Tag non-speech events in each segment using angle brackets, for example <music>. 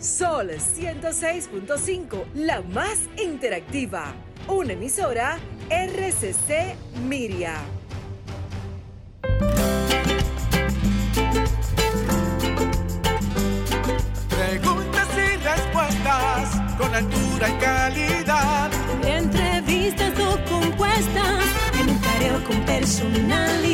Sol 106.5, la más interactiva. Una emisora RCC Miria. Preguntas y respuestas con altura y calidad. Entrevistas o compuestas en un careo con personalidad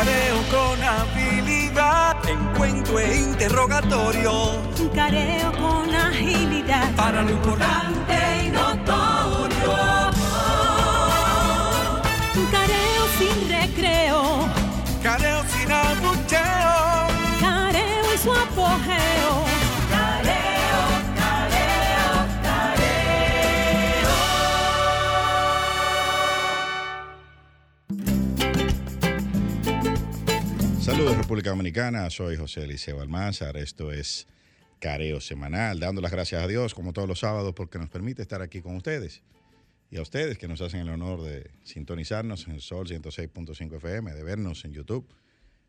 careo con habilidad, encuentro e interrogatorio. Un careo con agilidad. Para lo importante y notorio. Un careo sin recreo. Careo sin abucheo. Careo y su apogeo. Saludos República Dominicana, soy José Eliseo Almanzar, esto es Careo Semanal, dando las gracias a Dios como todos los sábados porque nos permite estar aquí con ustedes y a ustedes que nos hacen el honor de sintonizarnos en Sol 106.5 FM, de vernos en YouTube,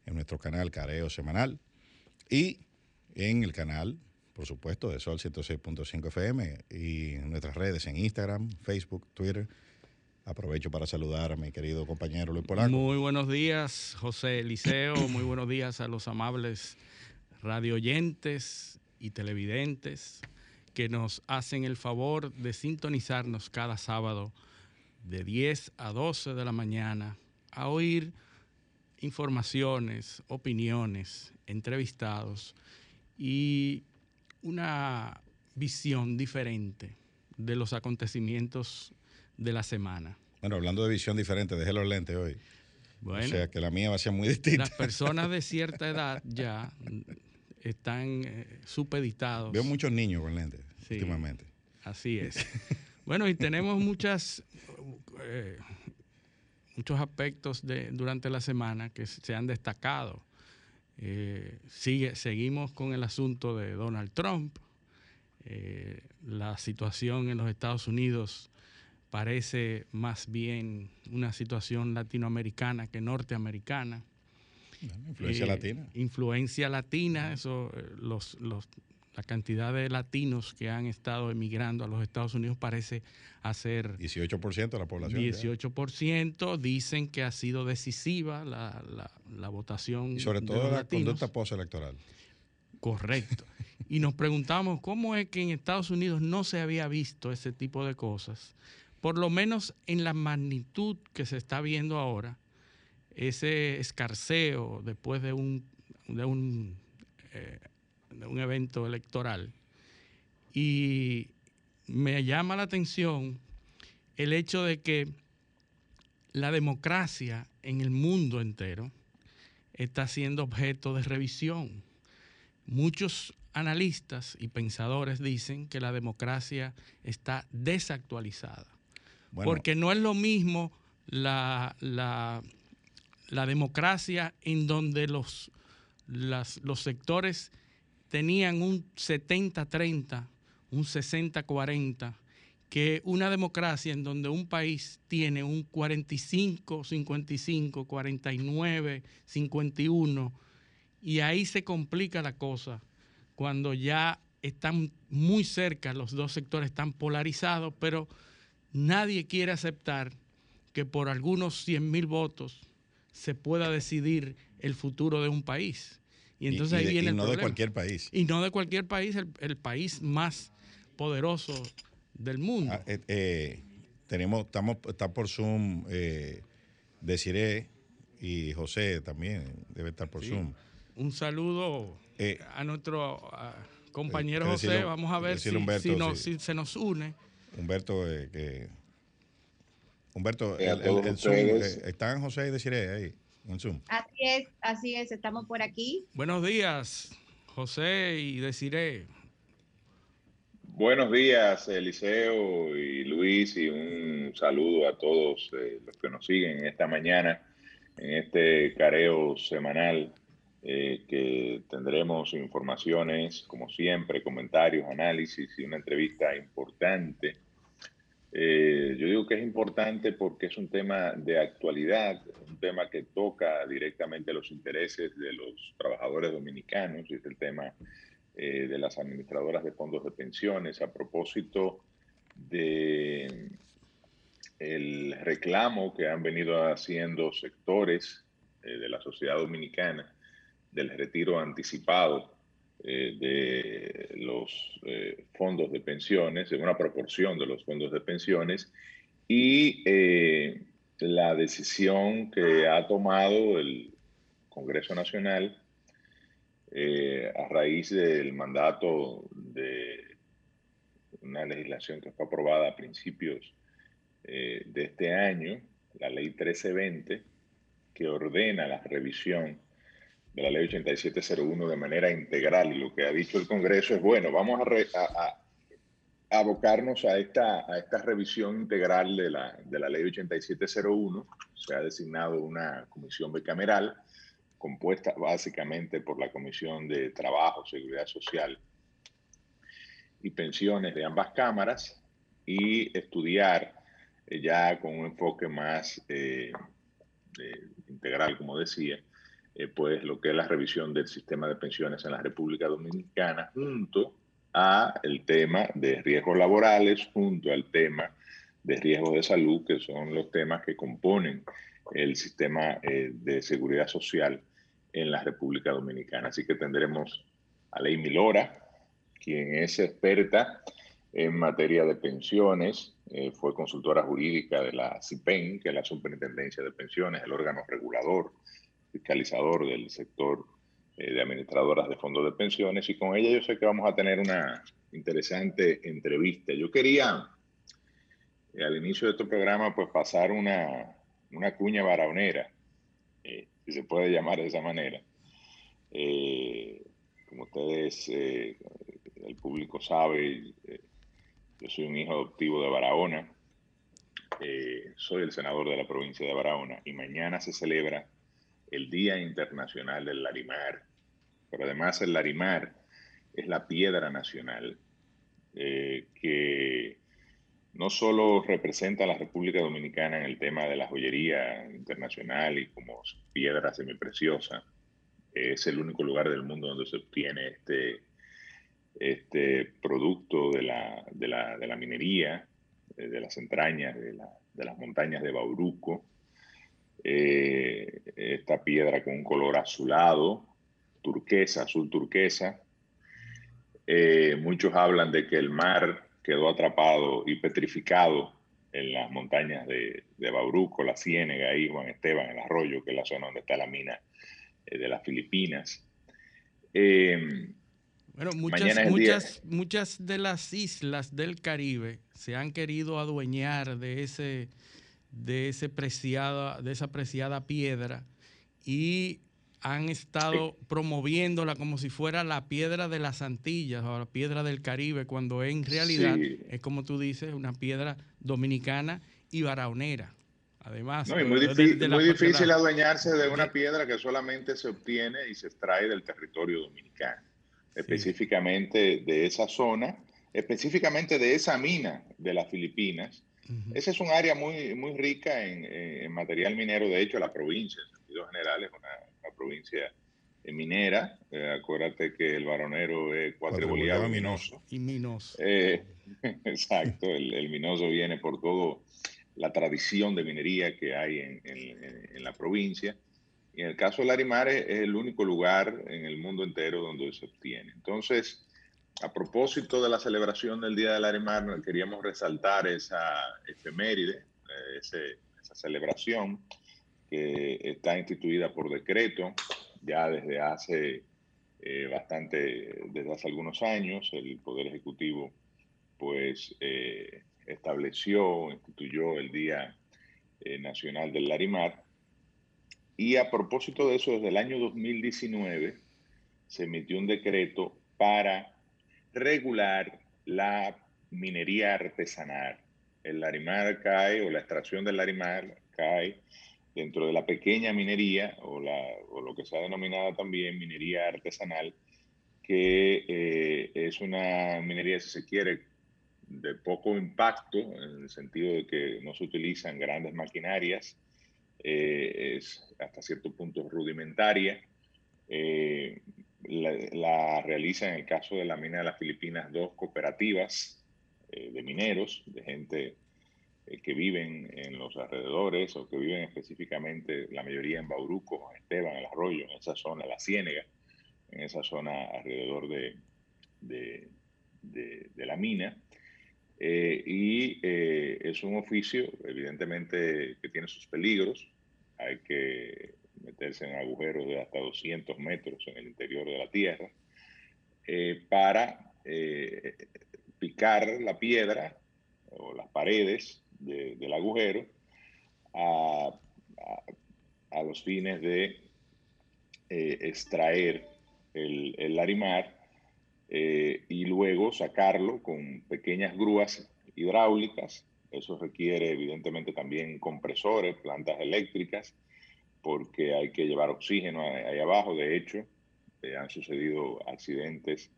en nuestro canal Careo Semanal y en el canal, por supuesto, de Sol 106.5 FM y en nuestras redes en Instagram, Facebook, Twitter Aprovecho para saludar a mi querido compañero Luis Polanco. Muy buenos días, José Eliseo. <clears throat> Muy buenos días a los amables radioyentes y televidentes que nos hacen el favor de sintonizarnos cada sábado de 10 a 12 de la mañana a oír informaciones, opiniones, entrevistados y una visión diferente de los acontecimientos de la semana. Bueno, hablando de visión diferente, dejé los lentes hoy. Bueno, o sea que la mía va a ser muy distinta. Las personas de cierta edad ya están eh, supeditados. Veo muchos niños con lentes últimamente. Así es. bueno, y tenemos muchas, eh, muchos aspectos de, durante la semana que se han destacado. Eh, sigue, seguimos con el asunto de Donald Trump, la situación en los Estados Unidos parece más bien una situación latinoamericana que norteamericana. influencia eh, latina. Influencia latina, eso, eh, los, los, la cantidad de latinos que han estado emigrando a los Estados Unidos parece hacer... 18% de la población. 18%, dicen que ha sido decisiva la, la, votación. Y sobre todo la conducta postelectoral. Correcto. y nos preguntamos cómo es que en Estados Unidos no se había visto ese tipo de cosas por lo menos en la magnitud que se está viendo ahora, ese escarceo después de un, eh, de un evento electoral. Y me llama la atención el hecho de que la democracia en el mundo entero está siendo objeto de revisión. Muchos analistas y pensadores dicen que la democracia está desactualizada porque no es lo mismo la, democracia en donde los, los sectores tenían un 70-30, un 60-40, que una democracia en donde un país tiene un 45, 55, 49, 51, y ahí se complica la cosa cuando ya están muy cerca, los dos sectores están polarizados, pero nadie quiere aceptar que por algunos 100 mil votos se pueda decidir el futuro de un país. Y entonces ahí viene y no de cualquier país. Y no de cualquier país, el, país más poderoso del mundo. Ah, eh, eh, tenemos, estamos, está por Zoom eh, Desiree y José también debe estar por Zoom. Un saludo a nuestro compañero José. Vamos a ver si, si se nos une. Humberto, eh, que Humberto, el, el, Zoom, eh, ¿están José y Desiree ahí en Zoom? Así es, así es, estamos por aquí. Buenos días, José y Desiree. Buenos días, Eliseo y Luis, y un saludo a todos eh, los que nos siguen esta mañana en este careo semanal que tendremos informaciones, como siempre, comentarios, análisis y una entrevista importante. Eh, yo digo que es importante porque es un tema de actualidad, un tema que toca directamente los intereses de los trabajadores dominicanos, y es el tema eh, de las administradoras de fondos de pensiones. A propósito de el reclamo que han venido haciendo sectores eh, de la sociedad dominicana del retiro anticipado eh, de los eh, fondos de pensiones, de una proporción de los fondos de pensiones, y eh, la decisión que ha tomado el Congreso Nacional a raíz del mandato de una legislación que fue aprobada a principios de este año, la ley 1320, que ordena la revisión de la ley 8701 de manera integral y lo que ha dicho el Congreso es, bueno, vamos a, abocarnos a esta, a esta revisión integral de la, de la ley 8701. Se ha designado una comisión bicameral compuesta básicamente por la Comisión de Trabajo, Seguridad Social y Pensiones de ambas cámaras y estudiar eh, ya con un enfoque más eh, integral, como decía, eh, pues lo que es la revisión del sistema de pensiones en la República Dominicana, junto a el tema de riesgos laborales, junto al tema de riesgos de salud, que son los temas que componen el sistema eh, de seguridad social en la República Dominicana. Así que tendremos a Ley Milora, quien es experta en materia de pensiones, eh, fue consultora jurídica de la CIPEN, que es la Superintendencia de Pensiones, el órgano regulador fiscalizador del sector eh, de administradoras de fondos de pensiones y con ella yo sé que vamos a tener una interesante entrevista. Yo quería eh, al inicio de este programa pues pasar una, una cuña baraonera, eh, si se puede llamar de esa manera. como ustedes, el público sabe, yo soy un hijo adoptivo de Barahona, soy el senador de la provincia de Barahona y mañana se celebra el Día Internacional del Larimar, pero además el Larimar es la piedra nacional eh, que no solo representa a la República Dominicana en el tema de la joyería internacional y como piedra semipreciosa, es el único lugar del mundo donde se obtiene este, este producto de la, de la, de la minería, de, de las entrañas de las montañas de Bauruco, eh, esta piedra con un color azulado, turquesa, azul turquesa. Eh, muchos hablan de que el mar quedó atrapado y petrificado en las montañas de, Bauruco, la Ciénega, ahí Juan Esteban, el arroyo, que es la zona donde está la mina eh, de las Filipinas. bueno, muchas, muchas, muchas de las islas del Caribe se han querido adueñar de ese, de, ese preciada, de esa preciada piedra y han estado promoviéndola como si fuera la piedra de las Antillas o la piedra del Caribe, cuando en realidad es como tú dices, una piedra dominicana y baraonera. Además, no, muy, difícil, adueñarse de una piedra que solamente se obtiene y se extrae del territorio dominicano, específicamente de esa zona, específicamente de esa mina de las Filipinas, esa es un área muy, muy rica en, material minero. De hecho, la provincia, en sentido general, es una, provincia eh, minera. Eh, acuérdate que el varonero es cuatriboleado minoso. Y minoso. Eh, <laughs> exacto, el, minoso viene por todo la tradición de minería que hay en, la provincia. Y en el caso del Arimar es el único lugar en el mundo entero donde se obtiene. Entonces, a propósito de la celebración del Día del Arimar, queríamos resaltar esa efeméride, eh, esa celebración que está instituida por decreto ya desde hace eh, bastante, desde hace algunos años. El Poder Ejecutivo pues eh, estableció, instituyó el Día Nacional del Larimar. Y a propósito de eso, desde el año 2019 se emitió un decreto para regular la minería artesanal. El larimar cae o la extracción del larimar cae dentro de la pequeña minería o, la, o lo que se ha denominado también minería artesanal, que eh, es una minería, si se quiere, de poco impacto, en el sentido de que no se utilizan grandes maquinarias, eh, es hasta cierto punto rudimentaria. Eh, la, la, realiza en el caso de la mina de las Filipinas dos cooperativas eh, de mineros, de gente que viven en los alrededores o que viven específicamente, la mayoría en Bauruco, en Esteban, el Arroyo, en esa zona, la Ciénega, en esa zona alrededor de, de, de, la mina. Eh, y eh, es un oficio, evidentemente, que tiene sus peligros. Hay que meterse en agujeros de hasta 200 metros en el interior de la tierra eh, para picar la piedra o las paredes del agujero a, a, los fines de extraer el, el larimar eh, y luego sacarlo con pequeñas grúas hidráulicas. Eso requiere evidentemente también compresores, plantas eléctricas, porque hay que llevar oxígeno ahí abajo. De hecho, eh, han sucedido accidentes.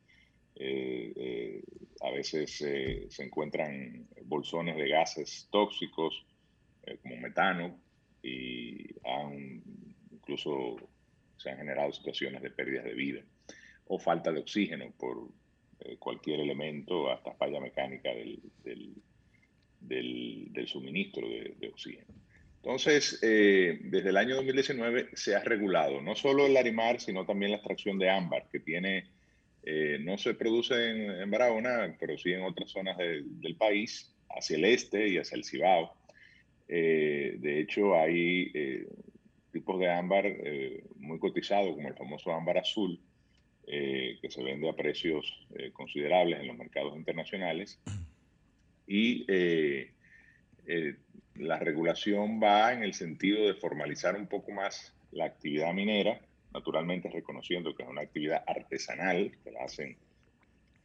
Eh, a veces se encuentran bolsones de gases tóxicos como metano y incluso se han generado situaciones de pérdidas de vida o falta de oxígeno por eh, cualquier elemento, hasta falla mecánica del, del, suministro de, oxígeno. Entonces, eh, desde el año 2019 se ha regulado no solo el arimar, sino también la extracción de ámbar, que tiene, eh, no se produce en, Barahona, pero sí en otras zonas del país, hacia el este y hacia el Cibao. de hecho, hay tipos de ámbar muy cotizados, como el famoso ámbar azul, eh, que se vende a precios eh, considerables en los mercados internacionales. Y eh, la regulación va en el sentido de formalizar un poco más la actividad minera, naturalmente reconociendo que es una actividad artesanal, que la hacen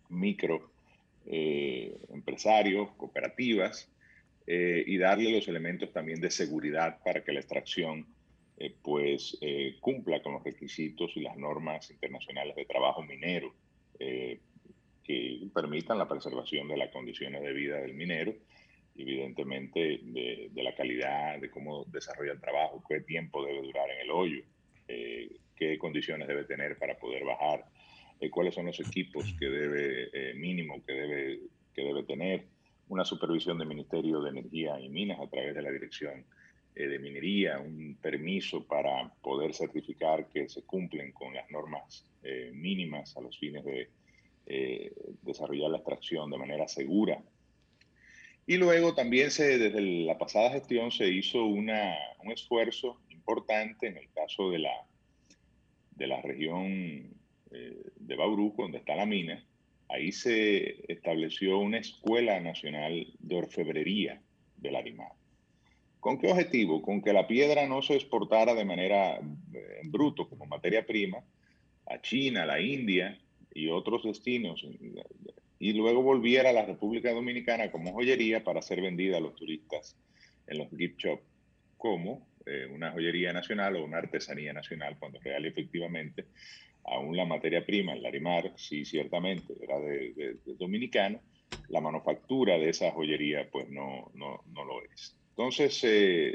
micro empresarios, cooperativas, y darle los elementos también de seguridad para que la extracción eh, pues eh, cumpla con los requisitos y las normas internacionales de trabajo minero eh, que permitan la preservación de las condiciones de vida del minero, evidentemente de, la calidad, de cómo desarrolla el trabajo, qué tiempo debe durar en el hoyo, qué condiciones debe tener para poder bajar, cuáles son los equipos que debe, mínimo que debe, que debe tener, una supervisión del Ministerio de Energía y Minas a través de la Dirección eh, de minería, un permiso para poder certificar que se cumplen con las normas eh, mínimas a los fines de eh, desarrollar la extracción de manera segura. Y luego también se, desde la pasada gestión se hizo un esfuerzo importante en el caso de la, de la región de Bauruco, donde está la mina. Ahí se estableció una escuela nacional de orfebrería del animal. ¿Con qué objetivo? Con que la piedra no se exportara de manera eh, en bruto como materia prima a China, a la India y otros destinos y luego volviera a la República Dominicana como joyería para ser vendida a los turistas en los gift shops como eh, una joyería nacional o una artesanía nacional cuando real efectivamente aún la materia prima, el larimar, sí ciertamente era de, dominicano, la manufactura de esa joyería pues no, no, no lo es. Entonces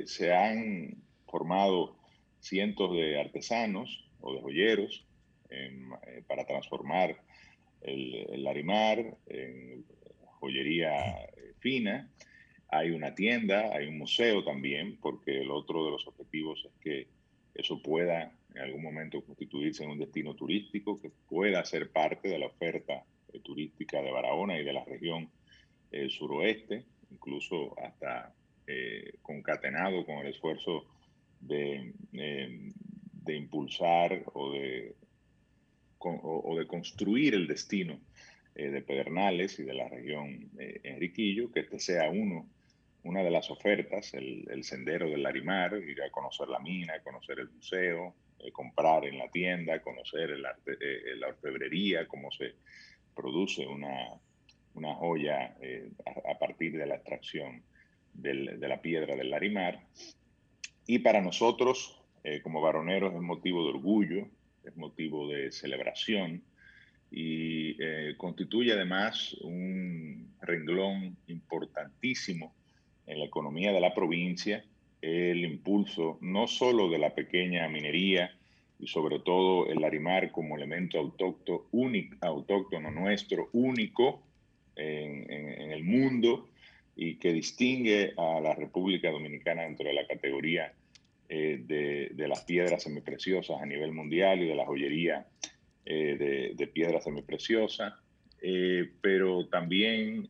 se han formado cientos de artesanos o de joyeros eh, para transformar el, larimar en joyería eh, fina. Hay una tienda, hay un museo también, porque el otro de los objetivos es que eso pueda en algún momento constituirse en un destino turístico, que pueda ser parte de la oferta eh, turística de Barahona y de la región suroeste, incluso hasta eh, concatenado con el esfuerzo eh, de impulsar o de, o, de construir el destino eh, de Pedernales y de la región Enriquillo, que este sea uno, una de las ofertas, el, sendero del Larimar, ir a conocer la mina, conocer el museo, comprar en la tienda, conocer arte, la orfebrería, cómo se produce una, una joya a, partir de la extracción de la piedra del Larimar. Y para nosotros, eh, como varoneros, es motivo de orgullo, es motivo de celebración y eh, constituye además un renglón importantísimo en la economía de la provincia, el impulso no solo de la pequeña minería y sobre todo el arimar como elemento autóctono, nuestro, único en, el mundo y que distingue a la República Dominicana dentro de la categoría eh, de, las piedras semipreciosas a nivel mundial y de la joyería eh, de, de, piedras semipreciosas, eh, pero también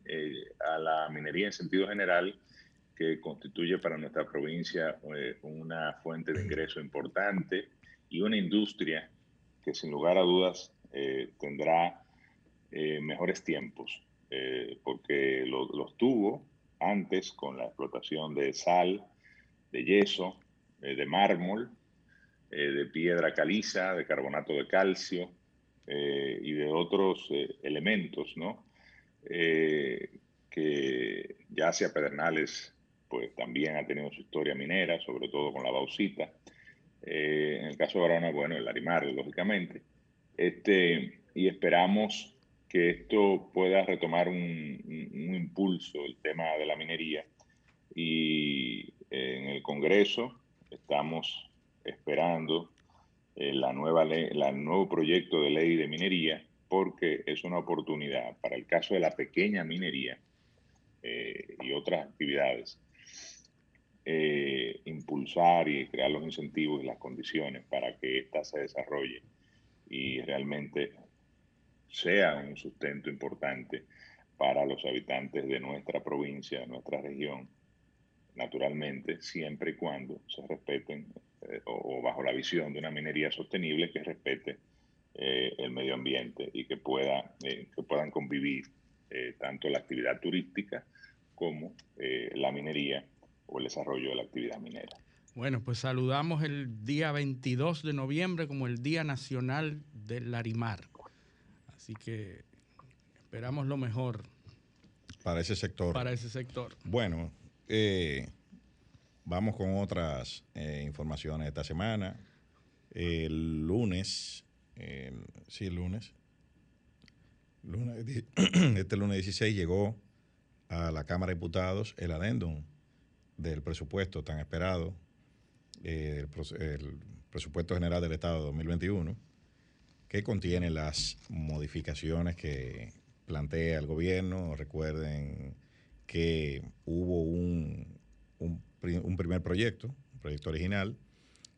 a la minería en sentido general, que constituye para nuestra provincia una fuente de ingreso importante y una industria que sin lugar a dudas tendrá mejores tiempos, porque lo, los tuvo antes con la explotación de sal, de yeso, eh, de mármol, eh, de piedra caliza, de carbonato de calcio eh, y de otros elementos, ¿no? que ya hacia Pedernales, pues también ha tenido su historia minera, sobre todo con la bauxita. en el caso de Barahona, bueno, el Arimar, lógicamente. Este, y esperamos que esto pueda retomar un, un, impulso, el tema de la minería. Y en el Congreso estamos esperando eh, la nueva ley, el nuevo proyecto de ley de minería porque es una oportunidad para el caso de la pequeña minería eh, y otras actividades eh, impulsar y crear los incentivos y las condiciones para que ésta se desarrolle y realmente sea un sustento importante para los habitantes de nuestra provincia, de nuestra región naturalmente, siempre y cuando se respeten eh, o, bajo la visión de una minería sostenible que respete eh, el medio ambiente y que, pueda, eh, que puedan convivir tanto la actividad turística como la minería o el desarrollo de la actividad minera. Bueno, pues saludamos el día 22 de noviembre como el Día Nacional del Larimar. Así que esperamos lo mejor. Para ese sector. Para ese sector. Bueno, eh, vamos con otras eh, informaciones esta semana. El lunes, sí, el lunes, <clears throat> este lunes 16 llegó a la Cámara de Diputados el adendum del presupuesto tan esperado, eh, el, presupuesto general del Estado de 2021, que contiene las modificaciones que plantea el gobierno. Recuerden que hubo un, un, primer proyecto, un proyecto original,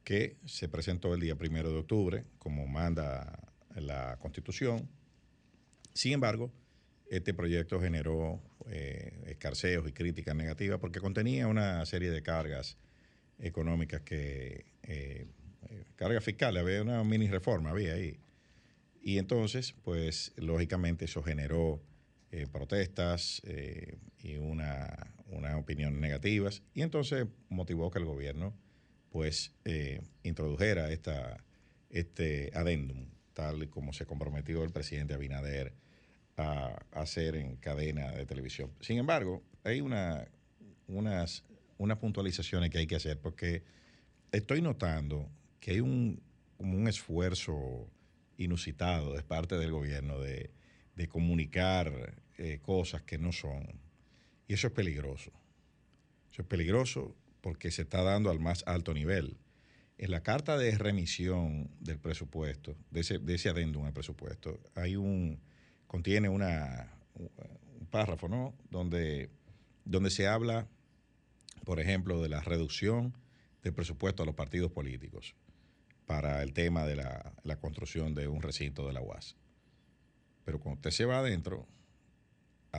que se presentó el día primero de octubre, como manda la Constitución. Sin embargo, este proyecto generó eh, escarceos y críticas negativas porque contenía una serie de cargas económicas que, eh, eh, cargas fiscales, había una mini reforma, había ahí. Y entonces, pues, lógicamente eso generó eh, protestas eh, y una, una opinión negativas. Y entonces motivó que el gobierno pues eh, introdujera esta, este adendum, tal como se comprometió el presidente Abinader a, hacer en cadena de televisión. Sin embargo, hay una, unas, unas puntualizaciones que hay que hacer porque estoy notando que hay un, como un esfuerzo inusitado de parte del gobierno de, de comunicar eh, cosas que no son. Y eso es peligroso. Eso es peligroso porque se está dando al más alto nivel. En la carta de remisión del presupuesto, de ese, de ese adendum al presupuesto, hay un, contiene una, un párrafo, ¿no? Donde, donde se habla, por ejemplo, de la reducción del presupuesto a los partidos políticos para el tema de la, la construcción de un recinto de la UAS. Pero cuando usted se va adentro,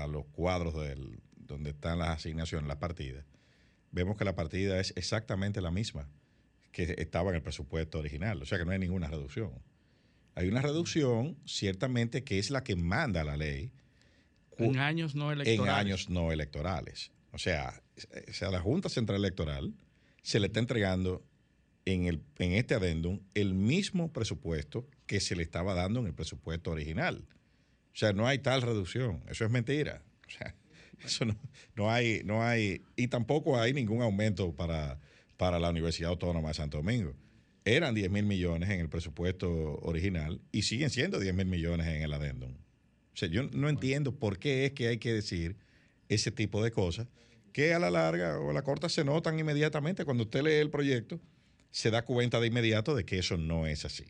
a los cuadros del, donde están las asignaciones, las partidas, vemos que la partida es exactamente la misma que estaba en el presupuesto original, o sea que no hay ninguna reducción. Hay una reducción, ciertamente, que es la que manda la ley. En años no electorales. En años no electorales. O sea, a la Junta Central Electoral se le está entregando en, el, en este adendum el mismo presupuesto que se le estaba dando en el presupuesto original. O sea, no hay tal reducción. Eso es mentira. O sea, <laughs> eso no, no hay, no hay, y tampoco hay ningún aumento para, para la Universidad Autónoma de Santo Domingo. eran 10 mil millones en el presupuesto original y siguen siendo 10 mil millones en el adendum. O sea, yo no entiendo por qué es que hay que decir ese tipo de cosas que a la larga o a la corta se notan inmediatamente. Cuando usted lee el proyecto, se da cuenta de inmediato de que eso no es así.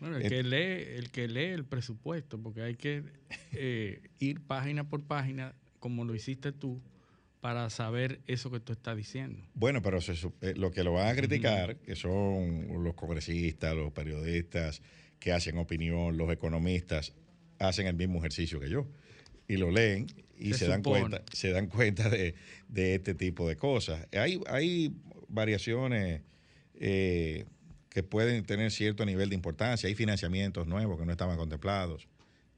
Bueno, el, que lee, el que lee el presupuesto, porque hay que eh, ir página por página, como lo hiciste tú, para saber eso que tú estás diciendo. Bueno, pero eh, lo que lo van a criticar, que son los congresistas, los periodistas que hacen opinión, los economistas, hacen el mismo ejercicio que yo. Y lo leen y se, dan cuenta, se dan cuenta de, este tipo de cosas. Hay, hay variaciones eh, que pueden tener cierto nivel de importancia. Hay financiamientos nuevos que no estaban contemplados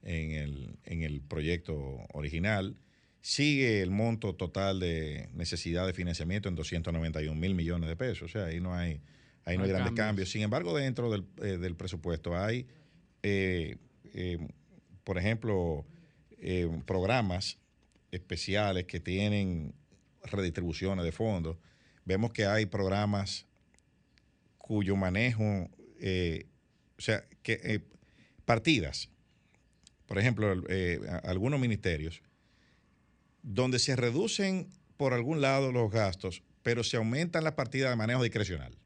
en el, en el proyecto original. Sigue el monto total de necesidad de financiamiento en 291 mil millones de pesos. O sea, ahí no hay, ahí no hay, grandes cambios. Sin embargo, dentro del, eh, presupuesto hay, eh, eh, por ejemplo, programas especiales que tienen redistribuciones de fondos. Vemos que hay programas cuyo manejo, o sea, que partidas, por ejemplo, algunos ministerios donde se reducen por algún lado los gastos, pero se aumentan las partidas de manejo discrecional.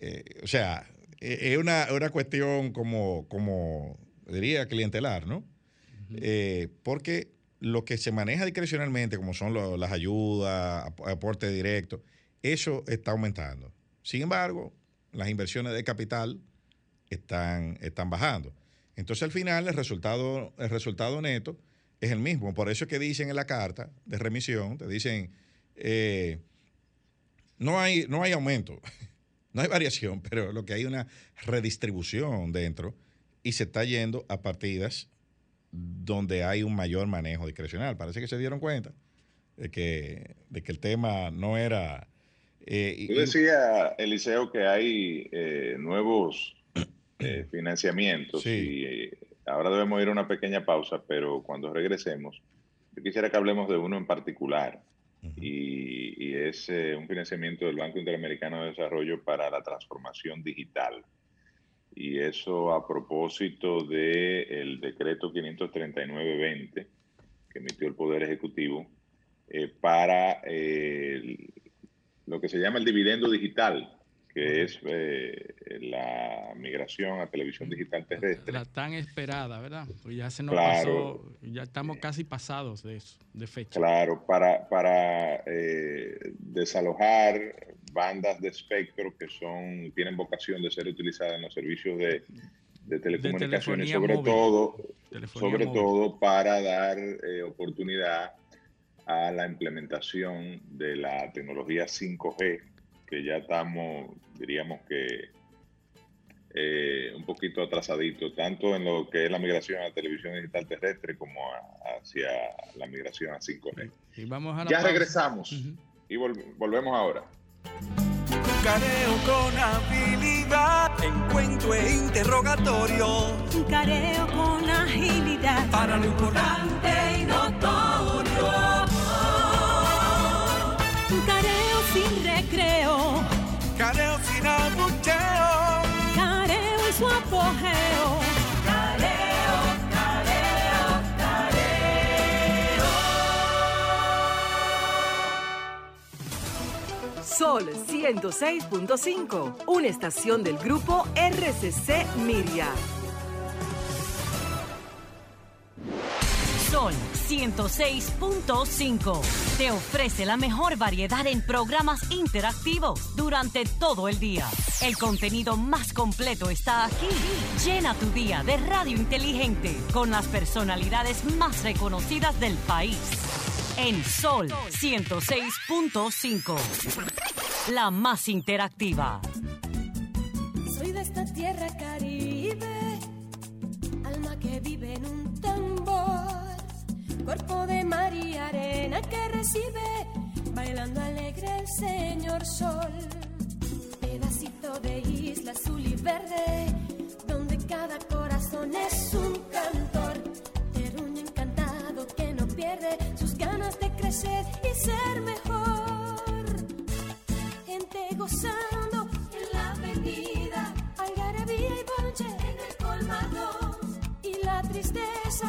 Eh, o sea, e, es una, cuestión como, como, diría, clientelar, ¿no? Eh, porque lo que se maneja discrecionalmente, como son las ayudas, aporte directo, eso está aumentando. Sin embargo, las inversiones de capital están, están bajando. Entonces, al final, el resultado, el resultado neto es el mismo. Por eso es que dicen en la carta de remisión, te dicen, eh, no, hay, no hay aumento, <laughs> no hay variación, pero lo que hay una redistribución dentro y se está yendo a partidas donde hay un mayor manejo discrecional. Parece que se dieron cuenta de que, de que el tema no era... Eh, Tú decías, Eliseo, que hay eh, nuevos financiamientos y Ahora debemos ir a una pequeña pausa, pero cuando regresemos, yo quisiera que hablemos de uno en particular, y, es eh, un financiamiento del Banco Interamericano de Desarrollo para la transformación digital. Y eso a propósito del decreto 539-20 que emitió el Poder Ejecutivo eh, para eh, lo que se llama el dividendo digital, que es eh, la migración a televisión digital terrestre. La tan esperada, ¿verdad? Pues ya se nos pasó, ya estamos casi pasados de eso, de fecha. Claro, para, para eh, desalojar bandas de espectro que son tienen vocación de ser utilizadas en los servicios de, telecomunicaciones, sobre todo, sobre todo para dar eh, oportunidad a la implementación de la tecnología 5G que ya estamos, diríamos que eh, un poquito atrasadito, tanto en lo que es la migración a la televisión digital terrestre como hacia la migración a 5G. Y vamos ya regresamos y volvemos ahora. Careo con habilidad, encuentro e interrogatorio. Careo con agilidad. Para lo importante Sol 106.5, una estación del grupo RCC Miria. Sol 106.5 te ofrece la mejor variedad en programas interactivos durante todo el día. El contenido más completo está aquí. Llena tu día de radio inteligente con las personalidades más reconocidas del país. En Sol 106.5, la más interactiva. Soy de esta tierra caribe, alma que vive en un tambor cuerpo de mar y arena que recibe, bailando alegre el señor sol. Pedacito de isla azul y verde, donde cada corazón es y ser mejor. Gente gozando en la avenida, algarabía y ponche en el colmado y la tristeza.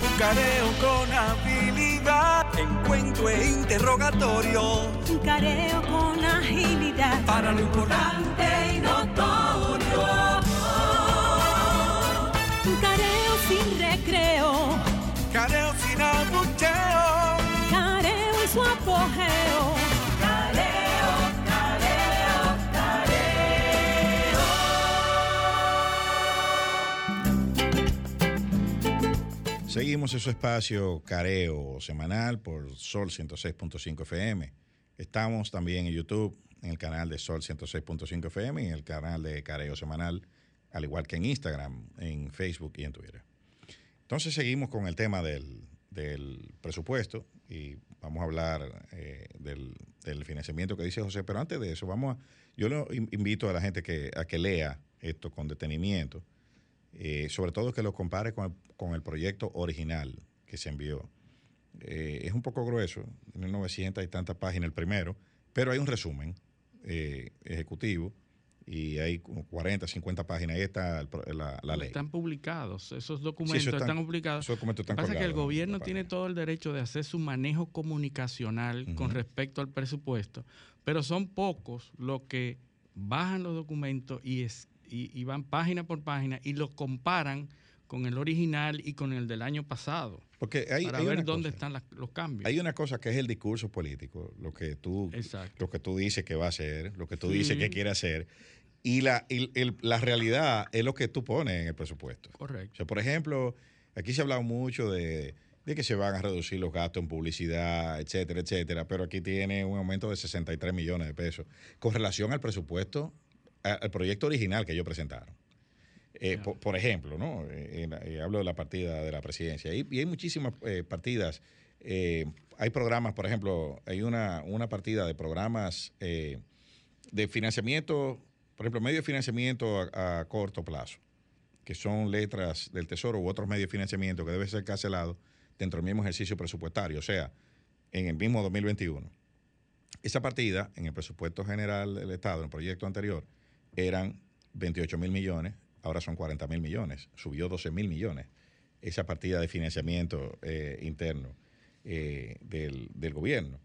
Un careo con habilidad, encuentro e interrogatorio. Un careo con agilidad. Para lo importante y notorio. Un careo sin recreo. Careo sin abucheo. Careo en su apogeo. Seguimos en su espacio Careo semanal por Sol 106.5 FM. Estamos también en YouTube, en el canal de Sol 106.5 FM y en el canal de Careo semanal, al igual que en Instagram, en Facebook y en Twitter. Entonces seguimos con el tema del, presupuesto y vamos a hablar eh, del, financiamiento que dice José, pero antes de eso, vamos a, yo lo in- invito a la gente que, a que lea esto con detenimiento, eh, sobre todo que lo compare con el, con el proyecto original que se envió. Eh, es un poco grueso, tiene 900 y tantas páginas el primero, pero hay un resumen eh, ejecutivo y hay como 40, 50 páginas. Ahí está la, la ley. Están publicados, esos Sí, documentos eso están, publicados. Esos documentos Lo están que pasa es que el gobierno tiene todo el derecho de hacer su manejo comunicacional con respecto al presupuesto, pero son pocos los que bajan los documentos y, es, y, y van página por página y los comparan con el original y con el del año pasado Porque hay, para hay ver dónde cosa. están las- los cambios. Hay una cosa que es el discurso político, lo que tú, Exacto. lo que tú dices que va a hacer, lo que tú Sí. dices que quiere hacer, y la, y el- la realidad es lo que tú pones en el presupuesto. O Correcto. sea, por ejemplo, aquí se ha hablado mucho de, de que se van a reducir los gastos en publicidad, etcétera, etcétera, pero aquí tiene un aumento de 63 millones de pesos con relación al presupuesto, al proyecto original que ellos presentaron. Eh, por, por ejemplo, ¿no? Eh, eh, hablo de la partida de la presidencia. Y, y hay muchísimas partidas. Hay programas, por ejemplo, hay una, una partida de programas de financiamiento, por ejemplo, medio de financiamiento a, a corto plazo, que son letras del Tesoro u otros medios de financiamiento que deben ser cancelados dentro del mismo ejercicio presupuestario, o sea, en el mismo 2021. Esa partida, en el presupuesto general del Estado, en el proyecto anterior, eran 28 mil millones, ahora son 40 mil millones, subió 12 mil millones esa partida de financiamiento eh, interno eh, del, del gobierno.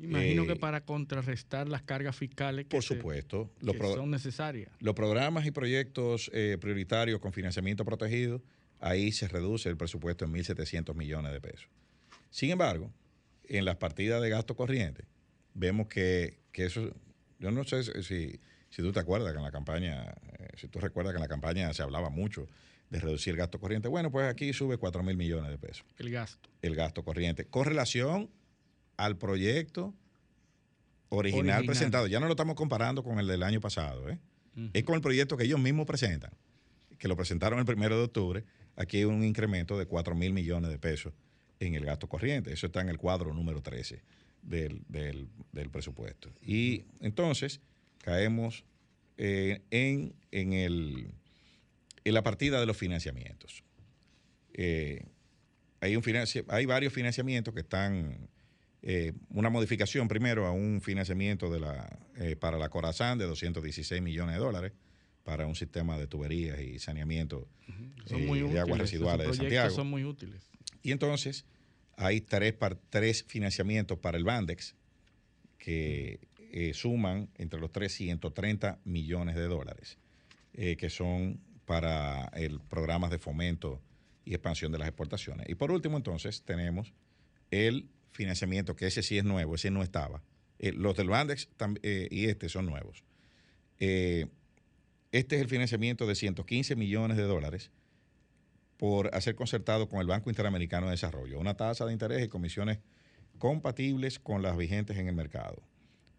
Imagino Eh, que para contrarrestar las cargas fiscales que, Por se- supuesto, los, que son necesarias. los programas y proyectos eh, prioritarios con financiamiento protegido, ahí se reduce el presupuesto en 1.700 millones de pesos. Sin embargo, en las partidas de gasto corriente, vemos que, que eso, yo no sé si, si tú te acuerdas que en la campaña, eh, si tú recuerdas que en la campaña se hablaba mucho de reducir el gasto corriente. Bueno, pues aquí sube 4 mil millones de pesos El gasto. el gasto corriente con relación al proyecto original, Original. presentado. Ya no lo estamos comparando con el del año pasado, ¿eh? Es con el proyecto que ellos mismos presentan, que lo presentaron el primero de octubre. Aquí hay un incremento de 4 mil millones de pesos en el gasto corriente. Eso está en el cuadro número 13 del, del- del presupuesto. Y entonces caemos eh, en, en, el, en la partida de los financiamientos. Eh, hay, un financi- hay varios financiamientos que están, eh, una modificación primero a un financiamiento de la, eh, para la Corazán de 216 millones de dólares para un sistema de tuberías y saneamiento Son útiles. de aguas residuales de Santiago. son muy útiles. Y entonces hay tres, par- tres financiamientos para el Bandex que eh, suman entre los tres 130 millones de dólares, eh, que son para el programas de fomento y expansión de las exportaciones. Y por último, entonces, tenemos el financiamiento, que ese sí es nuevo, ese no estaba. Eh, los del Bandex y este son nuevos. Este es el financiamiento de 115 millones de dólares por hacer concertado con el Banco Interamericano de Desarrollo, una tasa de interés y comisiones compatibles con las vigentes en el mercado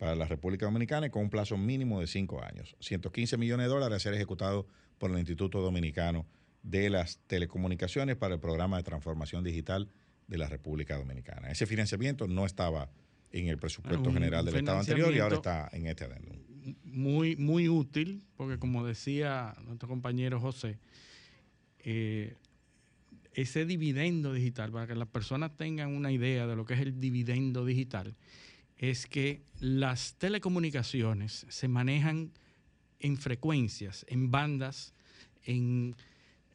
para la República Dominicana y con un plazo mínimo de cinco años. 115 millones de dólares a ser ejecutados por el Instituto Dominicano de las telecomunicaciones para el programa de transformación digital de la República Dominicana. Ese financiamiento no estaba en el presupuesto Un general del Estado anterior y ahora está en este adendum. Muy, muy útil, porque como decía nuestro compañero José, eh, ese dividendo digital, para que las personas tengan una idea de lo que es el dividendo digital, es que las telecomunicaciones se manejan en frecuencias, en bandas, en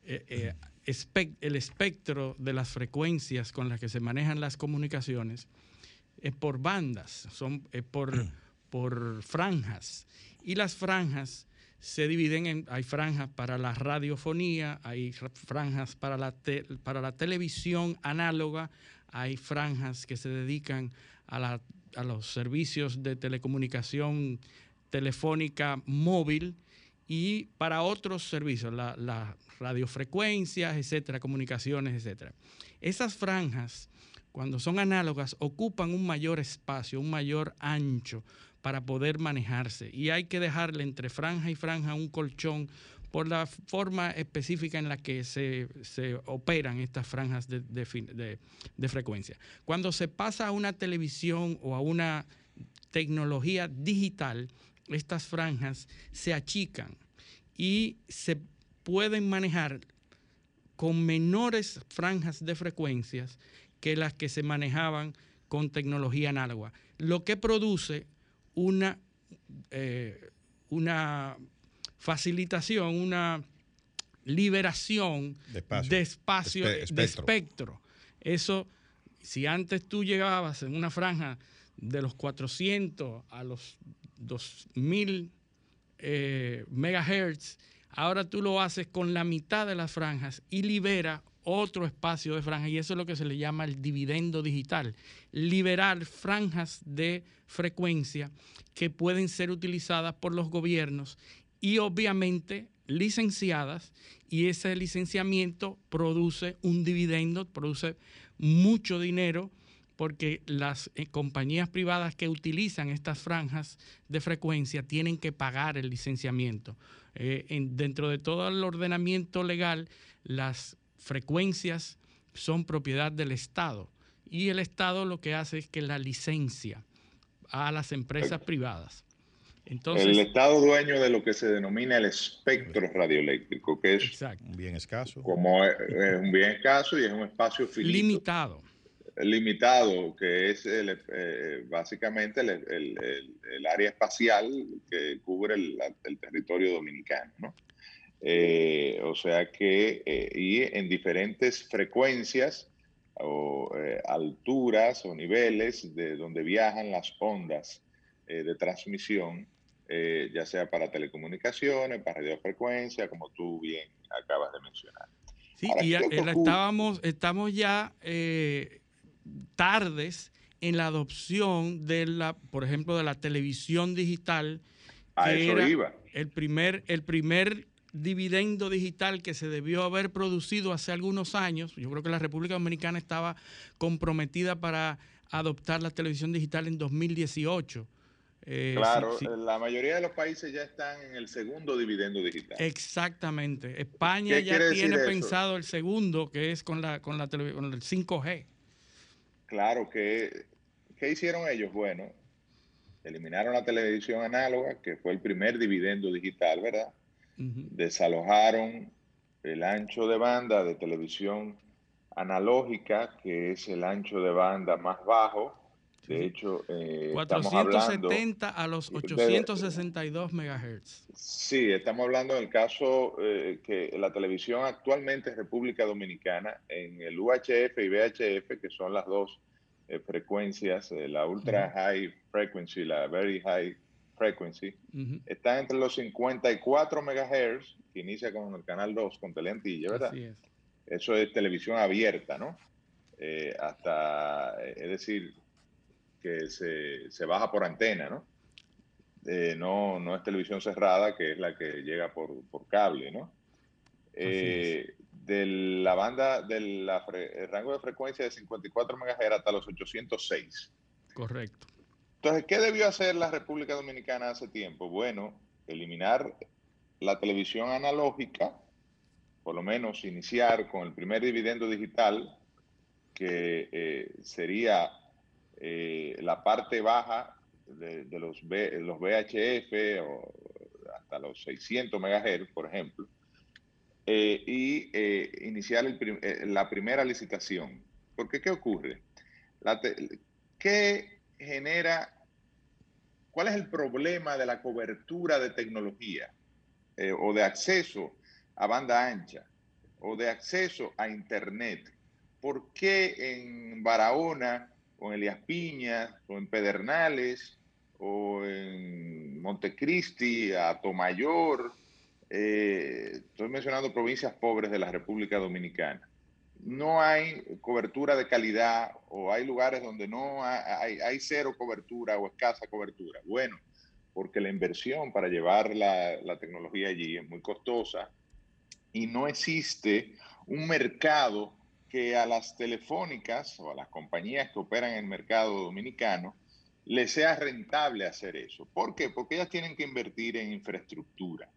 eh, eh, el espectro de las frecuencias con las que se manejan las comunicaciones es por bandas, son es por, por franjas. Y las franjas se dividen en, hay franjas para la radiofonía, hay ra- franjas para la, te- para la televisión análoga, hay franjas que se dedican a, la- a los servicios de telecomunicación telefónica móvil y para otros servicios, la- las radiofrecuencias, etcétera, comunicaciones, etcétera. Esas franjas, cuando son análogas, ocupan un mayor espacio, un mayor ancho para poder manejarse. Y hay que dejarle entre franja y franja un colchón por la forma específica en la que se, se operan estas franjas de, de frecuencia. Cuando se pasa a una televisión o a una tecnología digital, estas franjas se achican y se pueden manejar con menores franjas de frecuencias que las que se manejaban con tecnología análoga, lo que produce una, eh, una facilitación, una liberación De espacio. de espacio, Espe- de espectro. espectro. Eso, si antes tú llegabas en una franja de los 400 a los 2000 eh, megahertz, ahora tú lo haces con la mitad de las franjas y libera otro espacio de franjas y eso es lo que se le llama el dividendo digital, liberar franjas de frecuencia que pueden ser utilizadas por los gobiernos y obviamente licenciadas y ese licenciamiento produce un dividendo, produce mucho dinero porque las eh, compañías privadas que utilizan estas franjas de frecuencia tienen que pagar el licenciamiento. Eh, en- dentro de todo el ordenamiento legal, las frecuencias son propiedad del Estado y el Estado lo que hace es que la licencia a las empresas privadas. Entonces, el Estado dueño de lo que se denomina el espectro radioeléctrico, que es exacto, Un bien escaso. como es, es un bien escaso y es un espacio finito, limitado. limitado, que es el, eh, básicamente el, el- el- el área espacial que cubre el, el territorio dominicano. ¿no? Eh, o sea que, eh, y en diferentes frecuencias o eh, alturas o niveles de donde viajan las ondas eh, de transmisión, eh, ya sea para telecomunicaciones, para radiofrecuencia, como tú bien acabas de mencionar. Sí, Ahora, y ya- ¿qué eh, estábamos, estamos ya eh, tardes en la adopción de la, por ejemplo, de la televisión digital, A que eso era iba. el primer, el primer dividendo digital que se debió haber producido hace algunos años. Yo creo que la República Dominicana estaba comprometida para adoptar la televisión digital en 2018. Eh, Claro, sí. la mayoría de los países ya están en el segundo dividendo digital. Exactamente. España ¿Qué ya tiene pensado el segundo, que es con la con la con el 5G. Claro que, ¿qué hicieron ellos? Bueno, eliminaron la televisión análoga, que fue el primer dividendo digital, ¿verdad? Desalojaron el ancho de banda de televisión analógica, que es el ancho de banda más bajo. De hecho, eh, estamos hablando... 470 a los de- 862 megahertz. Sí, estamos hablando del caso eh, que la televisión actualmente en República Dominicana, en el UHF y VHF, que son las dos eh, frecuencias, eh, la ultra high frequency la very high frequency, Ujú. está entre los 54 megahertz, que inicia con el canal 2, con Teleantilla, ¿verdad? Así es. Eso es televisión abierta, ¿no? Hasta, es decir, que se, se baja por antena, ¿no? Eh, no, no es televisión cerrada, que es la que llega por, por cable, ¿no? Eh, de la banda, del rango de frecuencia de 54 MHz hasta los 806. Correcto. Entonces, ¿qué debió hacer la República Dominicana hace tiempo? Bueno, eliminar la televisión analógica por lo menos iniciar con el primer dividendo digital, que eh, sería eh, la parte baja de, los, los VHF o hasta los 600 MHz, por ejemplo, eh, y iniciar la primera licitación. Porque, ¿qué ocurre? ¿Qué genera, cuál es el problema de la cobertura de tecnología o de acceso a banda ancha o de acceso a Internet? ¿Por qué en Barahona o en Elías Piñas o en Pedernales o en Montecristi, Tomayor, eh, estoy mencionando provincias pobres de la República Dominicana, no hay cobertura de calidad o hay lugares donde no hay, hay, cero cobertura o escasa cobertura. Bueno, porque la inversión para llevar la, la tecnología allí es muy costosa y no existe un mercado que a las telefónicas o a las compañías que operan en el mercado dominicano les sea rentable hacer eso. ¿Por qué? Porque ellas tienen que invertir en infraestructura.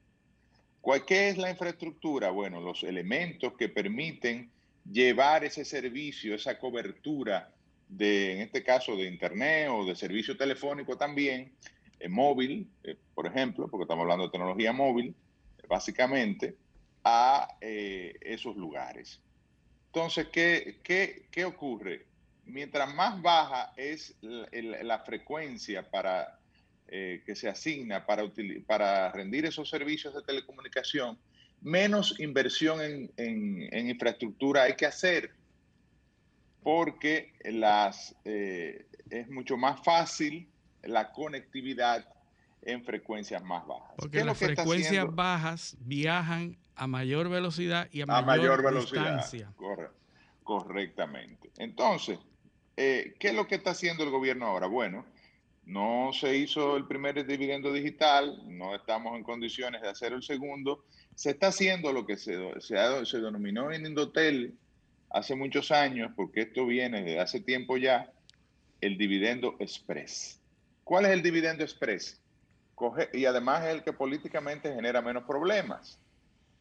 ¿Cuál, ¿Qué es la infraestructura? Bueno, los elementos que permiten llevar ese servicio, esa cobertura de, en este caso, de Internet o de servicio telefónico también, eh, móvil, eh, por ejemplo, porque estamos hablando de tecnología móvil, básicamente, a eh, esos lugares. Entonces, ¿qué, qué, ocurre? Mientras más baja es la, frecuencia para, eh, que se asigna para, para rendir esos servicios de telecomunicación, menos inversión en, en, infraestructura hay que hacer, porque las, eh, es mucho más fácil la conectividad en frecuencias más bajas. Porque las frecuencias bajas viajan a mayor velocidad y a, mayor, velocidad. distancia. correctamente. Entonces, eh, ¿qué es lo que está haciendo el gobierno ahora? Bueno, no se hizo el primer dividendo digital, no estamos en condiciones de hacer el segundo. Se está haciendo lo que se, se, se denominó en Indotel hace muchos años, porque esto viene de hace tiempo ya, el dividendo express. ¿Cuál es el dividendo express? Y además es el que políticamente genera menos problemas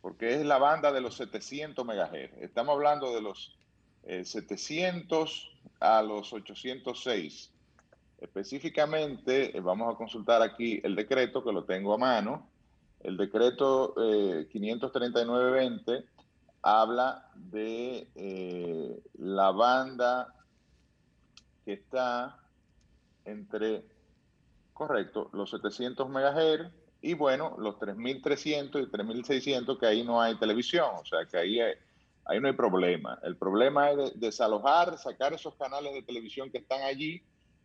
porque es la banda de los 700 MHz. Estamos hablando de los 700 eh, a los 806. Específicamente, eh, vamos a consultar aquí el decreto, que lo tengo a mano. El decreto 539-20 eh, habla de la banda que está entre, correcto, los 700 MHz y bueno, los 3.300 y 3.600 que ahí no hay televisión, o sea que ahí, ahí no hay problema. El problema es desalojar, sacar esos canales de televisión que están allí,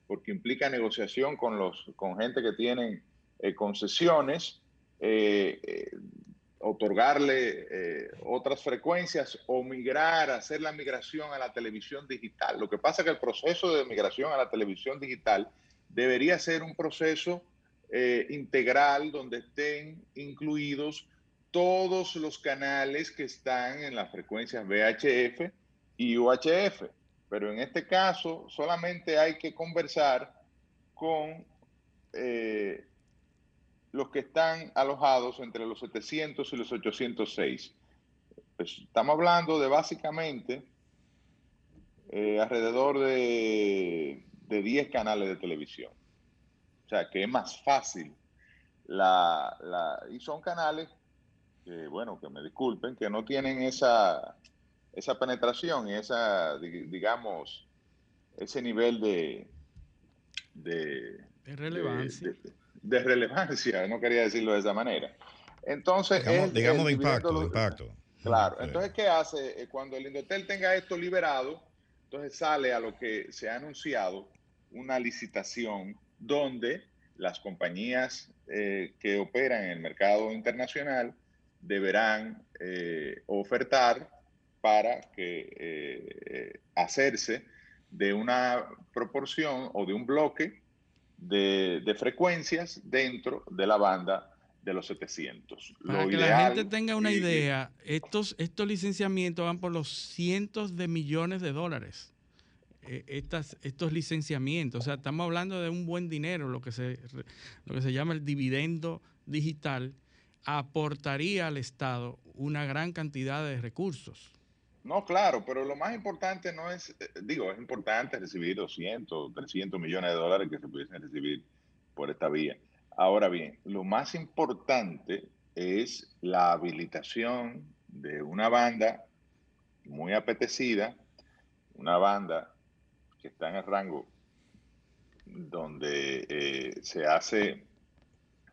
porque implica negociación con, los, con gente que tienen eh, concesiones, eh, eh, otorgarle otras frecuencias o migrar, hacer la migración a la televisión digital. Lo que pasa es que el proceso de migración a la televisión digital debería ser un proceso eh, integral donde estén incluidos todos los canales que están en las frecuencias VHF y UHF. Pero en este caso solamente hay que conversar con eh, los que están alojados entre los 700 y los 806. Pues, estamos hablando de básicamente eh, alrededor de, de 10 canales de televisión. O sea, que es más fácil. La, la, y son canales que, bueno, que me disculpen, que no tienen esa, esa penetración y esa, digamos, ese nivel de... De, relevancia. De, relevancia, no quería decirlo de esa manera. Entonces... Digamos, de impacto, de impacto. Claro, entonces, ¿qué hace? Eh, cuando el Indotel tenga esto liberado, entonces sale a lo que se ha anunciado una licitación donde las compañías eh, que operan en el mercado internacional deberán eh, ofertar para que eh, hacerse de una proporción o de un bloque de, frecuencias dentro de la banda de los 700. Para que la gente tenga una idea, estos, estos licenciamientos van por los cientos de millones de dólares. Eh, estas, estos licenciamientos. O sea, estamos hablando de un buen dinero, lo que se, lo que se llama el dividendo digital, aportaría al Estado una gran cantidad de recursos. No, claro, pero lo más importante no es, eh, digo, es importante recibir 200, 300 millones de dólares que se pudiesen recibir por esta vía. Ahora bien, lo más importante es la habilitación de una banda muy apetecida, una banda que está en el rango donde eh, se hace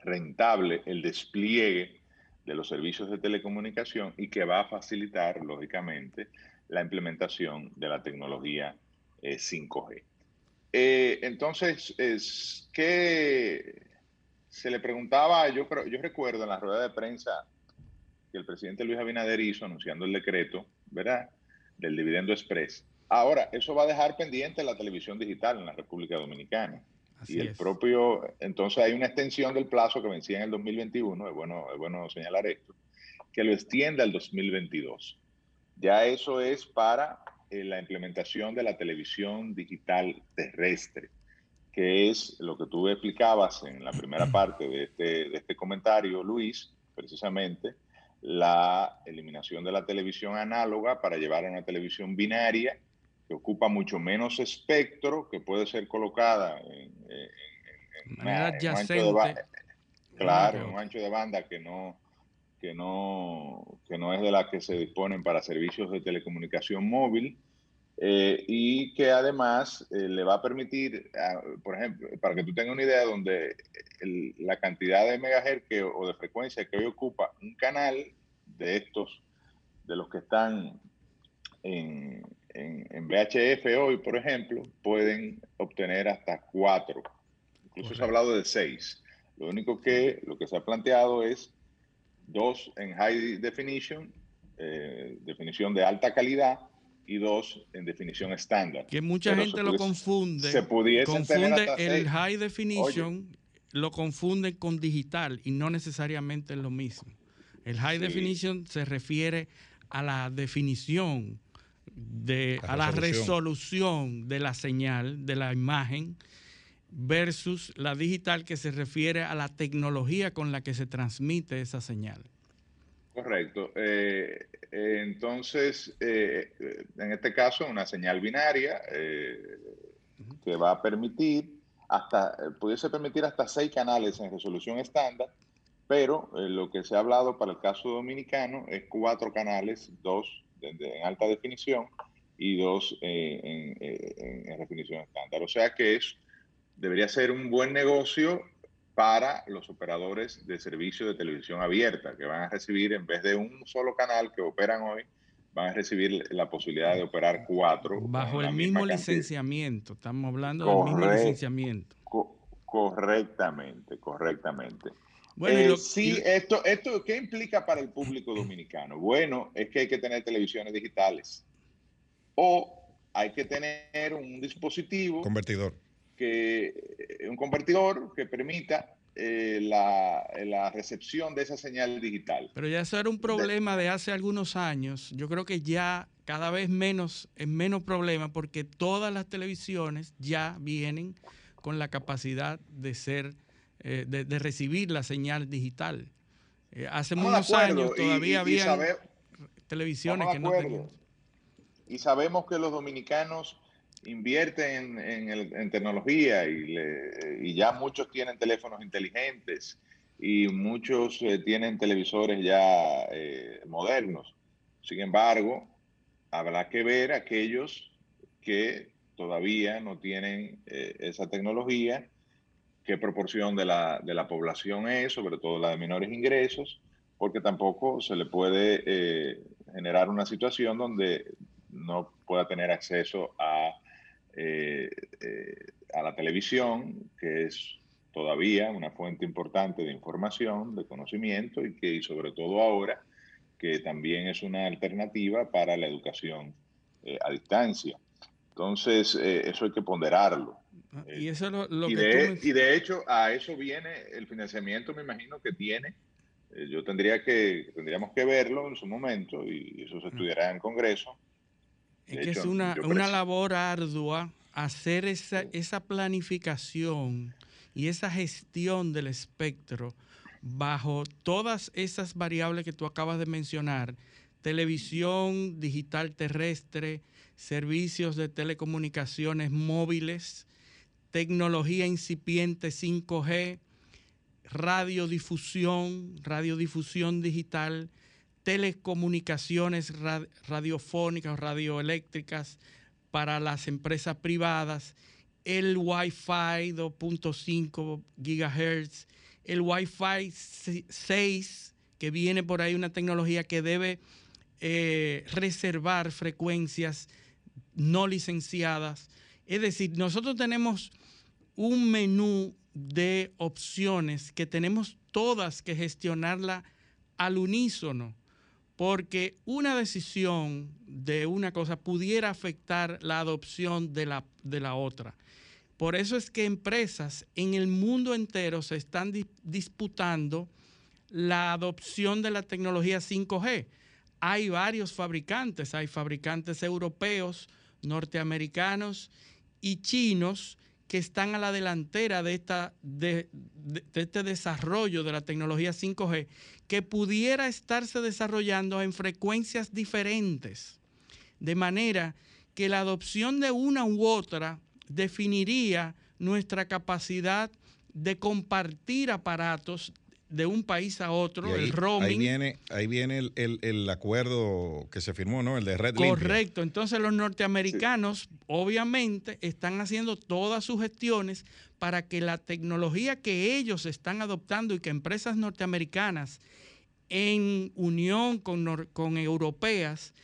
rentable el despliegue de los servicios de telecomunicación y que va a facilitar, lógicamente, la implementación de la tecnología 5G. Eh, eh, entonces, es que se le preguntaba, yo, yo recuerdo en la rueda de prensa que el presidente Luis Abinader hizo anunciando el decreto, ¿verdad? Del dividendo express. Ahora, eso va a dejar pendiente la televisión digital en la República Dominicana. y el propio, entonces hay una extensión del plazo que vencía en el 2021, es bueno, es bueno señalar esto, que lo extienda al 2022. Ya eso es para eh, la implementación de la televisión digital terrestre, que es lo que tú explicabas en la primera parte de este, de este comentario, Luis, precisamente, la eliminación de la televisión análoga para llevar a una televisión binaria que ocupa mucho menos espectro, que puede ser colocada en, un ancho de banda, claro, un ancho de banda que no, que no, que no es de la que se disponen para servicios de telecomunicación móvil. Eh, y que además eh, le va a permitir, por ejemplo, para que tú tengas una idea, donde la cantidad de megahertz o de frecuencia que hoy ocupa un canal de estos, de los que están en, en, VHF hoy, por ejemplo, pueden obtener hasta cuatro. Incluso se ha hablado de seis. Lo único que lo que se ha planteado es dos en high definition, eh, definición de alta calidad, y dos en definición estándar. Que mucha gente lo confunde. Se confunde el high definition, lo confunde con digital y no necesariamente es lo mismo. El high definition se refiere a la definición, de, a la resolución de la señal, de la imagen, versus la digital que se refiere a la tecnología con la que se transmite esa señal. Correcto. Eh, eh, entonces, eh, en este caso, una señal binaria que va a permitir hasta, pudiese permitir hasta seis canales en resolución estándar pero eh, lo que se ha hablado para el caso dominicano es cuatro canales, dos en alta definición y dos eh, eh, en, definición estándar. O sea que es, debería ser un buen negocio para los operadores de servicio de televisión abierta, que van a recibir, en vez de un solo canal que operan hoy, van a recibir la posibilidad de operar cuatro. Bajo el mismo licenciamiento, estamos hablando del mismo licenciamiento. correctamente, correctamente. Bueno, eh, sí, esto, esto, ¿qué implica para el público dominicano? Bueno, es que hay que tener televisiones digitales o hay que tener un dispositivo. Convertidor. Que, eh, un convertidor que permita eh, la, recepción de esa señal digital. Pero ya eso era un problema de hace algunos años. Yo creo que ya cada vez menos es menos problema porque todas las televisiones ya vienen con la capacidad de ser eh, de, recibir la señal digital. Eh, hace muchos años todavía había televisiones que no tenían. Y sabemos que los dominicanos invierten en, tecnología y, ya muchos tienen teléfonos inteligentes y muchos eh, tienen televisores ya modernos. Sin embargo, habrá que ver aquellos que todavía no tienen esa tecnología qué proporción de la, de la población es, sobre todo la de menores ingresos, porque tampoco se le puede eh, generar una situación donde no pueda tener acceso a, eh, eh, a la televisión, que es todavía una fuente importante de información, de conocimiento y que y sobre todo ahora que también es una alternativa para la educación a distancia. Entonces, eso hay que ponderarlo. Ah, y eso es lo, y que de, y de hecho, a eso viene el financiamiento, me imagino que tiene. Eh, yo tendría que, tendríamos que verlo en su momento y eso se estudiará en Congreso. Es que es una, una labor ardua hacer esa, esa planificación y esa gestión del espectro bajo todas esas variables que tú acabas de mencionar, televisión digital terrestre, servicios de telecomunicaciones móviles, tecnología incipiente 5G, radiodifusión, radiodifusión digital, telecomunicaciones radiofónicas o radioeléctricas para las empresas privadas, el Wi-Fi 2.5 GHz, el Wi-Fi 6, que viene por ahí una tecnología que debe eh, reservar frecuencias no licenciadas. Es decir, nosotros tenemos un menú de opciones que tenemos todas que gestionarla al unísono, porque una decisión de una cosa pudiera afectar la adopción de la, de la otra. Por eso es que empresas en el mundo entero se están disputando la adopción de la tecnología 5G. Hay varios fabricantes, hay fabricantes europeos, norteamericanos y chinos que están a la delantera de, esta, de, este desarrollo de la tecnología 5G, que pudiera estarse desarrollando en frecuencias diferentes, de manera que la adopción de una u otra definiría nuestra capacidad de compartir aparatos de un país a otro, el roaming. Ahí viene, ahí viene el, acuerdo que se firmó, ¿no? El de Red Correcto. Entonces los norteamericanos, obviamente, están haciendo todas sus gestiones para que la tecnología que ellos están adoptando y que empresas norteamericanas en unión con, con europeas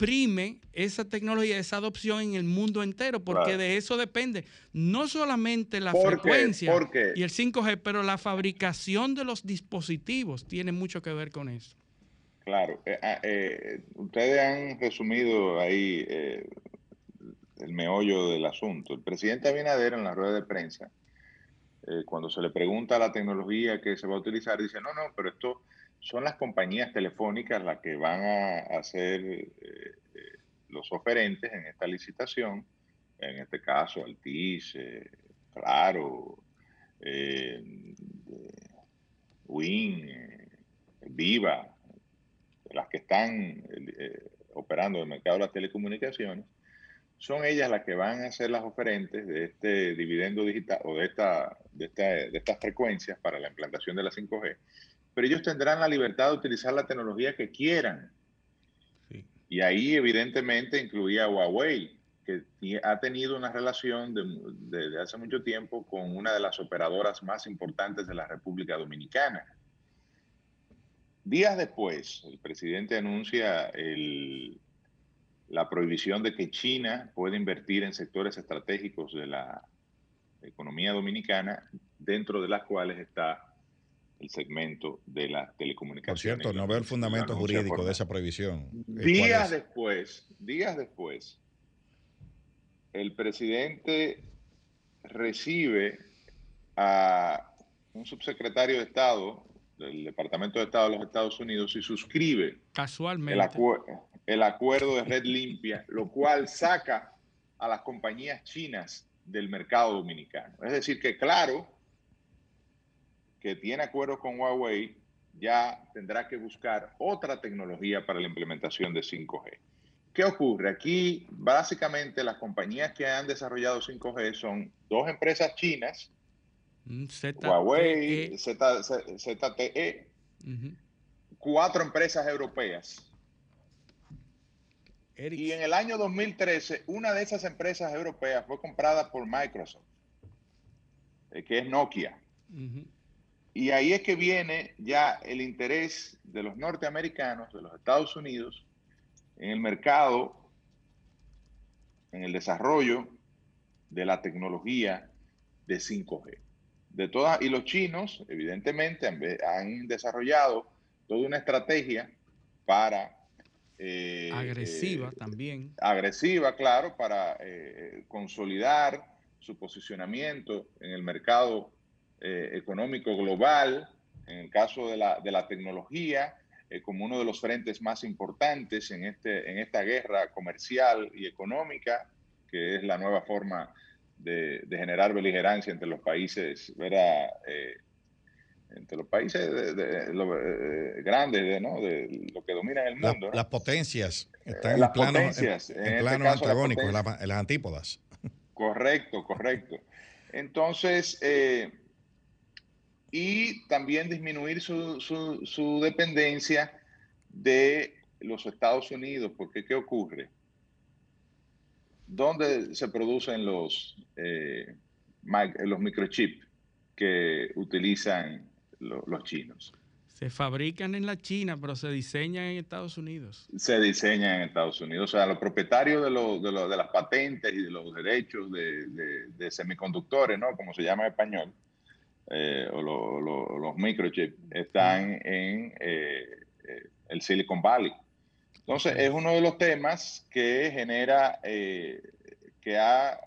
prime esa tecnología, esa adopción en el mundo entero, porque de eso depende. No solamente la frecuencia y el 5G, pero la fabricación de los dispositivos tiene mucho que ver con eso. Claro, eh, ah, eh, ustedes han resumido ahí eh, el meollo del asunto. El presidente Abinader en la rueda de prensa, cuando se le pregunta la tecnología que se va a utilizar, dice, no, no, pero esto son las compañías telefónicas las que van a, hacer eh, eh, los oferentes en esta licitación, en este caso Altiz, eh, Claro, Win, Viva, las que están operando en el mercado de las telecomunicaciones, son ellas las que van a ser las oferentes de este dividendo digital o de, esta, de, esta, de estas frecuencias para la implantación de la 5G pero ellos tendrán la libertad de utilizar la tecnología que quieran. Y ahí evidentemente incluía Huawei, que ha tenido una relación desde de, hace mucho tiempo con una de las operadoras más importantes de la República Dominicana. Días después, el presidente anuncia la prohibición de que China pueda invertir en sectores estratégicos de la economía dominicana, dentro de las cuales está el segmento de las telecomunicaciones. Por cierto, no veo el fundamento jurídico de esa prohibición. Días después, días después, el presidente recibe a un subsecretario de Estado del Departamento de Estado de los Estados Unidos y suscribe casualmente el, el acuerdo de red limpia, lo cual saca a las compañías chinas del mercado dominicano. Es decir, que claro, que tiene acuerdo con Huawei ya tendrá que buscar otra tecnología para la implementación de 5G. ¿Qué ocurre? Aquí básicamente las compañías que han desarrollado 5G son dos empresas chinas, mm, Huawei, ZTE, cuatro empresas europeas. Y en el año 2013, una de esas empresas europeas fue comprada por Microsoft, eh, que es Nokia. Y ahí es que viene ya el interés de los norteamericanos, de los Estados Unidos, en el mercado, en el desarrollo de la tecnología de 5G. De todas, y los chinos, evidentemente, han, desarrollado toda una estrategia para... Eh, agresiva eh, también. Agresiva, claro, para eh, consolidar su posicionamiento en el mercado eh, económico global, en el caso de la, de la tecnología, eh, como uno de los frentes más importantes en, este, en esta guerra comercial y económica, que es la nueva forma de, de generar beligerancia entre los países entre los países eh, grandes, de, ¿no? de lo que domina el mundo. Las potencias están en, plano, en, este plano antagónico, en, las antípodas. Correcto, correcto. Entonces, eh, y también disminuir su, su, su, dependencia de los Estados Unidos, porque ¿qué ocurre? ¿Dónde se producen los, eh, los microchips que utilizan los chinos? Se fabrican en la China, pero se diseñan en Estados Unidos. Se diseñan en Estados Unidos. O sea, los propietarios de, de, de las patentes y de los derechos de, semiconductores, ¿no? Como se llama en español, eh, o los microchips, están en eh, eh, el Silicon Valley. Entonces, es uno de los temas que genera, que ha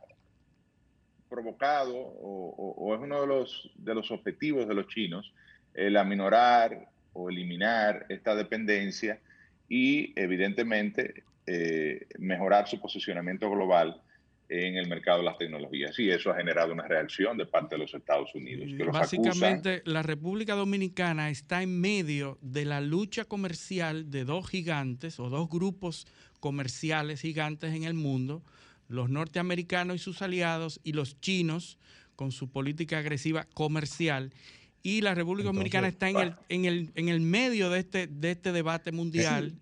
provocado, o, o, es uno de los, de los objetivos de los chinos, el aminorar o eliminar esta dependencia y evidentemente eh, mejorar su posicionamiento global en el mercado de las tecnologías. Y eso ha generado una reacción de parte de los Estados Unidos. Básicamente, la República Dominicana está en medio de la lucha comercial de dos gigantes o dos grupos comerciales gigantes en el mundo, los norteamericanos y sus aliados y los chinos con su política agresiva comercial y la República Dominicana está en el, en el, en el medio de este, de este debate mundial.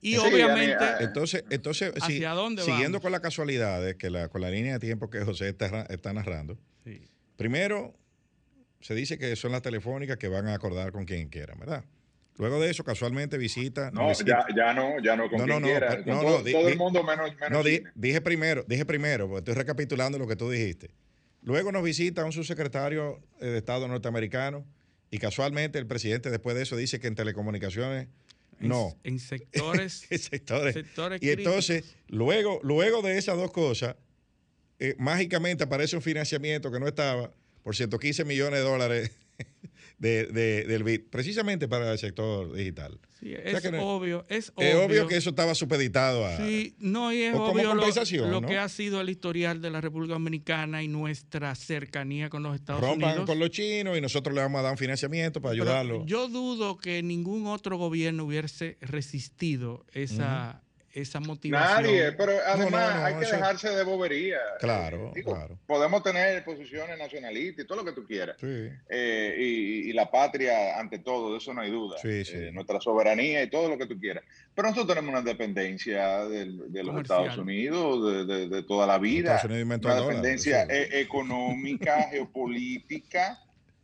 Y obviamente, entonces, entonces ¿hacia dónde siguiendo con la casualidad, que la, con la línea de tiempo que José está, está narrando, primero se dice que son las telefónicas que van a acordar con quien quiera, ¿verdad? Luego de eso, casualmente visita. No, Ya, ya, no, ya no con no, quien no, quiera. No, todo, todo el mundo menos. menos no, dije primero, dije primero, porque estoy recapitulando lo que tú dijiste. Luego nos visita un subsecretario de Estado norteamericano y casualmente el presidente después de eso dice que en telecomunicaciones no. En, sectores. <laughs> en sectores. y entonces, luego, luego de esas dos cosas, eh, mágicamente aparece un financiamiento que no estaba por 115 millones de dólares de, del BID, precisamente para el sector digital. Sí, es obvio, es obvio. que eso estaba supeditado a... Sí, no, y es obvio lo, que ha sido el historial de la República Dominicana y nuestra cercanía con los Estados Unidos. Rompan con los chinos y nosotros le vamos a dar un financiamiento para ayudarlo. Yo dudo que ningún otro gobierno hubiese resistido esa esa motivación. Nadie, pero además hay que dejarse de bobería. Claro, claro. Podemos tener posiciones nacionalistas y todo lo que tú quieras. Eh, y, la patria ante todo, de eso no hay duda. Eh, nuestra soberanía y todo lo que tú quieras. Pero nosotros tenemos una dependencia de, los Estados Unidos de, toda la vida. una dependencia e, económica, <laughs> geopolítica.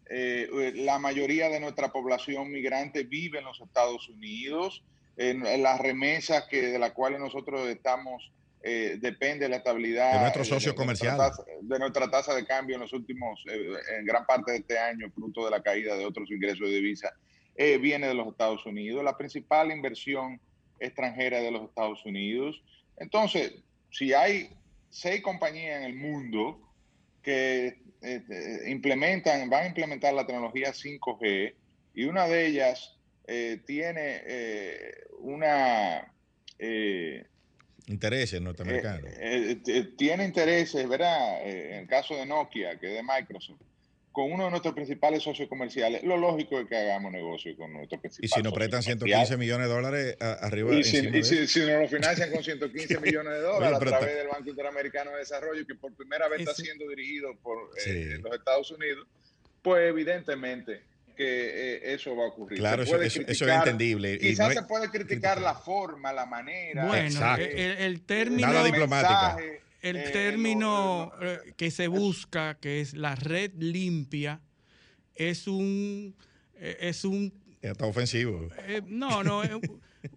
Eh, la mayoría de nuestra población migrante vive en los Estados Unidos en, las remesas que de las cuales nosotros estamos eh, depende de la estabilidad de nuestro socio comercial. de nuestra tasa de cambio en los últimos eh, en gran parte de este año fruto de la caída de otros ingresos de divisa eh, viene de los Estados Unidos. La principal inversión extranjera de los Estados Unidos. Entonces si hay seis compañías en el mundo que implementan van a implementar la tecnología 5G y una de ellas eh, tiene eh, una... Eh, intereses norteamericanos. tiene intereses, ¿verdad? en el caso de Nokia, que es de Microsoft, con uno de nuestros principales socios comerciales, lo lógico es que hagamos negocio con nuestros principales. Y si nos prestan 115 millones de dólares arriba Y, si, y si, nos lo financian con 115 millones de dólares a través del Banco Interamericano de Desarrollo, que por primera vez está siendo dirigido por los Estados Unidos, pues evidentemente que eh, eso va a ocurrir. Claro, eso, es entendible. Quizás se puede criticar la forma, la manera. Bueno, el, término. Nada diplomática. el eh, término eh, que se busca, que es la red limpia, es un. Es un Está ofensivo. no, no,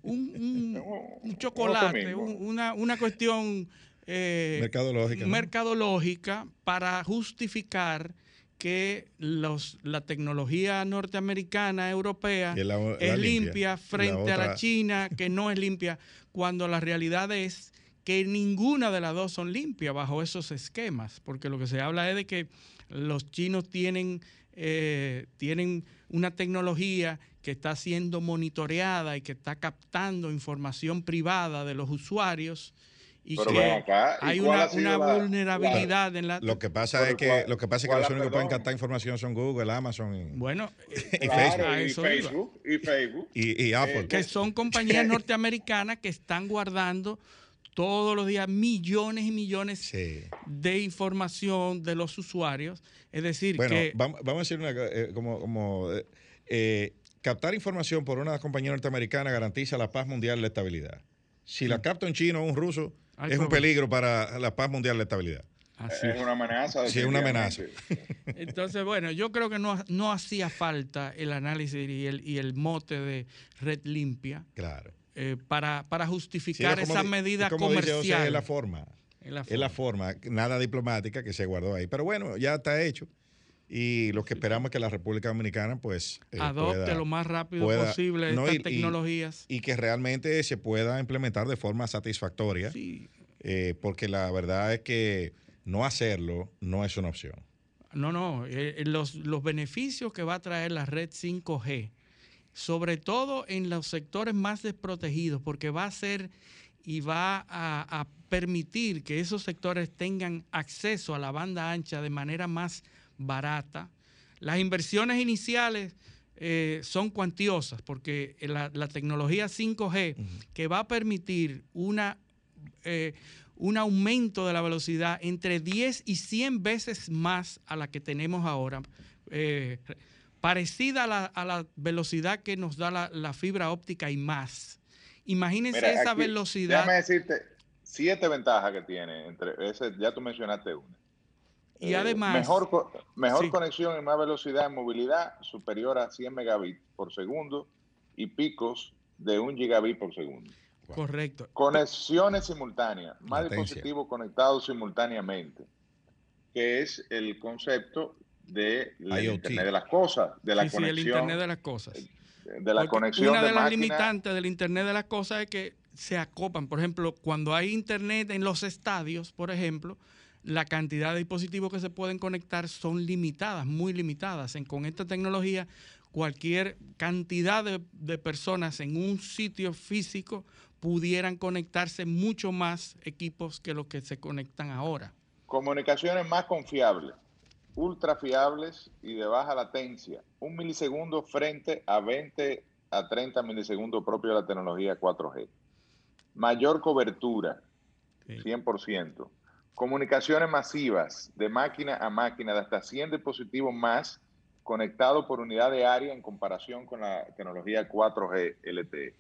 un, un, <laughs> chocolate, una, una cuestión mercadológica, mercadológica para justificar que los, la tecnología norteamericana, europea, es limpia, frente a la China, <laughs> que no es limpia, cuando la realidad es que ninguna de las dos son limpias bajo esos esquemas, porque lo que se habla es de que los chinos tienen, eh, tienen una tecnología que está siendo monitoreada y que está captando información privada de los usuarios y Pero que ven acá, ¿y hay una, ha sido una la- vulnerabilidad en la... Lo que pasa es que ¿cuál- lo que pasa es que los únicos que pueden captar información son Google, Amazon y, Bueno, <laughs> y Claro, a y. Facebook, y Facebook. y, y Apple. Eh, que son compañías <laughs> norteamericanas que están guardando todos los días millones y millones Sí. de información de los usuarios. Es decir, Bueno, que vamos, vamos a decir una, eh, como, como eh, eh, captar información por una compañía norteamericana garantiza la paz mundial y la estabilidad. Si la capta un chino o un ruso, Hay es un peligro para la paz mundial y la estabilidad. así Es una amenaza. Sí, es una amenaza. Entonces, bueno, yo creo que no, no hacía falta el análisis y el, y el mote de red limpia Claro. eh, para, para Sí, justificar es como esa di- medida es como dice José, comercial. es la forma. Es la Es la forma, nada diplomática que se guardó ahí. Pero bueno, ya está hecho. Y lo que esperamos es que la República Dominicana, pues. eh, Adopte pueda- lo más rápido pueda- posible no, estas y- tecnologías. Y que realmente se pueda implementar de forma satisfactoria. Sí. eh, porque la verdad es que no hacerlo no es una opción. No, no, eh, eh, los, los beneficios que va a traer la red 5G, sobre todo en los sectores más desprotegidos, porque va a ser y va a, a permitir que esos sectores tengan acceso a la banda ancha de manera más barata. Las inversiones iniciales eh, son cuantiosas, porque la, la tecnología 5G, que va a permitir una eh, un aumento de la velocidad entre 10 y 100 veces más a la que tenemos ahora, eh, parecida a la, a la velocidad que nos da la, la fibra óptica y más. Imagínense Mira, esa aquí, velocidad. Déjame decirte siete ventajas que tiene. Entre ese, ya tú mencionaste una. Y Eh, además- Mejor, mejor Sí. conexión y más velocidad en movilidad superior a 100 megabits por segundo y picos de 1 gigabit por segundo. Correcto. Conexiones simultáneas, más Latencia. dispositivos conectados simultáneamente, que es el concepto de la IoT. Internet de las cosas, de la Sí, sí, conexión, el Internet de las cosas. de la Porque conexión una de, de las máquina- limitantes del Internet de las cosas es que se acopan. Por ejemplo, cuando hay Internet en los estadios, por ejemplo, la cantidad de dispositivos que se pueden conectar son limitadas, muy limitadas. En- con esta tecnología, cualquier cantidad de, de personas en un sitio físico pudieran conectarse mucho más equipos que los que se conectan ahora. Comunicaciones más confiables, ultra fiables y de baja latencia. Un milisegundo frente a 20 a 30 milisegundos propio de la tecnología 4G. Mayor cobertura, Sí. 100%. Comunicaciones masivas de máquina a máquina de hasta 100 dispositivos más conectados por unidad de área en comparación con la tecnología 4G LTE.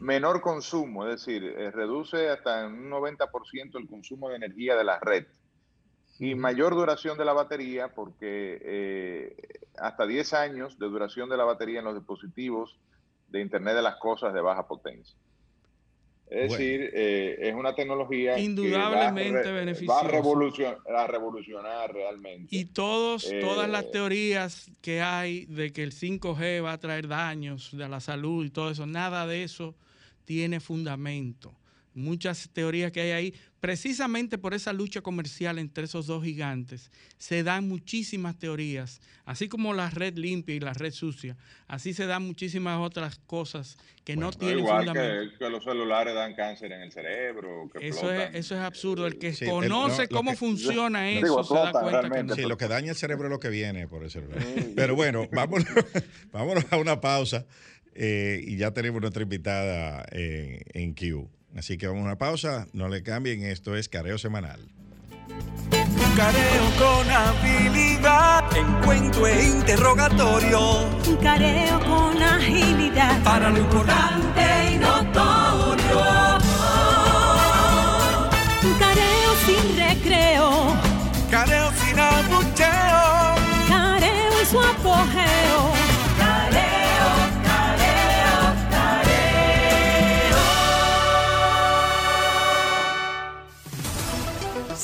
Menor consumo, es decir, eh, reduce hasta un 90% el consumo de energía de la red. Y mayor duración de la batería, porque eh, hasta 10 años de duración de la batería en los dispositivos de Internet de las Cosas de baja potencia. Es Bueno. decir, eh, es una tecnología Indudablemente que va a, re- beneficiosa. va a, revolucion- a revolucionar realmente. Y todos, todas las Eh, teorías que hay de que el 5G va a traer daños de la salud y todo eso, nada de eso tiene fundamento. Muchas teorías que hay ahí, precisamente por esa lucha comercial entre esos dos gigantes, se dan muchísimas teorías, así como la red limpia y la red sucia, así se dan muchísimas otras cosas que no No, tienen igual fundamento. que, que los celulares dan cáncer en el cerebro. Que Eso explotan. es, eso es absurdo. El que Sí, el- conoce no, cómo que- funciona <laughs> eso se da cuenta que no. Sí, lo que daña el cerebro es lo que viene por el celular. Pero bueno, vámonos, <laughs> vámonos a una pausa eh, y ya tenemos nuestra invitada en, en Q. Así que vamos a una pausa, no le cambien, esto es Careo Semanal. Careo con habilidad, encuentro e interrogatorio. Un careo con agilidad. Para lo importante y notorio. Un careo sin recreo. Careo sin abucheo. Careo en su apogeo.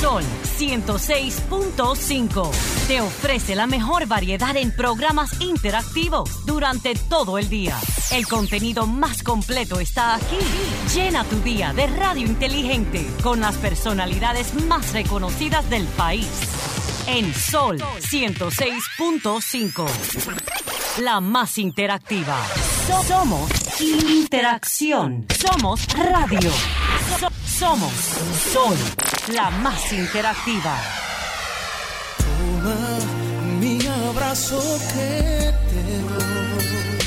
Sol 106.5 te ofrece la mejor variedad en programas interactivos durante todo el día. El contenido más completo está aquí. Llena tu día de radio inteligente con las personalidades más reconocidas del país. En Sol 106.5. La más interactiva. So- Somos interacción. Somos radio. So- somos Sol, la más interactiva. Toma mi abrazo que te doy.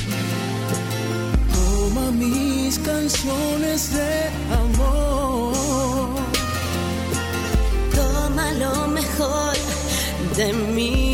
Toma mis canciones de amor. Toma lo mejor de mí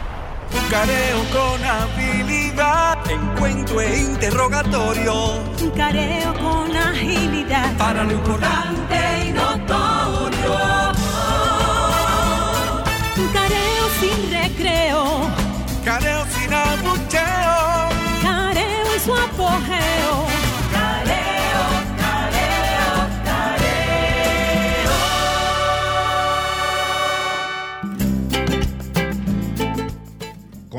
Careo con habilidad, encuentro e interrogatorio. Careo con agilidad. Para lo importante y notorio. Careo sin recreo. Careo sin abucheo. Careo en su apogeo.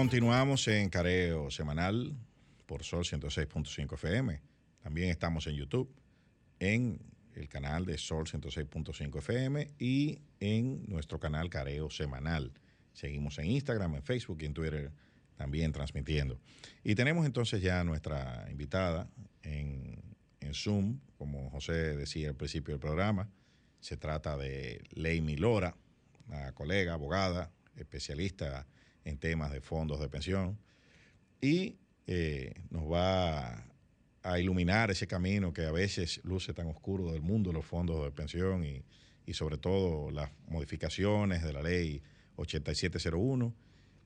Continuamos en Careo Semanal por Sol 106.5 FM. También estamos en YouTube, en el canal de Sol 106.5 FM y en nuestro canal Careo Semanal. Seguimos en Instagram, en Facebook y en Twitter también transmitiendo. Y tenemos entonces ya nuestra invitada en, Zoom, como José decía al principio del programa. Se trata de Leimi Lora, una colega, abogada, especialista temas de fondos de pensión y eh, nos va a iluminar ese camino que a veces luce tan oscuro del mundo los fondos de pensión y, y sobre todo las modificaciones de la ley 8701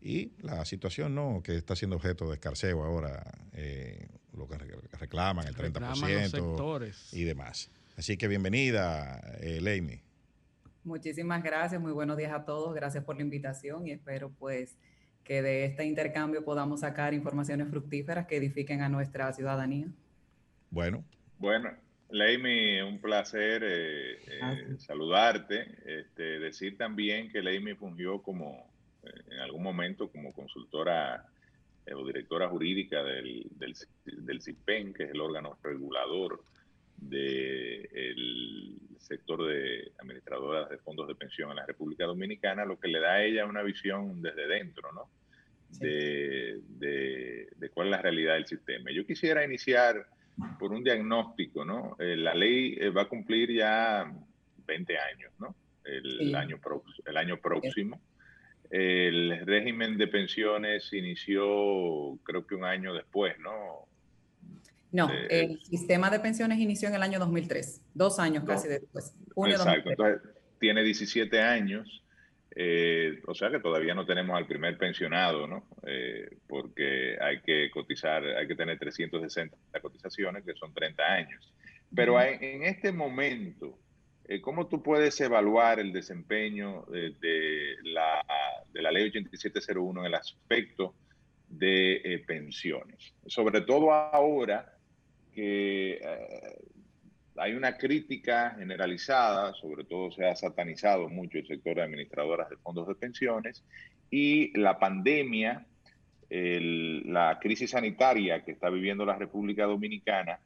y la situación no que está siendo objeto de escarceo ahora, eh, lo que re- reclaman el 30% Reclaman y demás. Así que bienvenida, eh, Leimi. Muchísimas gracias, muy buenos días a todos, gracias por la invitación y espero pues que de este intercambio podamos sacar informaciones fructíferas que edifiquen a nuestra ciudadanía. Bueno, Bueno, Leimi, un placer eh, eh, saludarte. Este, decir también que Leimi fungió como, eh, en algún momento, como consultora eh, o directora jurídica del, del, del CIPEN, que es el órgano regulador del sector de administradoras de fondos de pensión en la República Dominicana, lo que le da a ella una visión desde dentro, ¿no? De, de- de cuál es la realidad del sistema. Yo quisiera iniciar por un diagnóstico, ¿no? Eh, la ley eh, va a cumplir ya 20 años, ¿no? El, Sí. año, el año próximo. El régimen de pensiones inició, creo que un año después, ¿no? No, Eh, el sistema de pensiones inició en el año 2003, dos años No. casi después, junio Exacto, 2003. entonces tiene 17 años, eh, o sea que todavía no tenemos al primer pensionado, ¿no? Eh, porque hay que cotizar, hay que tener 360 cotizaciones, que son 30 años. Pero hay- en este momento, eh, ¿cómo tú puedes evaluar el desempeño de, de la, de la ley 8701 en el aspecto de eh, pensiones? Sobre todo ahora que eh, hay una crítica generalizada, sobre todo se ha satanizado mucho el sector de administradoras de fondos de pensiones y la pandemia, el- la crisis sanitaria que está viviendo la República Dominicana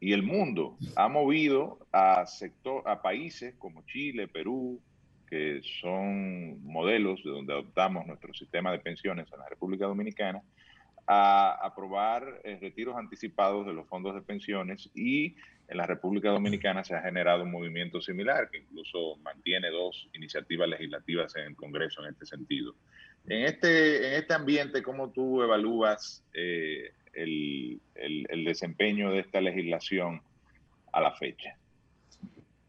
y el mundo ha movido a, sector, a países como Chile, Perú, que son modelos de donde adoptamos nuestro sistema de pensiones en la República Dominicana, a aprobar eh, retiros anticipados de los fondos de pensiones y en la República Dominicana se ha generado un movimiento similar que incluso mantiene dos iniciativas legislativas en el Congreso en este sentido. En este, en este ambiente, ¿cómo tú evalúas eh, el, el, el desempeño de esta legislación a la fecha?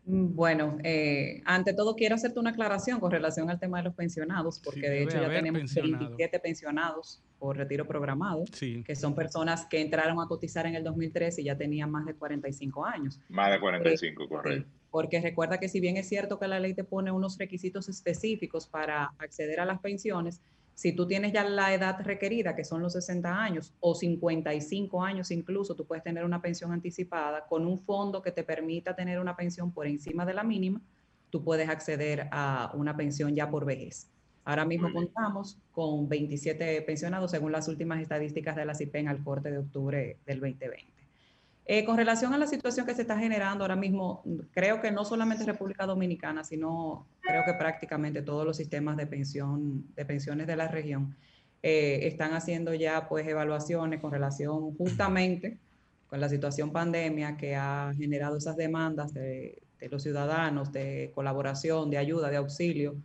Bueno, eh, ante todo quiero hacerte una aclaración con relación al tema de los pensionados, porque de debe hecho ya tenemos pensionados. 27 pensionados por retiro programado, Sí. que son personas que entraron a cotizar en el 2013 y ya tenían más de 45 años. Más de 45, Sí, correcto. Porque recuerda que si bien es cierto que la ley te pone unos requisitos específicos para acceder a las pensiones, si tú tienes ya la edad requerida, que son los 60 años o 55 años incluso, tú puedes tener una pensión anticipada con un fondo que te permita tener una pensión por encima de la mínima, tú puedes acceder a una pensión ya por vejez. Ahora mismo contamos con 27 pensionados según las últimas estadísticas de la CIPEN al corte de octubre del 2020. Eh, con relación a la situación que se está generando ahora mismo, creo que no solamente República Dominicana, sino creo que prácticamente todos los sistemas de pensión, de pensiones de la región, eh, están haciendo ya pues evaluaciones con relación justamente con la situación pandemia que ha generado esas demandas de, de los ciudadanos de colaboración, de ayuda, de auxilio,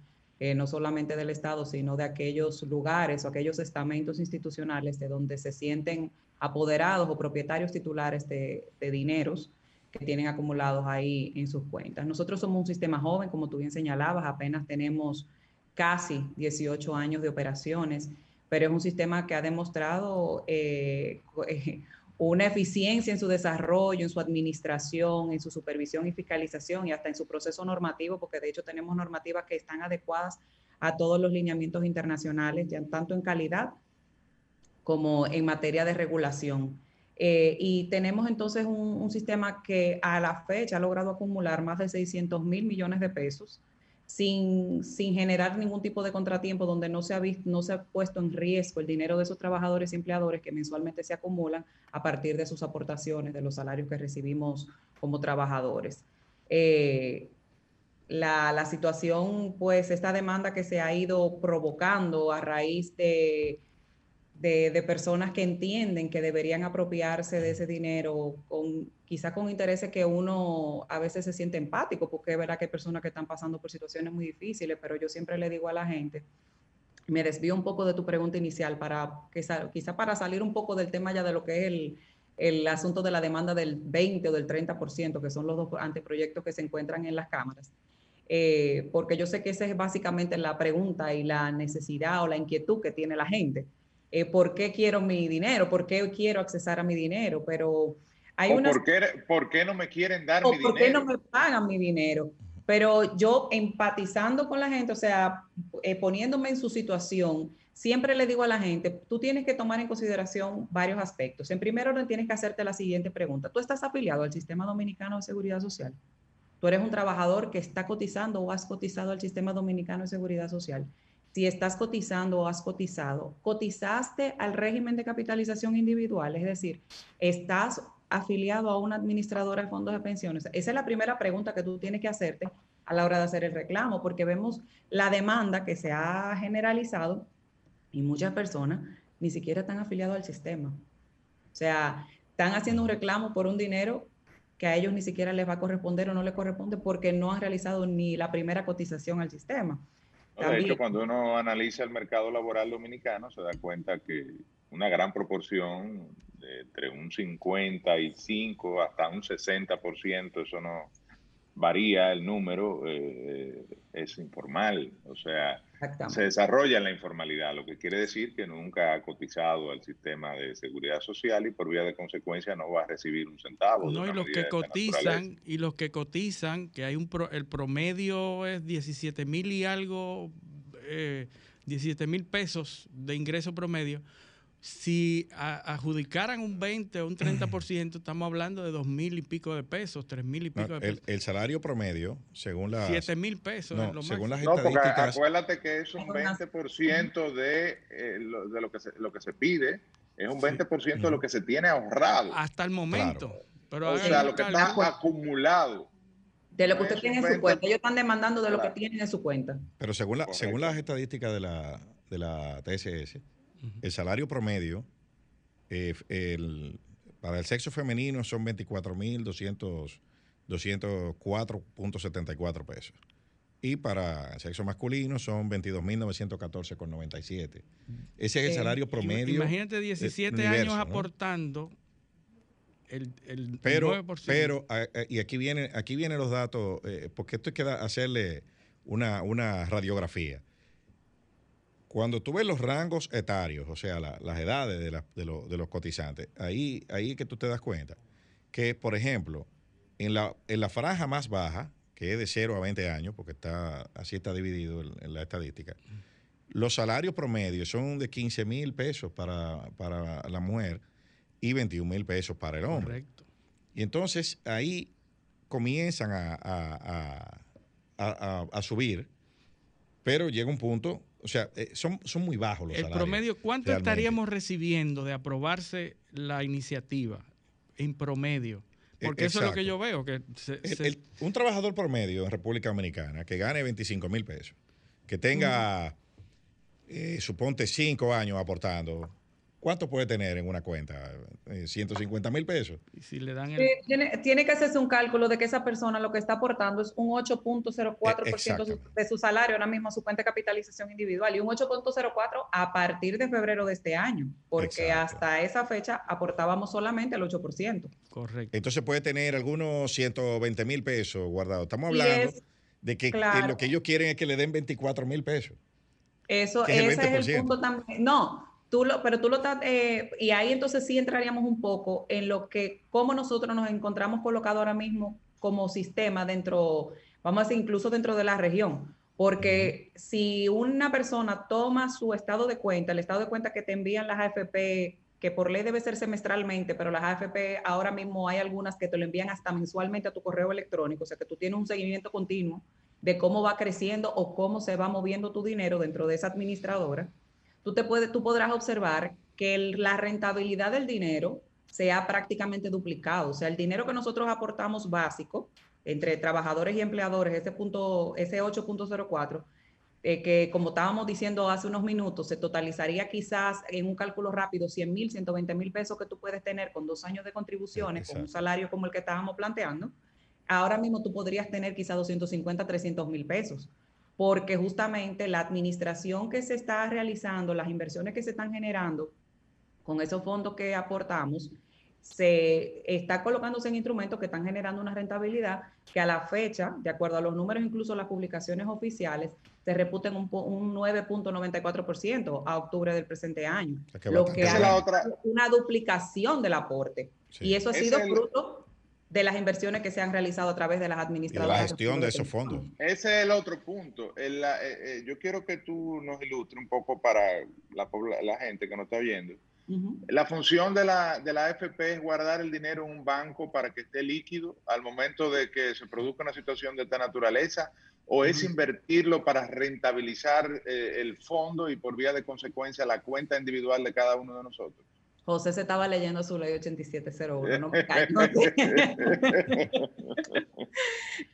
eh, no solamente del Estado, sino de aquellos lugares o aquellos estamentos institucionales de donde se sienten apoderados o propietarios titulares de, de dineros que tienen acumulados ahí en sus cuentas. Nosotros somos un sistema joven, como tú bien señalabas, apenas tenemos casi 18 años de operaciones, pero es un sistema que ha demostrado eh, <laughs> eh, una eficiencia en su desarrollo, en su administración, en su supervisión y fiscalización y hasta en su proceso normativo, porque de hecho tenemos normativas que están adecuadas a todos los lineamientos internacionales, ya tanto en calidad como en materia de regulación. Eh, y tenemos entonces un, un sistema que a la fecha ha logrado acumular más de 600 mil millones de pesos sin, sin generar ningún tipo de contratiempo donde no se, ha visto, no se ha puesto en riesgo el dinero de esos trabajadores y empleadores que mensualmente se acumulan a partir de sus aportaciones, de los salarios que recibimos como trabajadores. Eh, la, la situación, pues esta demanda que se ha ido provocando a raíz de, de, personas que entienden que deberían apropiarse de ese dinero, con, quizá con intereses que uno a veces se siente empático, porque es verdad que hay personas que están pasando por situaciones muy difíciles, pero yo siempre le digo a la gente, me desvío un poco de tu pregunta inicial, para quizá, quizá para salir un poco del tema ya de lo que es el, el asunto de la demanda del 20 o del 30%, que son los dos anteproyectos que se encuentran en las cámaras. Eh, porque yo sé que esa es básicamente la pregunta y la necesidad o la inquietud que tiene la gente. Eh, ¿Por qué quiero mi dinero? ¿Por qué quiero accesar a mi dinero? Pero hay ¿O una... por, qué, por qué no me quieren dar ¿O mi por qué dinero? no me pagan mi dinero? Pero yo empatizando con la gente, o sea, eh, poniéndome en su situación, siempre le digo a la gente, tú tienes que tomar en consideración varios aspectos. En primer orden, tienes que hacerte la siguiente pregunta. ¿Tú estás afiliado al Sistema Dominicano de Seguridad Social? ¿Tú eres un trabajador que está cotizando o has cotizado al Sistema Dominicano de Seguridad Social? Si estás cotizando o has cotizado, cotizaste al régimen de capitalización individual, es decir, estás afiliado a una administradora de fondos de pensiones? Esa es la primera pregunta que tú tienes que hacerte a la hora de hacer el reclamo, porque vemos la demanda que se ha generalizado y muchas personas ni siquiera están afiliados al sistema. O sea, están haciendo un reclamo por un dinero que a ellos ni siquiera les va a corresponder o no les corresponde porque no han realizado ni la primera cotización al sistema. De hecho, cuando uno analiza el mercado laboral dominicano, se da cuenta que una gran proporción, de entre un 55 hasta un 60%, eso no varía el número, eh, es informal. O sea. Se desarrolla en la informalidad, lo que quiere decir que nunca ha cotizado al sistema de seguridad social y por vía de consecuencia no va a recibir un centavo. No, y los que cotizan, y los que cotizan, que hay un pro- el promedio es 17 mil y algo, eh, 17 mil pesos de ingreso promedio. Si a- adjudicaran un 20 o un 30%, estamos hablando de dos mil y pico de pesos, tres mil y No, pico de el, pesos. el salario promedio, según las... Siete mil pesos No, es lo según las máximo. No, porque estadísticas... acuérdate que es un 20% de, eh, lo, de lo, que se, lo que se pide, es un 20% de lo que se tiene ahorrado. Hasta el momento. Pero o sea, lo que está acumulado. De lo que usted tiene en su 20. cuenta. Ellos están demandando de lo que tienen en su cuenta. Pero según, la, según las estadísticas de la, de la TSS, el salario promedio eh, el- para el sexo femenino son 24.204.74 pesos. Y para el sexo masculino son 22.914,97. Ese es el Eh, salario promedio. Imagínate del 17 universo, años ¿no? aportando el, el Pero, 9%. pero a- a- y aquí viene, aquí vienen los datos, eh, porque esto hay que da- hacerle una, una radiografía. Cuando tú ves los rangos etarios, o sea, la- las edades de, la- de lo- de los cotizantes, ahí, ahí es que tú te das cuenta que, por ejemplo, en la, en la franja más baja, que es de 0 a 20 años, porque está así está dividido en, en la estadística, los salarios promedios son de 15 mil pesos para, para la mujer y 21 mil pesos para el hombre. Correcto. Y entonces ahí comienzan a- a- a- a subir, pero llega un punto, o sea, eh, son, son muy bajos los El salarios. promedio, ¿cuánto realmente. estaríamos recibiendo de aprobarse la iniciativa en promedio? Eh, Porque eso es lo que yo veo. que se- El- se- el- un trabajador promedio en República Dominicana que gane 25 mil pesos, que tenga, eh, suponte, 5 años aportando, ¿cuánto puede tener en una cuenta? Eh, 150 mil pesos. y si le dan el, Eh, Tiene, tiene que hacerse un cálculo de que esa persona lo que está aportando es un 8.04% de su- de su salario ahora mismo a su cuenta de capitalización individual y un 8.04 a partir de febrero de este año, porque Exacto. hasta esa fecha aportábamos solamente el 8%. correcto. Entonces puede tener algunos 120 mil pesos guardados. Estamos hablando es- de que eh, lo que ellos quieren es que le den 24 mil pesos. Eso, Que es el ese es el 20%. punto también. No, tú lo, pero tú lo estás, eh, y ahí entonces sí entraríamos un poco en lo que, cómo nosotros nos encontramos colocados ahora mismo como sistema dentro, vamos a decir, incluso dentro de la región. Porque si una persona toma su estado de cuenta, el estado de cuenta que te envían las AFP, que por ley debe ser semestralmente, pero las AFP ahora mismo hay algunas que te lo envían hasta mensualmente a tu correo electrónico, o sea que tú tienes un seguimiento continuo de cómo va creciendo o cómo se va moviendo tu dinero dentro de esa administradora, tú, te puedes, tú podrás observar que el- la rentabilidad del dinero se ha prácticamente duplicado. O sea, el dinero que nosotros aportamos básico entre trabajadores y empleadores, ese, punto, ese 8.04, eh, que como estábamos diciendo hace unos minutos, se totalizaría quizás en un cálculo rápido 100 mil, 120 mil pesos que tú puedes tener con dos años de contribuciones, con un Exacto. salario como el que estábamos planteando. Ahora mismo tú podrías tener quizás 250, 300 mil pesos, porque justamente la administración que se está realizando, las inversiones que se están generando con esos fondos que aportamos, se está colocándose en instrumentos que están generando una rentabilidad que a la fecha, de acuerdo a los números, incluso las publicaciones oficiales, se reputen un, un 9.94% a octubre del presente año, lo que es la ha otra. una duplicación del aporte. Sí. Y eso ha sido el- fruto de las inversiones que se han realizado a través de las Y de administradoras. la gestión de esos fondos. Ese es el otro punto. El- la- eh, eh, yo quiero que tú nos ilustres un poco para la, pobla- la gente que nos está viendo. La función de la, de la AFP es guardar el dinero en un banco para que esté líquido al momento de que se produzca una situación de esta naturaleza o es invertirlo para rentabilizar eh, el fondo y por vía de consecuencia la cuenta individual de cada uno de nosotros. José se estaba leyendo su ley 8701, no me callo. <laughs>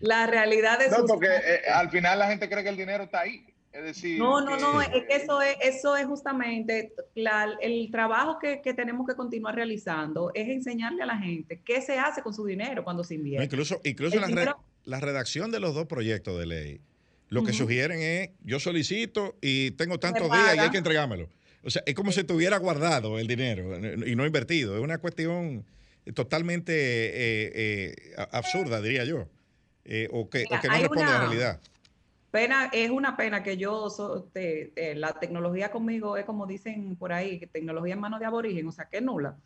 La realidad es... No, porque eh, al final la gente cree que el dinero está ahí. Es decir, No, no, no, que- es que eso es, eso es justamente la- el trabajo que, que tenemos que continuar realizando, es enseñarle a la gente qué se hace con su dinero cuando se No, invierte. incluso incluso la, re- dinero- la redacción de los dos proyectos de ley, lo que sugieren es, yo solicito y tengo tantos días y hay que entregármelo. O sea, es como si tuviera guardado el dinero eh, y no invertido. Es una cuestión totalmente eh, eh, absurda, diría yo. Eh, o, que, o Mira, que no responde a la una- realidad. Pena, es una pena que yo, so- te- eh, la tecnología conmigo es como dicen por ahí, tecnología en mano de aborigen, o sea, que es nula.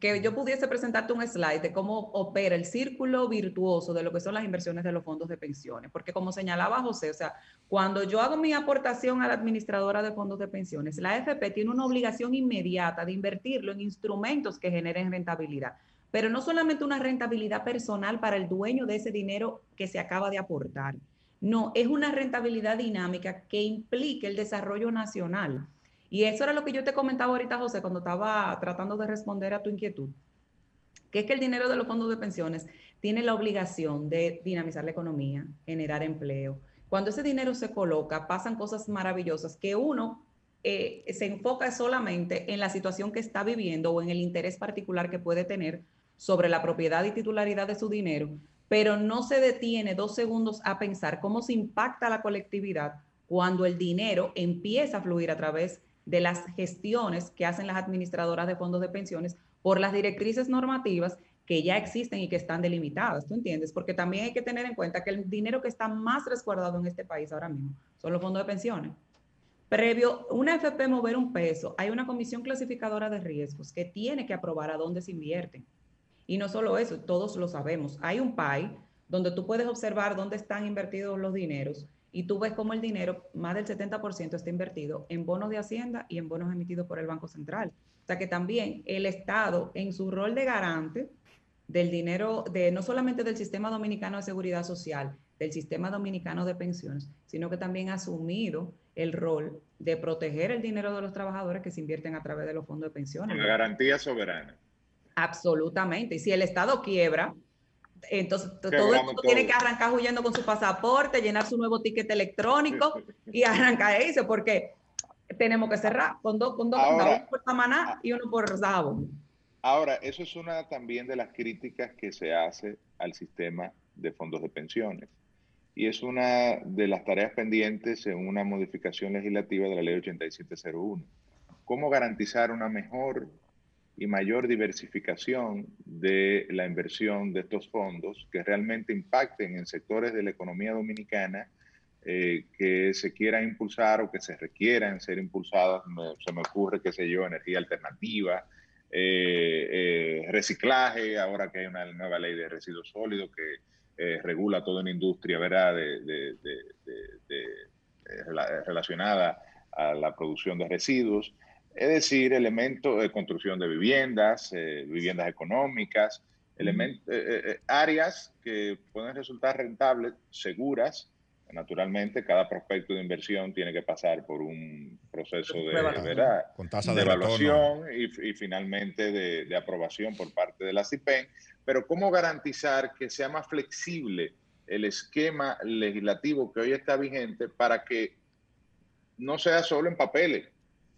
Que yo pudiese presentarte un slide de cómo opera el círculo virtuoso de lo que son las inversiones de los fondos de pensiones. Porque como señalaba José, o sea, cuando yo hago mi aportación a la administradora de fondos de pensiones, la AFP tiene una obligación inmediata de invertirlo en instrumentos que generen rentabilidad. Pero no solamente una rentabilidad personal para el dueño de ese dinero que se acaba de aportar. No, es una rentabilidad dinámica que implica el desarrollo nacional. Y eso era lo que yo te comentaba ahorita, José, cuando estaba tratando de responder a tu inquietud, que es que el dinero de los fondos de pensiones tiene la obligación de dinamizar la economía, generar empleo. Cuando ese dinero se coloca, pasan cosas maravillosas que uno eh, se enfoca solamente en la situación que está viviendo o en el interés particular que puede tener sobre la propiedad y titularidad de su dinero, pero no se detiene dos segundos a pensar cómo se impacta la colectividad cuando el dinero empieza a fluir a través de las gestiones que hacen las administradoras de fondos de pensiones por las directrices normativas que ya existen y que están delimitadas, ¿tú entiendes? Porque también hay que tener en cuenta que el dinero que está más resguardado en este país ahora mismo son los fondos de pensiones. Previo una FP mover un peso, hay una comisión clasificadora de riesgos que tiene que aprobar a dónde se invierten. Y no solo eso, todos lo sabemos. Hay un PAI donde tú puedes observar dónde están invertidos los dineros y tú ves cómo el dinero, más del 70% está invertido en bonos de Hacienda y en bonos emitidos por el Banco Central. O sea que también el Estado, en su rol de garante del dinero, de no solamente del sistema dominicano de seguridad social, del sistema dominicano de pensiones, sino que también ha asumido el rol de proteger el dinero de los trabajadores que se invierten a través de los fondos de pensiones. La garantía soberana. Absolutamente. Y si el Estado quiebra, entonces todo el mundo tiene que arrancar huyendo con su pasaporte, llenar su nuevo ticket electrónico y arrancar eso, porque tenemos que cerrar con dos, con dos, uno por Samaná y uno por Sabo. Ahora, eso es una también de las críticas que se hace al sistema de fondos de pensiones. Y es una de las tareas pendientes en una modificación legislativa de la ley 8701. ¿Cómo garantizar una mejor y mayor diversificación de la inversión de estos fondos que realmente impacten en sectores de la economía dominicana eh, que se quieran impulsar o que se requieran ser impulsadas. se me ocurre, qué sé yo, energía alternativa, eh, eh, reciclaje, ahora que hay una nueva ley de residuos sólidos que regula toda una industria ¿verdad? Relacionada a la producción de residuos es decir, elementos de construcción de viviendas, eh, viviendas económicas, elementos, eh, eh, áreas que pueden resultar rentables, seguras. Naturalmente, cada prospecto de inversión tiene que pasar por un proceso de, ¿verdad? Con tasa de, de evaluación y, y, finalmente de, de, aprobación por parte de la CIPEN. Pero ¿cómo garantizar que sea más flexible el esquema legislativo que hoy está vigente para que no sea solo en papeles,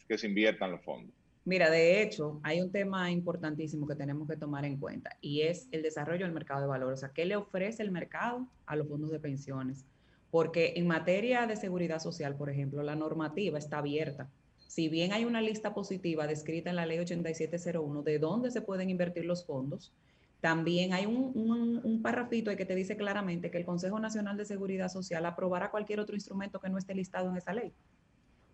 que se inviertan los fondos. Mira, de hecho, hay un tema importantísimo que tenemos que tomar en cuenta y es el desarrollo del mercado de valores. O sea, ¿qué le ofrece el mercado a los fondos de pensiones? Porque en materia de seguridad social, por ejemplo, la normativa está abierta. Si bien hay una lista positiva descrita en la ley 8701 de dónde se pueden invertir los fondos, también hay un, un, un que te dice claramente que el Consejo Nacional de Seguridad Social aprobará cualquier otro instrumento que no esté listado en esa ley.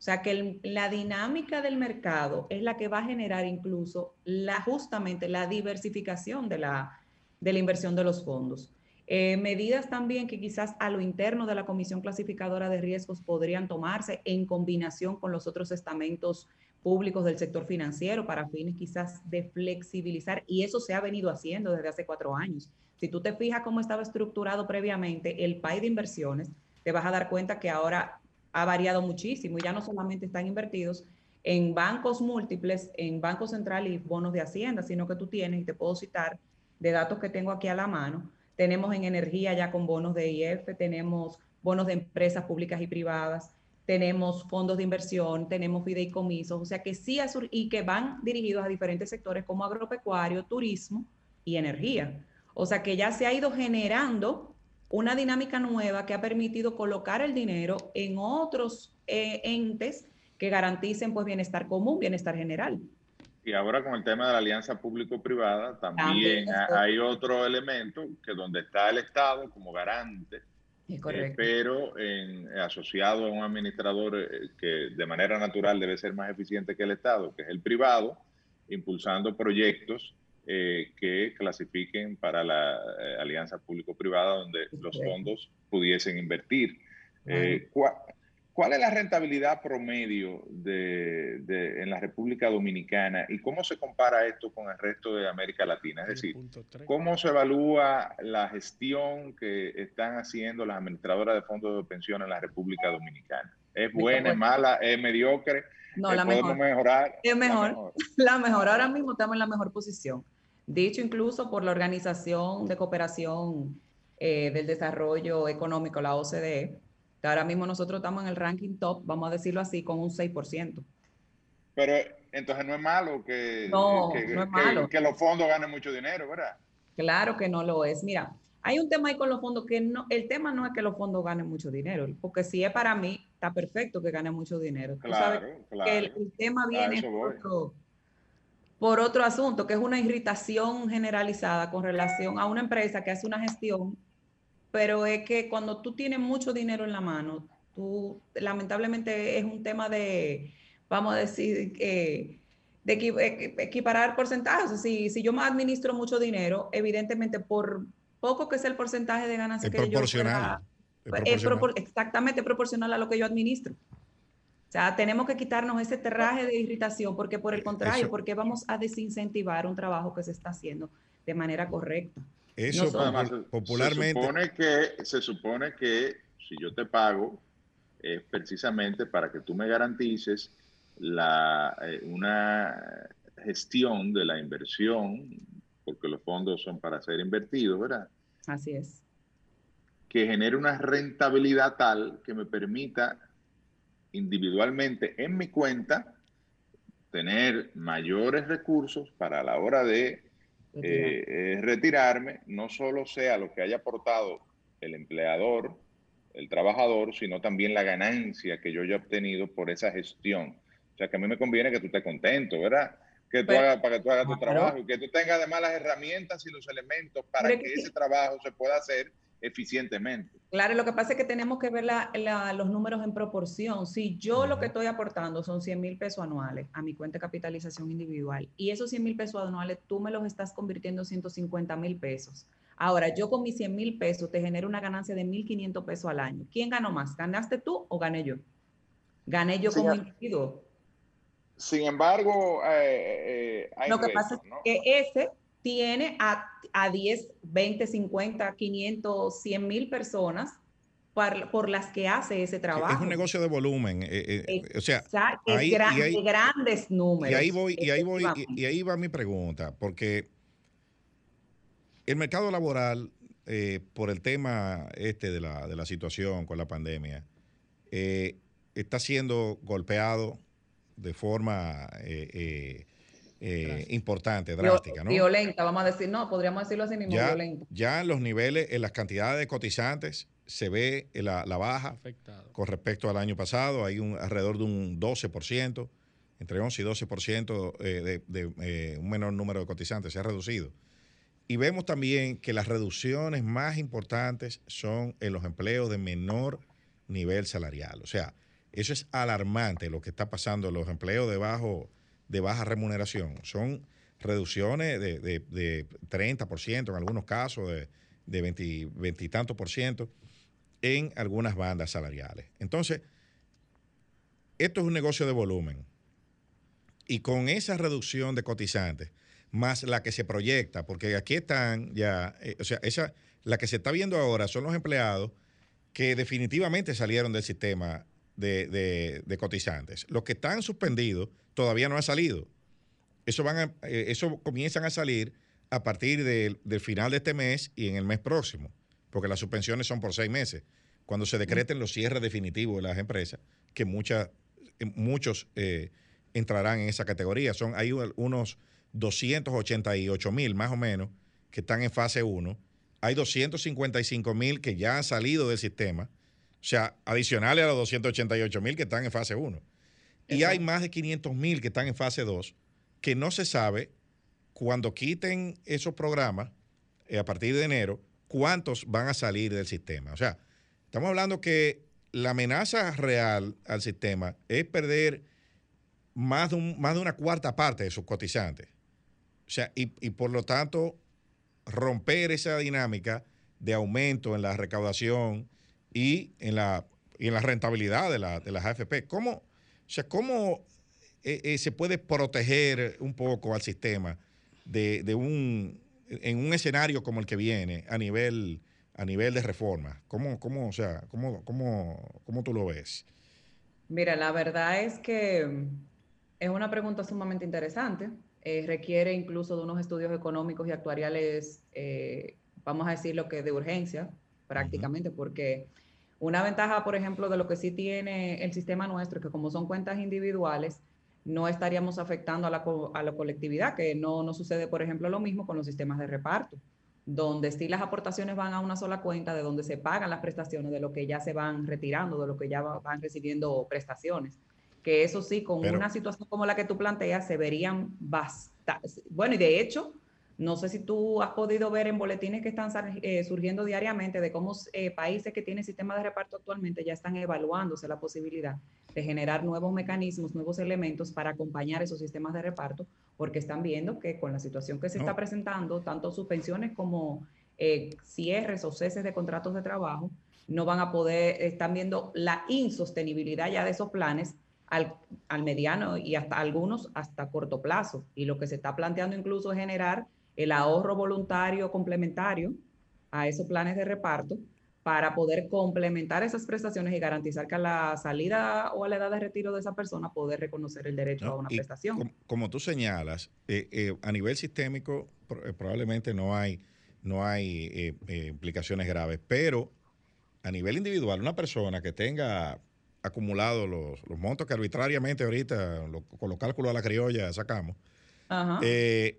O sea que la dinámica del mercado es la que va a generar incluso la, justamente la diversificación de la, de la inversión de los fondos. Eh, medidas también que quizás a lo interno de la Comisión Clasificadora de Riesgos podrían tomarse en combinación con los otros estamentos públicos del sector financiero para fines quizás de flexibilizar, y eso se ha venido haciendo desde hace cuatro años. Si tú te fijas cómo estaba estructurado previamente el PAI de inversiones, te vas a dar cuenta que ahora ha variado muchísimo y ya no solamente están invertidos en bancos múltiples, en Banco Central y bonos de Hacienda, sino que tú tienes, y te puedo citar de datos que tengo aquí a la mano, tenemos en energía ya con bonos de IF, tenemos bonos de empresas públicas y privadas, tenemos fondos de inversión, tenemos fideicomisos, o sea que sí, y que van dirigidos a diferentes sectores como agropecuario, turismo y energía. O sea que ya se ha ido generando una dinámica nueva que ha permitido colocar el dinero en otros eh, entes que garanticen pues bienestar común, bienestar general. Y ahora con el tema de la alianza público-privada, también, hay otro elemento que donde está el Estado como garante, eh, pero en, asociado a un administrador eh, que de manera natural debe ser más eficiente que el Estado, que es el privado, impulsando proyectos eh, que clasifiquen para la eh, alianza público-privada donde los fondos pudiesen invertir. Eh, ¿cuál, es la rentabilidad promedio de, de, en la República Dominicana y cómo se compara esto con el resto de América Latina? Es decir, ¿cómo se evalúa la gestión que están haciendo las administradoras de fondos de pensión en la República Dominicana? ¿Es buena, es mala, es mediocre? No, la mejor. mejorar? Es mejor. La mejor. <laughs> la mejor. Ahora mismo estamos en la mejor posición dicho incluso por la Organización de Cooperación eh, del Desarrollo Económico, la OCDE, Que ahora mismo nosotros estamos en el ranking top, vamos a decirlo así, con un 6%. Pero entonces no es malo que, No, que, no es malo. que los fondos ganen mucho dinero, ¿verdad? Claro que no lo es. Mira, hay un tema ahí con los fondos que no, el tema no es que los fondos ganen mucho dinero, porque si es para mí, está perfecto que ganen mucho dinero. Tú sabes Claro, que claro. el, el tema viene por por otro asunto, que es una irritación generalizada con relación a una empresa que hace una gestión, pero es que cuando tú tienes mucho dinero en la mano, tú lamentablemente es un tema de, vamos a decir, que de equi- equiparar porcentajes. Si, si yo me administro mucho dinero, evidentemente por poco que sea el porcentaje de ganancia Es que yo proporcional. Es es proporcional. propor- exactamente proporcional a lo que yo administro. O sea, tenemos que quitarnos ese terraje de irritación porque por el contrario, Eso- porque vamos a desincentivar un trabajo que se está haciendo de manera correcta. Eso Además, popularmente. Se supone, que, se supone que si yo te pago es precisamente para que tú me garantices la, eh, una gestión de la inversión, porque los fondos son para ser invertidos, ¿verdad? Así es. Que genere una rentabilidad tal que me permita individualmente en mi cuenta tener mayores recursos para la hora de eh, retirarme, no solo sea lo que haya aportado el empleador, el trabajador, sino también la ganancia que yo haya obtenido por esa gestión. O sea, que a mí me conviene que tú estés contento, ¿verdad? Que tú Pero- hagas, para que tú hagas tu Claro. trabajo y que tú tengas además las herramientas y los elementos para que- ese trabajo se pueda hacer eficientemente. Claro, lo que pasa es que tenemos que ver la- la- los números en proporción. Si yo lo que estoy aportando son 100 mil pesos anuales a mi cuenta de capitalización individual y esos 100 mil pesos anuales tú me los estás convirtiendo en 150 mil pesos. Ahora, yo con mis 100 mil pesos te genero una ganancia de 1.500 pesos al año. ¿Quién ganó más? ¿Ganaste tú o gané yo? Gané yo como individuo. Sin embargo, eh, eh, hay Lo que pasa es que ese tiene a, a 10, 20, 50, 500, 100 mil personas por las que hace ese trabajo. Es un negocio de volumen. eh, eh, o sea, es ahí- gran- y ahí- de grandes números. Y ahí voy, y ahí voy, y, y ahí va mi pregunta, porque el mercado laboral, eh, por el tema este de la, de la situación con la pandemia, eh, está siendo golpeado de forma eh, eh, eh, importante, drástica, ¿no? Violenta, vamos a decir, no, podríamos decirlo así mismo, Ya, violenta. ya en los niveles, en las cantidades de cotizantes, se ve la, la baja Afectado. con respecto al año pasado. Hay un alrededor de un 12%, entre 11 y 12% eh, de, de, eh, un menor número de cotizantes. Se ha reducido. Y vemos también que las reducciones más importantes son en los empleos de menor nivel salarial. O sea, eso es alarmante lo que está pasando en los empleos de, bajo, de baja remuneración. Son reducciones de, de, de 30%, en algunos casos de, de 20, 20 y tantos por ciento en algunas bandas salariales. Entonces, esto es un negocio de volumen. Y con esa reducción de cotizantes, más la que se proyecta, porque aquí están ya, eh, o sea, esa, la que se está viendo ahora son los empleados que definitivamente salieron del sistema de, de- de cotizantes. Los que están suspendidos todavía no han salido. Eso, van a- eh, eso comienzan a salir a partir del- final de este mes y en el mes próximo, porque las suspensiones son por seis meses. Cuando se decreten los cierres definitivos de las empresas, que muchas, eh, muchos eh, entrarán en esa categoría. Son, hay unos 288 mil más o menos que están en fase 1. Hay 255 mil que ya han salido del sistema, o sea, adicionales a los 288 mil que están en fase 1. Y hay más de 500 mil que están en fase 2, que no se sabe cuando quiten esos programas eh, a partir de enero, cuántos van a salir del sistema. O sea, estamos hablando que la amenaza real al sistema es perder más de, un- más de una cuarta parte de sus cotizantes. O sea, y, y por lo tanto, romper esa dinámica de aumento en la recaudación y en la, y en la rentabilidad de, la- de las AFP. ¿Cómo, o sea, cómo eh, eh, se puede proteger un poco al sistema de, de un, en un escenario como el que viene a nivel, a nivel de reforma? ¿Cómo, cómo, o sea, cómo, cómo, cómo tú lo ves? Mira, la verdad es que mm, es una pregunta sumamente interesante. Eh, requiere incluso de unos estudios económicos y actuariales, eh, vamos a decirlo que de urgencia, prácticamente, porque Una ventaja, por ejemplo, de lo que sí tiene el sistema nuestro, que como son cuentas individuales, no estaríamos afectando a la, co- a la colectividad, que no, no sucede, por ejemplo, lo mismo con los sistemas de reparto, donde sí las aportaciones van a una sola cuenta, de donde se pagan las prestaciones, de lo que ya se van retirando, de lo que ya va- van recibiendo prestaciones. Que eso sí, con Pero- una situación como la que tú planteas, se verían bastante. Bueno, y de hecho, no sé si tú has podido ver en boletines que están eh, surgiendo diariamente de cómo eh, países que tienen sistemas de reparto actualmente ya están evaluándose la posibilidad de generar nuevos mecanismos, nuevos elementos para acompañar esos sistemas de reparto, porque están viendo que con la situación que se No. está presentando, tanto suspensiones como eh, cierres o ceses de contratos de trabajo, no van a poder, están viendo la insostenibilidad ya de esos planes al, al mediano y hasta algunos hasta corto plazo. Y lo que se está planteando incluso es generar el ahorro voluntario complementario a esos planes de reparto para poder complementar esas prestaciones y garantizar que a la salida o a la edad de retiro de esa persona poder reconocer el derecho a ¿no? una Y prestación. com- como tú señalas, eh, eh, a nivel sistémico eh, probablemente no hay, no hay eh, eh, implicaciones graves, pero a nivel individual, una persona que tenga acumulado los, los montos que arbitrariamente ahorita, lo- con los cálculos a la criolla sacamos, Ajá. eh,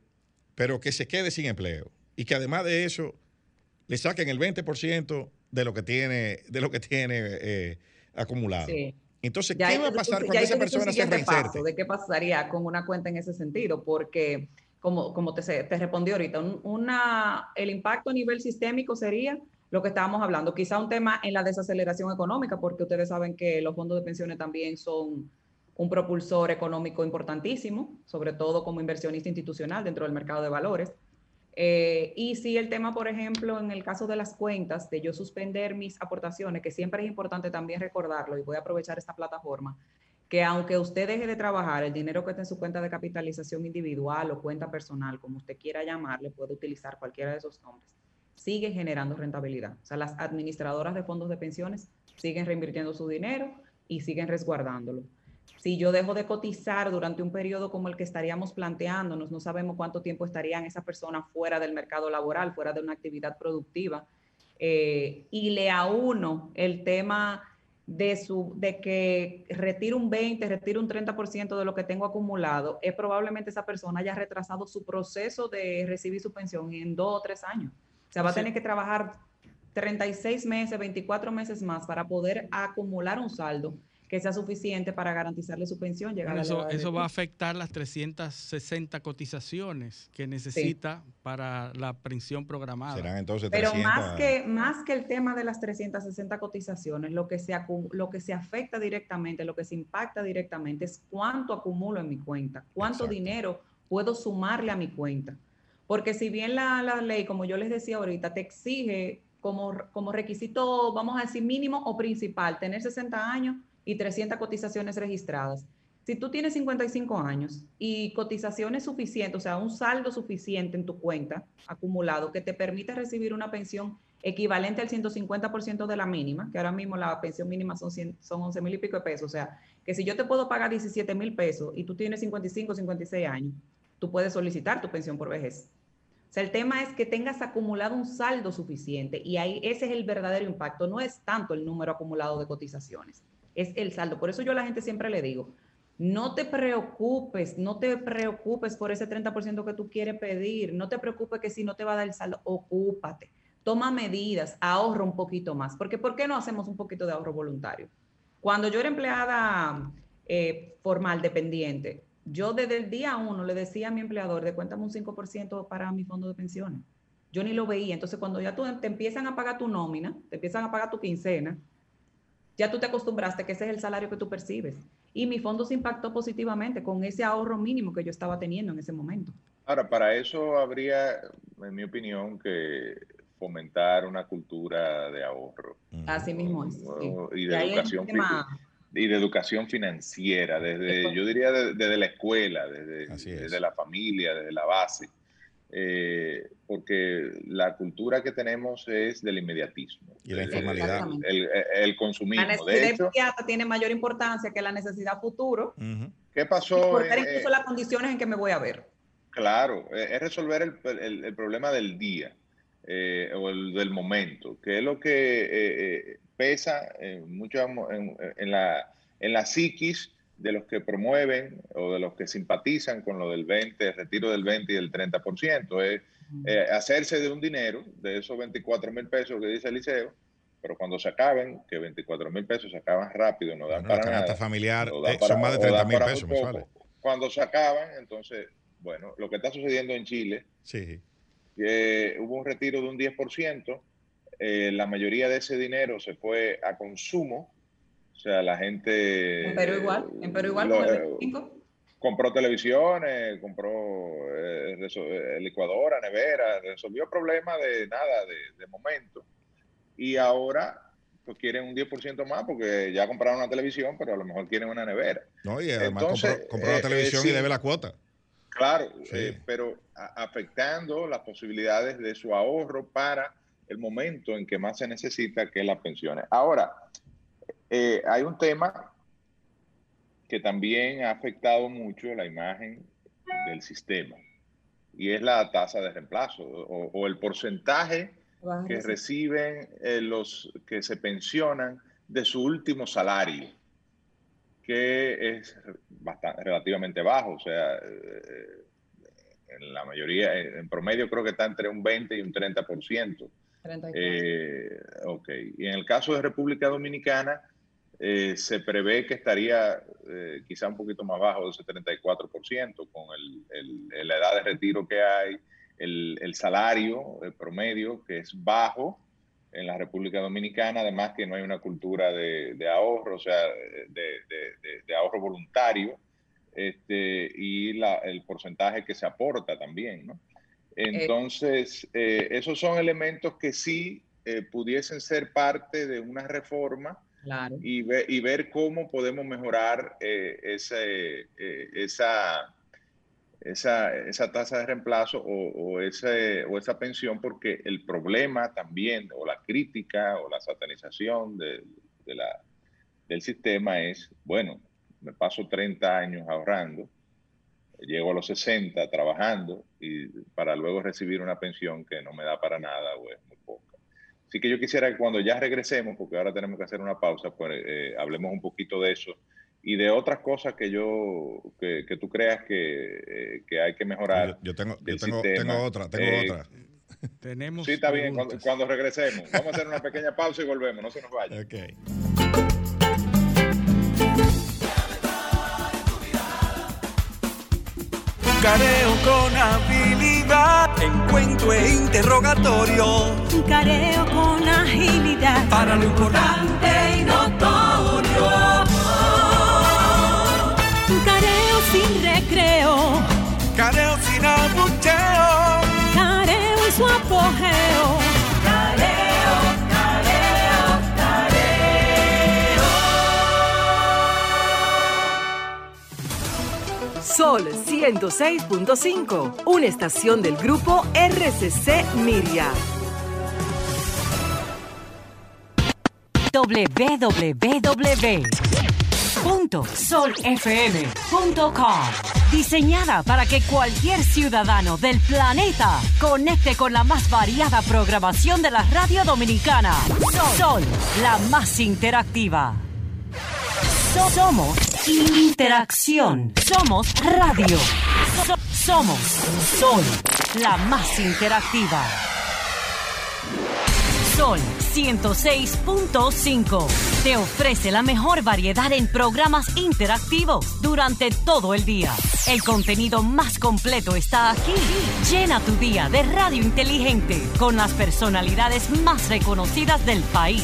pero que se quede sin empleo y que además de eso le saquen el 20% de lo que tiene, de lo que tiene eh, acumulado. Sí. Entonces, Ya ¿qué va a pasar cuando esa persona se reinserte? de qué pasaría con una cuenta en ese sentido, porque como, como te, te respondí ahorita, un- una, el impacto a nivel sistémico sería lo que estábamos hablando, quizá un tema en la desaceleración económica, porque ustedes saben que los fondos de pensiones también son un propulsor económico importantísimo, sobre todo como inversionista institucional dentro del mercado de valores. Eh, y si el tema, por ejemplo, en el caso de las cuentas, de yo suspender mis aportaciones, que siempre es importante también recordarlo, y voy a aprovechar esta plataforma, que aunque usted deje de trabajar, el dinero que está en su cuenta de capitalización individual o cuenta personal, como usted quiera llamarle, puede utilizar cualquiera de esos nombres, sigue generando rentabilidad. O sea, las administradoras de fondos de pensiones siguen reinvirtiendo su dinero y siguen resguardándolo. Si yo dejo de cotizar durante un periodo como el que estaríamos planteándonos, no sabemos cuánto tiempo estarían esas personas fuera del mercado laboral, fuera de una actividad productiva, eh, y le auno el tema de, su, de que retire un 20, retire un 30% de lo que tengo acumulado, es probablemente esa persona haya retrasado su proceso de recibir su pensión en dos o tres años. O sea, va a Sí. tener que trabajar 36 meses, 24 meses más para poder acumular un saldo que sea suficiente para garantizarle su pensión. llegar Bueno, a la eso, de eso va a afectar las 360 cotizaciones que necesita para la pensión programada. Serán entonces Pero 300. más que, más que el tema de las 360 cotizaciones, lo que, se lo que se afecta directamente, lo que se impacta directamente es cuánto acumulo en mi cuenta, cuánto Exacto. dinero puedo sumarle a mi cuenta. Porque si bien la, la ley, como yo les decía ahorita, te exige como, como requisito, vamos a decir, mínimo o principal, tener 60 años y 300 cotizaciones registradas. Si tú tienes 55 años y cotizaciones suficientes, o sea, un saldo suficiente en tu cuenta acumulado que te permite recibir una pensión equivalente al 150% de la mínima, que ahora mismo la pensión mínima son, 100 son 11 mil y pico de pesos, o sea, que si yo te puedo pagar 17 mil pesos y tú tienes 55, 56 años, tú puedes solicitar tu pensión por vejez. O sea, el tema es que tengas acumulado un saldo suficiente y ahí ese es el verdadero impacto, no es tanto el número acumulado de cotizaciones, es el saldo. Por eso yo a la gente siempre le digo, no te preocupes, no te preocupes por ese 30% que tú quieres pedir, no te preocupes que si no te va a dar el saldo, ocúpate, toma medidas, ahorra un poquito más, porque ¿por qué no hacemos un poquito de ahorro voluntario? Cuando yo era empleada eh, formal, dependiente, yo desde el día uno le decía a mi empleador, de cuéntame un 5% para mi fondo de pensiones. Yo ni lo veía. Entonces, cuando ya tú te empiezan a pagar tu nómina, te empiezan a pagar tu quincena, ya tú te acostumbraste que ese es el salario que tú percibes. Y mi fondo se impactó positivamente con ese ahorro mínimo que yo estaba teniendo en ese momento. Ahora, para eso habría, en mi opinión, que fomentar una cultura de ahorro Así mismo es. sí. y Y de el educación y de educación financiera, desde, yo diría de- desde la escuela, desde, es. desde la familia, desde la base, Eh, porque la cultura que tenemos es del inmediatismo. Y la El- informalidad. Exactamente. El, el consumismo. La De necesidad hecho, inmediata tiene mayor importancia que la necesidad futuro. Ujú. ¿qué Y pasó? por ver en- incluso las condiciones en que me voy a ver. Claro, eh, es resolver el, el- el problema del día. eh, o el del momento, que es lo que eh, eh, pesa en, mucho, en, en, la, en la psiquis de los que promueven o de los que simpatizan con lo del 20, el retiro del 20 y del 30%. Es eh, hacerse de un dinero, de esos 24 mil pesos que dice el liceo, pero cuando se acaben, que 24 mil pesos se acaban rápido, no dan Bueno, la para canasta nada. familiar no eh, para- son más de o 30 dan mil pesos mensuales. Cuando se acaban, entonces, bueno, lo que está sucediendo en Chile, Sí. hubo un retiro de un 10%, eh, la mayoría de ese dinero se fue a consumo, o sea, la gente... En Perú igual, en Perú igual, lo- eh, 25. compró televisiones, compró eh, eh, licuadora, nevera, resolvió problemas de nada, de, de momento. Y ahora pues quieren un 10% más porque ya compraron una televisión, pero a lo mejor quieren una nevera. No, y además Entonces, compró, compró la eh, televisión eh, y debe la cuota. Claro, Sí. eh, pero a- afectando las posibilidades de su ahorro para el momento en que más se necesita, que es las pensiones. Ahora, eh, hay un tema que también ha afectado mucho la imagen del sistema y es la tasa de reemplazo o, o el porcentaje que reciben eh, los que se pensionan de su último salario, que es bastante, relativamente bajo, o sea, eh, en la mayoría, en promedio creo que está entre un 20 y un 30%. 34. Eh, ok, y en el caso de República Dominicana, eh, se prevé que estaría eh, quizá un poquito más bajo ese 34% con el, la edad de retiro que hay, el, salario el promedio que es bajo en la República Dominicana, además que no hay una cultura de, ahorro, o sea, de ahorro voluntario, este, y la- el porcentaje que se aporta también, ¿no? Entonces, eh, esos son elementos que sí eh, pudiesen ser parte de una reforma Claro. y, ve- y ver cómo podemos mejorar eh, eh, esa, esa, esa tasa de reemplazo o, ese, o esa pensión, porque el problema también, o la crítica o la satanización de, del sistema es, bueno, me paso 30 años ahorrando, llego a los 60 trabajando y para luego recibir una pensión que no me da para nada o es poca. Así que yo quisiera que cuando ya regresemos, porque ahora tenemos que hacer una pausa, pues eh, hablemos un poquito de eso y de otras cosas que yo, que, que tú creas que, eh, que hay que mejorar. Yo, yo tengo, yo tengo, tengo otra, tengo Eh, otra. Tenemos Sí, está bien, cuando, cuando regresemos. Vamos a hacer una pequeña pausa y volvemos, no se nos vaya. Ok. Careo con habilidad, encuentro e interrogatorio. Un careo con agilidad. Para lo importante y notorio. Sol 106.5, una estación del grupo RCC Miria. www.solfm.com Diseñada para que cualquier ciudadano del planeta conecte con la más variada programación de la radio dominicana. Sol, la más interactiva. So- somos interacción. Somos radio. So- somos Sol, la más interactiva. Sol 106.5 te ofrece la mejor variedad en programas interactivos durante todo el día. El contenido más completo está aquí. Llena tu día de radio inteligente con las personalidades más reconocidas del país.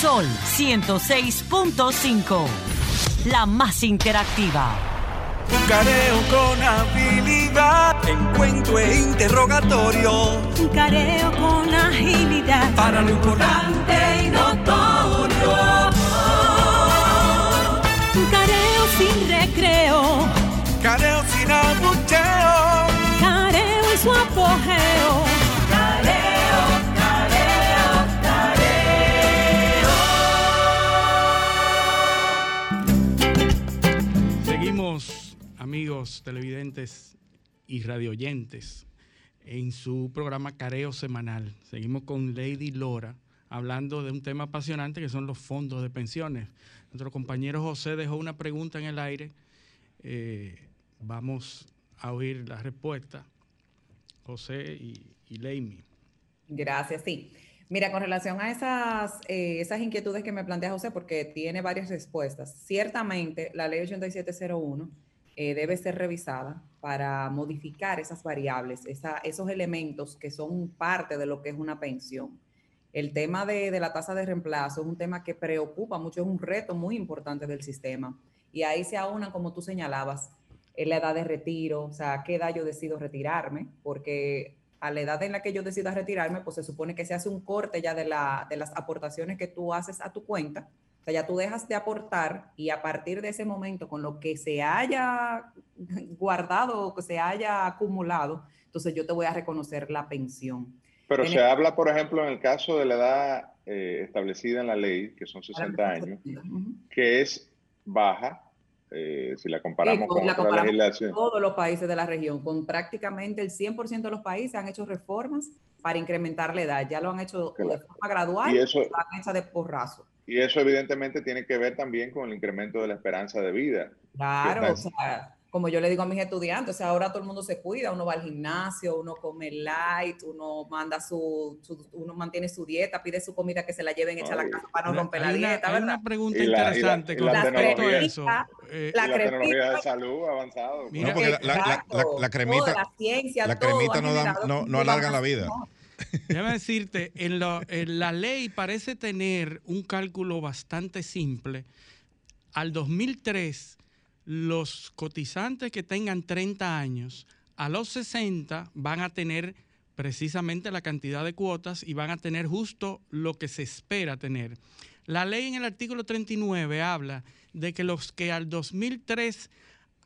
Sol 106.5, la más interactiva. Careo con habilidad, encuentro e interrogatorio. Un careo con agilidad. para lo importante y notorio. Careo sin recreo. Careo sin abucheo. Careo en su apogeo. Amigos televidentes y radioyentes, en su programa Careo Semanal. Seguimos con Lady Lora hablando de un tema apasionante que son los fondos de pensiones. Nuestro compañero José dejó una pregunta en el aire. Eh, vamos a oír la respuesta. José y, y Leimi. Gracias, sí. Mira, con relación a esas, eh, esas inquietudes que me plantea José, porque tiene varias respuestas, ciertamente la ley 8701 eh, debe ser revisada para modificar esas variables, esa, esos elementos que son parte de lo que es una pensión. El tema de, la tasa de reemplazo es un tema que preocupa mucho, es un reto muy importante del sistema. Y ahí se aunan, como tú señalabas, en la edad de retiro, o sea, a qué edad yo decido retirarme, porque a la edad en la que yo decida retirarme, pues se supone que se hace un corte ya de las aportaciones que tú haces a tu cuenta. Sea, ya tú dejas de aportar y a partir de ese momento, con lo que se haya <laughs> guardado o que se haya acumulado, entonces yo te voy a reconocer la pensión. Pero En se el- habla, por ejemplo, en el caso de la edad eh, establecida en la ley, que son 60 años, que es baja, eh, si la comparamos Sí, con la otra comparamos con legislación. todos los países de la región, con prácticamente el 100% de los países han hecho reformas para incrementar la edad. Ya lo han hecho de forma gradual, Y eso- lo han hecho de porrazo. Y eso evidentemente tiene que ver también con el incremento de la esperanza de vida. Claro, o sea, como yo le digo a mis estudiantes, o sea, ahora todo el mundo se cuida, uno va al gimnasio, uno come light, uno manda su, su- uno mantiene su dieta, pide su comida que se la lleven hecha a la casa para no romper la hay una- dieta, hay ¿verdad? una pregunta Y la- y la- interesante con la respecto a eso. Eh, la la tecnología de salud ha avanzado. Mira, No, porque la, la- la- la- la cremita, Toda la ciencia, la cremita no, da- no, no alargan la vida. mejor. Déjame decirte, en, la ley parece tener un cálculo bastante simple. Al 2003, los cotizantes que tengan 30 años, a los 60 van a tener precisamente la cantidad de cuotas y van a tener justo lo que se espera tener. La ley en el artículo 39 habla de que los que al 2003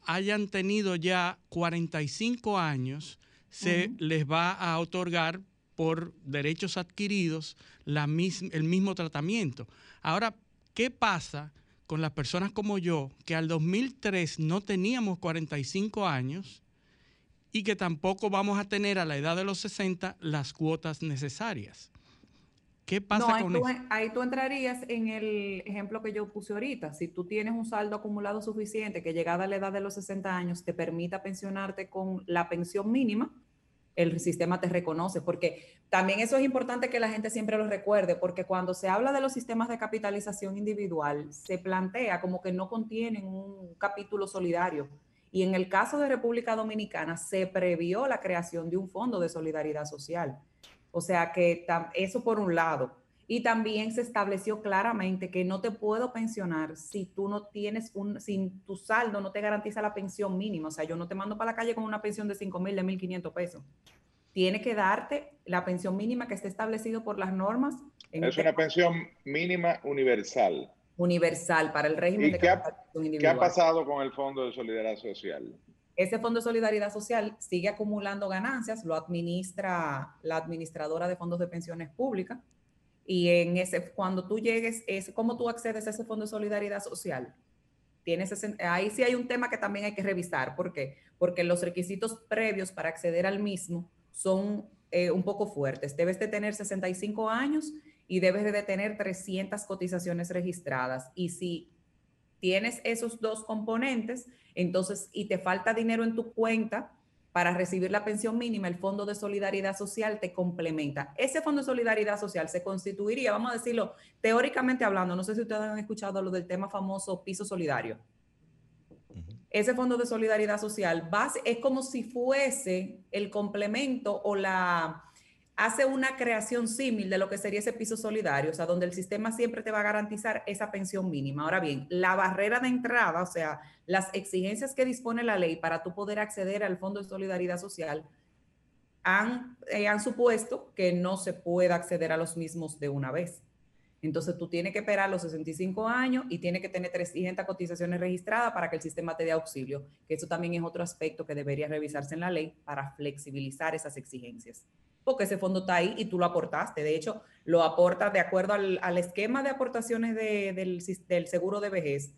hayan tenido ya 45 años, se les va a otorgar por derechos adquiridos la mis- el mismo tratamiento. Ahora, ¿qué pasa con las personas como yo que al 2003 no teníamos 45 años y que tampoco vamos a tener a la edad de los 60 las cuotas necesarias? ¿Qué pasa No, ahí con tú, eso? ahí tú entrarías en el ejemplo que yo puse ahorita. Si tú tienes un saldo acumulado suficiente que llegada a la edad de los 60 años te permita pensionarte con la pensión mínima, el sistema te reconoce, porque también eso es importante que la gente siempre lo recuerde, porque cuando se habla de los sistemas de capitalización individual, se plantea como que no contienen un capítulo solidario. Y en el caso de República Dominicana, se previó la creación de un fondo de solidaridad social. O sea que eso por un lado. Y también se estableció claramente que no te puedo pensionar si tú no tienes un, si tu saldo no te garantiza la pensión mínima. O sea, yo no te mando para la calle con una pensión de 5 mil, de 1.500 pesos. Tiene que darte la pensión mínima que esté establecido por las normas. en Es este una pensión mínima universal. universal para el régimen ¿Y de qué ha, capitalización qué ha individual. pasado con el Fondo de Solidaridad Social? Ese Fondo de Solidaridad Social sigue acumulando ganancias, lo administra la administradora de fondos de pensiones públicas. Y en ese, cuando tú llegues, es cómo tú accedes a ese Fondo de Solidaridad Social. Tienes ese- ahí sí hay un tema que también hay que revisar. ¿Por qué? Porque los requisitos previos para acceder al mismo son eh, un poco fuertes. Debes de tener 65 años y debes de tener 300 cotizaciones registradas. Y si tienes esos dos componentes, entonces, y te falta dinero en tu cuenta para recibir la pensión mínima, el Fondo de Solidaridad Social te complementa. Ese Fondo de Solidaridad Social se constituiría, vamos a decirlo, teóricamente hablando, no sé si ustedes han escuchado lo del tema famoso piso solidario. Ese Fondo de Solidaridad Social es como si fuese el complemento o la hace una creación símil de lo que sería ese piso solidario, o sea, donde el sistema siempre te va a garantizar esa pensión mínima. Ahora bien, la barrera de entrada, o sea, las exigencias que dispone la ley para tú poder acceder al Fondo de Solidaridad Social, han, eh, supuesto que no se pueda acceder a los mismos de una vez. Entonces tú tienes que esperar los 65 años y tienes que tener 300 cotizaciones registradas para que el sistema te dé auxilio, que eso también es otro aspecto que debería revisarse en la ley para flexibilizar esas exigencias. Porque ese fondo está ahí y tú lo aportaste. De hecho, lo aportas de acuerdo al, al esquema de aportaciones de- del, del seguro de vejez.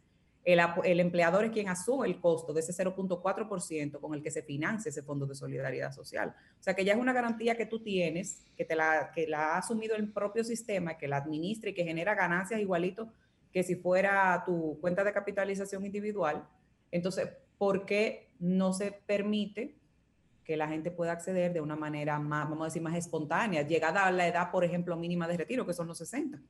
El, el empleador es quien asume el costo de ese 0.4% con el que se financia ese fondo de solidaridad social. O sea que ya es una garantía que tú tienes, que, te la, que la ha asumido el propio sistema, que la administra y que genera ganancias igualito que si fuera tu cuenta de capitalización individual. Entonces, ¿por qué no se permite que la gente pueda acceder de una manera más, vamos a decir, más espontánea, llegada a la edad, por ejemplo, mínima de retiro, que son los 60?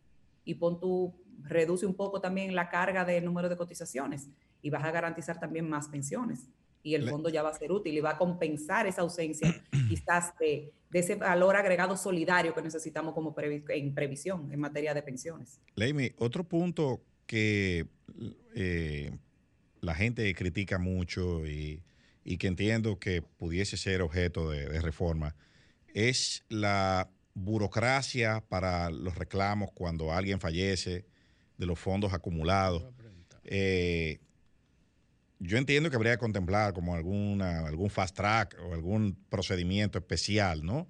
Y pon tú, reduce un poco también la carga del número de cotizaciones y vas a garantizar también más pensiones. Y el fondo ya va a ser útil y va a compensar esa ausencia <clears throat> quizás de, de ese valor agregado solidario que necesitamos como previ- en previsión en materia de pensiones. Leimi, otro punto que eh, la gente critica mucho y, y que entiendo que pudiese ser objeto de, de reforma es la burocracia para los reclamos cuando alguien fallece de los fondos acumulados. Eh, yo entiendo que habría que contemplar como alguna, algún fast track o algún procedimiento especial, ¿no?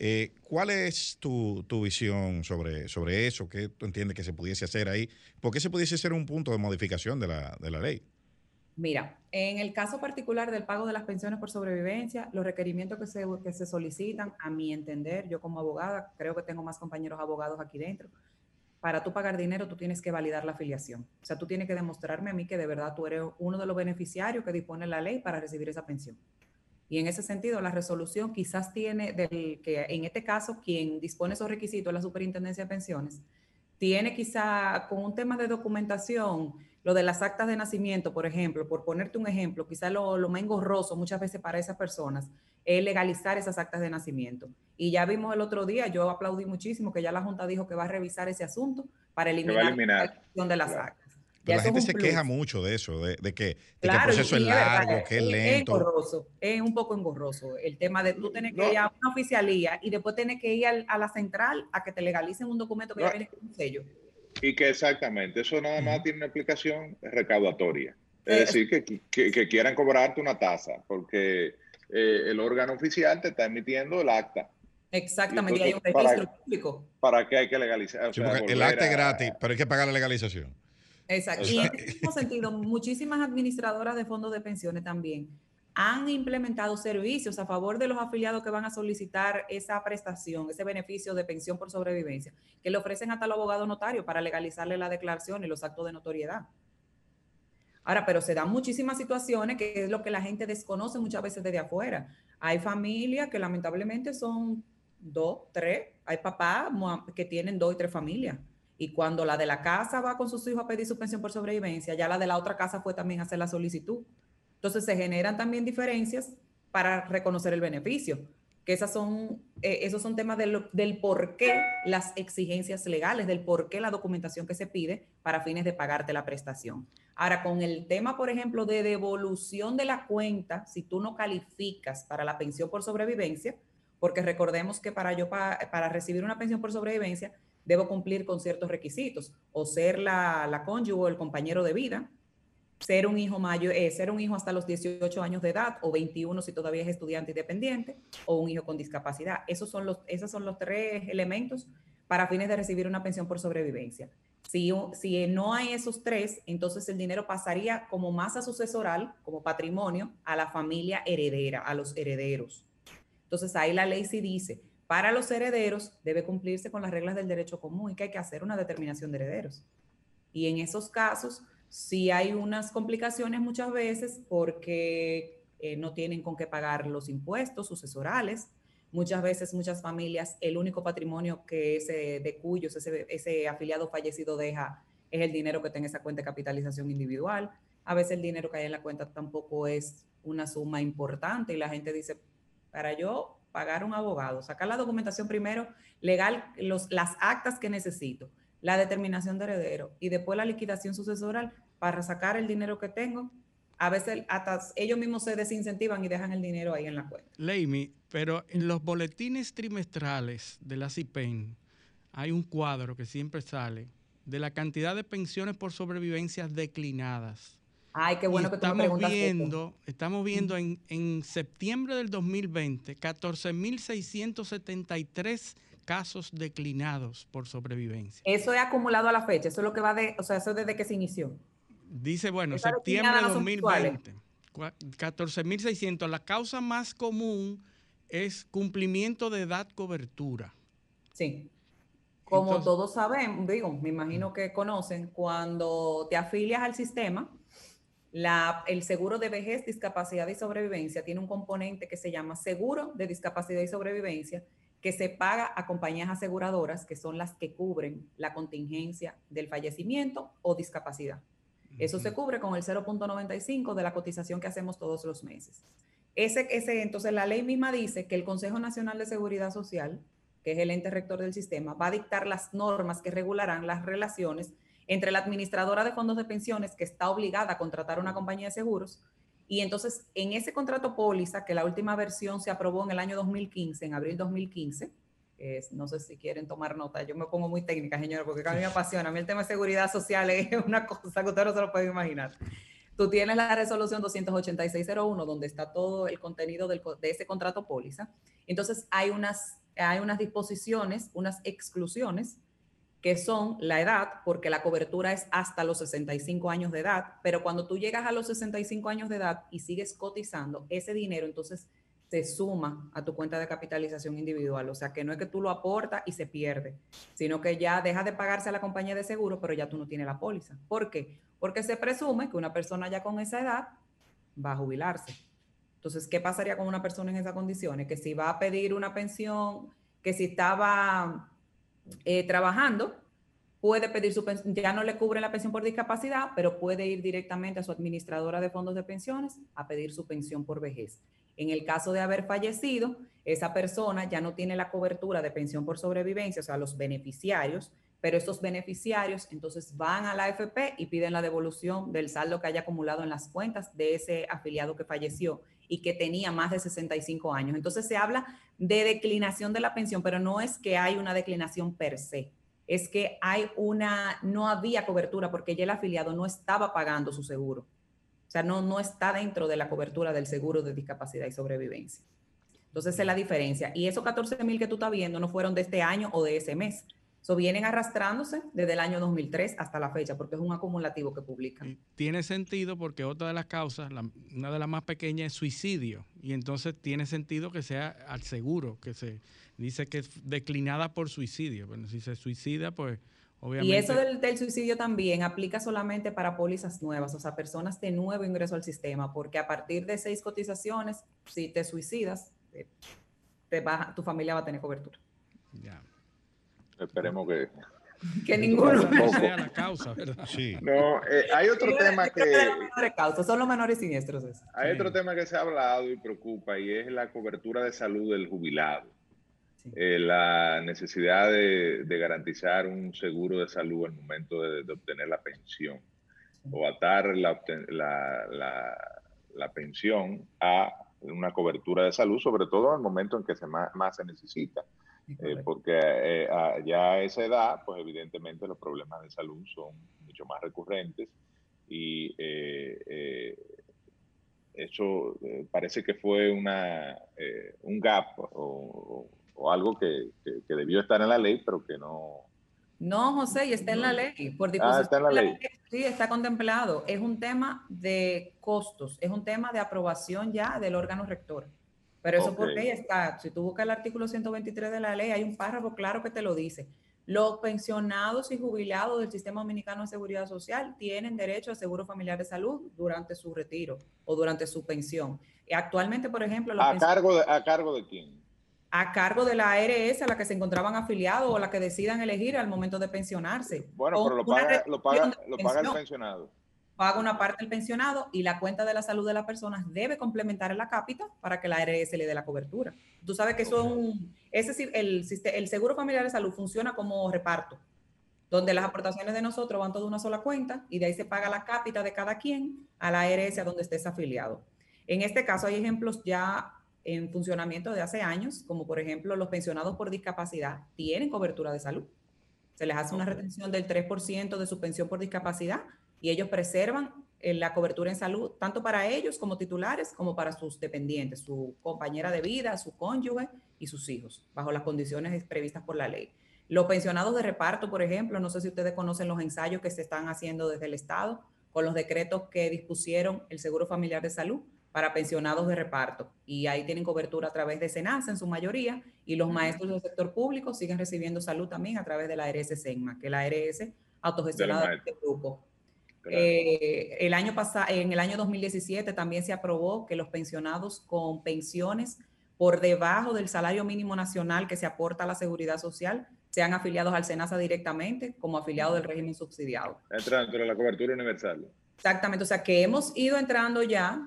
Eh, ¿Cuál es tu, tu visión sobre, sobre eso? ¿Qué tú entiendes que se pudiese hacer ahí? ¿Por qué se pudiese ser un punto de modificación de la, de la ley? Mira, en el caso particular del pago de las pensiones por sobrevivencia, los requerimientos que se, que se solicitan, a mi entender, yo como abogada, creo que tengo más compañeros abogados aquí dentro, para tú pagar dinero tú tienes que validar la afiliación. O sea, tú tienes que demostrarme a mí que de verdad tú eres uno de los beneficiarios que dispone la ley para recibir esa pensión. Y en ese sentido, la resolución quizás tiene del que en este caso quien dispone esos requisitos la Superintendencia de Pensiones, tiene quizá con un tema de documentación, lo de las actas de nacimiento, por ejemplo, por ponerte un ejemplo, quizá lo, lo más engorroso muchas veces para esas personas es legalizar esas actas de nacimiento. Y ya vimos el otro día, yo aplaudí muchísimo que ya la Junta dijo que va a revisar ese asunto para eliminar, eliminar. la de las Claro. actas. Pero Ya la gente es se queja mucho de eso, de, de que, de que Claro, el proceso y es es verdad, largo, que es es lento. engorroso, es un poco engorroso el tema de tú tener que No. ir a una oficialía y después tener que ir al- a la central a que te legalicen un documento que ya No. viene con un sello. Y que exactamente, eso nada más tiene una explicación recaudatoria. Es Eh, decir, que, que- que quieran cobrarte una tasa, porque eh, el órgano oficial te está emitiendo el acta. Exactamente, y hay un entonces, para- registro público. ¿Para qué hay que legalizar? O Sí, sea, porque el acta es gratis, pero hay que pagar la legalización. Exacto. Y en ese mismo sentido, muchísimas administradoras de fondos de pensiones también han implementado servicios a favor de los afiliados que van a solicitar esa prestación, ese beneficio de pensión por sobrevivencia, que le ofrecen hasta al abogado notario para legalizarle la declaración y los actos de notoriedad. Ahora, pero se dan muchísimas situaciones que es lo que la gente desconoce muchas veces desde afuera. Hay familias que lamentablemente son dos, tres, hay papás que tienen dos y tres familias. Y cuando la de la casa va con sus hijos a pedir su pensión por sobrevivencia, ya la de la otra casa fue también a hacer la solicitud. Entonces se generan también diferencias para reconocer el beneficio, que esas son, eh, esos son temas del, del por qué las exigencias legales, del por qué la documentación que se pide para fines de pagarte la prestación. Ahora, con el tema, por ejemplo, de devolución de la cuenta, si tú no calificas para la pensión por sobrevivencia, porque recordemos que para yo pa- para recibir una pensión por sobrevivencia debo cumplir con ciertos requisitos, o ser la, la cónyuge o el compañero de vida, ser un hijo mayor, eh, ser un hijo hasta los 18 años de edad o 21 si todavía es estudiante independiente o un hijo con discapacidad. Esos son los, esos son los tres elementos para fines de recibir una pensión por sobrevivencia. Si, si no hay esos tres, entonces el dinero pasaría como masa sucesoral, como patrimonio, a la familia heredera, a los herederos. Entonces ahí la ley sí dice, para los herederos debe cumplirse con las reglas del derecho común y que hay que hacer una determinación de herederos. Y en esos casos sí hay unas complicaciones muchas veces porque eh, no tienen con qué pagar los impuestos sucesorales. Muchas veces, muchas familias, el único patrimonio que ese de cuyos ese, ese afiliado fallecido deja es el dinero que tenga esa cuenta de capitalización individual. A veces el dinero que hay en la cuenta tampoco es una suma importante y la gente dice, para yo pagar un abogado, sacar la documentación primero, legal, los, las actas que necesito, la determinación de heredero y después la liquidación sucesoral para sacar el dinero que tengo, a veces hasta ellos mismos se desincentivan y dejan el dinero ahí en la cuenta. Leimi, pero en los boletines trimestrales de la CIPEN hay un cuadro que siempre sale de la cantidad de pensiones por sobrevivencias declinadas. Ay, qué bueno Y que tú me preguntas viendo, estamos viendo en, en septiembre del 2020 14.673 casos declinados por sobrevivencia. Eso es acumulado a la fecha, eso es lo que va de, o sea, eso es desde que se inició. Dice, bueno, septiembre de declinadas no son 2020, cua- 14.600. La causa más común es cumplimiento de edad cobertura. Sí. Como Entonces- todos saben, digo, me imagino que conocen, cuando te afilias al sistema, la, el seguro de vejez, discapacidad y sobrevivencia tiene un componente que se llama seguro de discapacidad y sobrevivencia, que se paga a compañías aseguradoras, que son las que cubren la contingencia del fallecimiento o discapacidad. Eso se cubre con el 0.95 de la cotización que hacemos todos los meses. Ese, ese, entonces, la ley misma dice que el Consejo Nacional de Seguridad Social, que es el ente rector del sistema, va a dictar las normas que regularán las relaciones entre la administradora de fondos de pensiones, que está obligada a contratar una compañía de seguros, y entonces en ese contrato póliza, que la última versión se aprobó en el año 2015, en abril 2015, es- no sé si quieren tomar nota, yo me pongo muy técnica, señor, porque a mí me apasiona. A mí el tema de seguridad social es <laughs> una cosa que usted no se lo puede imaginar. Tú tienes la resolución 28601, donde está todo el contenido del de ese contrato póliza. Entonces, hay unas, hay unas disposiciones, unas exclusiones, que son la edad, porque la cobertura es hasta los 65 años de edad, pero cuando tú llegas a los 65 años de edad y sigues cotizando, ese dinero entonces se suma a tu cuenta de capitalización individual. O sea, que no es que tú lo aportas y se pierde, sino que ya deja de pagarse a la compañía de seguro, pero ya tú no tienes la póliza. ¿Por qué? Porque se presume que una persona ya con esa edad va a jubilarse. Entonces, ¿qué pasaría con una persona en esas condiciones? Que si va a pedir una pensión, que si estaba eh, trabajando, puede pedir su pensión, ya no le cubre la pensión por discapacidad, pero puede ir directamente a su administradora de fondos de pensiones a pedir su pensión por vejez. En el caso de haber fallecido, esa persona ya no tiene la cobertura de pensión por sobrevivencia, o sea, los beneficiarios, pero estos beneficiarios entonces van a la AFP y piden la devolución del saldo que haya acumulado en las cuentas de ese afiliado que falleció y que tenía más de 65 años. Entonces se habla de declinación de la pensión, pero no es que hay una declinación per se, es que hay una, no había cobertura porque ya el afiliado no estaba pagando su seguro. O sea, no, no está dentro de la cobertura del seguro de discapacidad y sobrevivencia. Entonces, es la diferencia. Y esos 14 mil que tú estás viendo no fueron de este año o de ese mes. So, vienen arrastrándose desde el año 2003 hasta la fecha, porque es un acumulativo que publican. Tiene sentido porque otra de las causas, la- una de las más pequeñas es suicidio. Y entonces tiene sentido que sea al seguro, que se dice que es declinada por suicidio. Bueno, si se suicida, pues obviamente... Y eso del, del suicidio también aplica solamente para pólizas nuevas, o sea, personas de nuevo ingreso al sistema, porque a partir de seis cotizaciones, si te suicidas, eh, te va- tu familia va a tener cobertura. Ya. Esperemos que. Que ninguno. Sea la causa, ¿verdad? Sí. No, eh, hay otro tema que. menores causas, son los menores siniestros. esos. Hay otro tema que se ha hablado y preocupa y es la cobertura de salud del jubilado. Eh, la necesidad de, de garantizar un seguro de salud al momento de, de obtener la pensión o atar la, la, la- la pensión a una cobertura de salud, sobre todo al momento en que se más, más se necesita. Eh, porque eh, a- ya a esa edad, pues evidentemente los problemas de salud son mucho más recurrentes y eh, eh, eso parece que fue una, un gap o, algo que, que- que debió estar en la ley, pero que no... No, José, y está en la ley. Por Ah, está en la ley. Sí, está contemplado. Es un tema de costos, es un tema de aprobación ya del órgano rector. Pero eso Ok. por ley está. Si tú buscas el artículo 123 de la ley, hay un párrafo claro que te lo dice. Los pensionados y jubilados del Sistema Dominicano de Seguridad Social tienen derecho a seguro familiar de salud durante su retiro o durante su pensión. Y actualmente, por ejemplo, los ¿A cargo de, a cargo de quién? a cargo de la ARS a la que se encontraban afiliados o la que decidan elegir al momento de pensionarse. Bueno, pero lo paga, lo paga, lo paga el pensionado. Paga una parte del pensionado y la cuenta de la salud de las personas debe complementar la cápita para que la ARS le dé la cobertura. Tú sabes que eso es un, el, el seguro familiar de salud funciona como reparto. donde las aportaciones de nosotros van toda una sola cuenta y de ahí se paga la cápita de cada quien a la ARS a donde estés afiliado. En este caso hay ejemplos ya en funcionamiento de hace años, como por ejemplo los pensionados por discapacidad tienen cobertura de salud. Se les hace una retención del 3% de su pensión por discapacidad y ellos preservan eh, la cobertura en salud, tanto para ellos como titulares, como para sus dependientes, su compañera de vida, su cónyuge y sus hijos, bajo las condiciones previstas por la ley. Los pensionados de reparto, por ejemplo, no sé si ustedes conocen los ensayos que se están haciendo desde el Estado con los decretos que dispusieron el Seguro Familiar de Salud para pensionados de reparto. Y ahí tienen cobertura a través de SENASA en su mayoría, y los maestros del sector público siguen recibiendo salud también a través de la ARS SENMA, que es la ARS autogestionada de este grupo. Eh, el año pasado, en el año 2017 también se aprobó que los pensionados con pensiones por debajo del salario mínimo nacional que se aporta a la seguridad social sean afiliados al SENASA directamente como afiliados del régimen subsidiado. Entra dentro de la cobertura universal. Exactamente, o sea que hemos ido entrando ya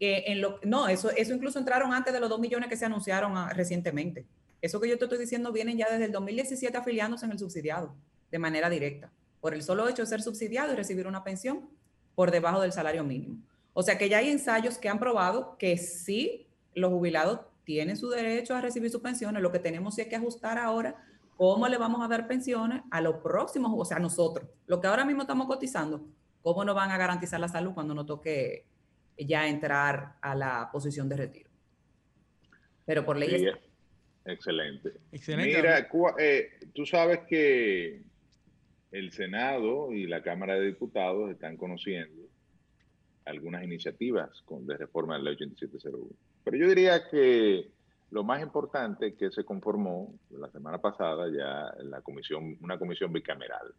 eh, en lo, no, eso, eso incluso entraron antes de los 2 millones que se anunciaron ah, recientemente. Eso que yo te estoy diciendo vienen ya desde el 2017 afiliándose en el subsidiado de manera directa por el solo hecho de ser subsidiado y recibir una pensión por debajo del salario mínimo. O sea que ya hay ensayos que han probado que sí, los jubilados tienen su derecho a recibir sus pensiones. Lo que tenemos es que ajustar ahora cómo le vamos a dar pensiones a los próximos, o sea, nosotros, lo que ahora mismo estamos cotizando, cómo nos van a garantizar la salud cuando nos toque ya entrar a la posición de retiro. Pero por ley... excelente. excelente. Mira, eh, tú sabes que el Senado y la Cámara de Diputados están conociendo algunas iniciativas de reforma de la ley 8701. Pero yo diría que lo más importante que se conformó la semana pasada ya la comisión, una comisión bicameral,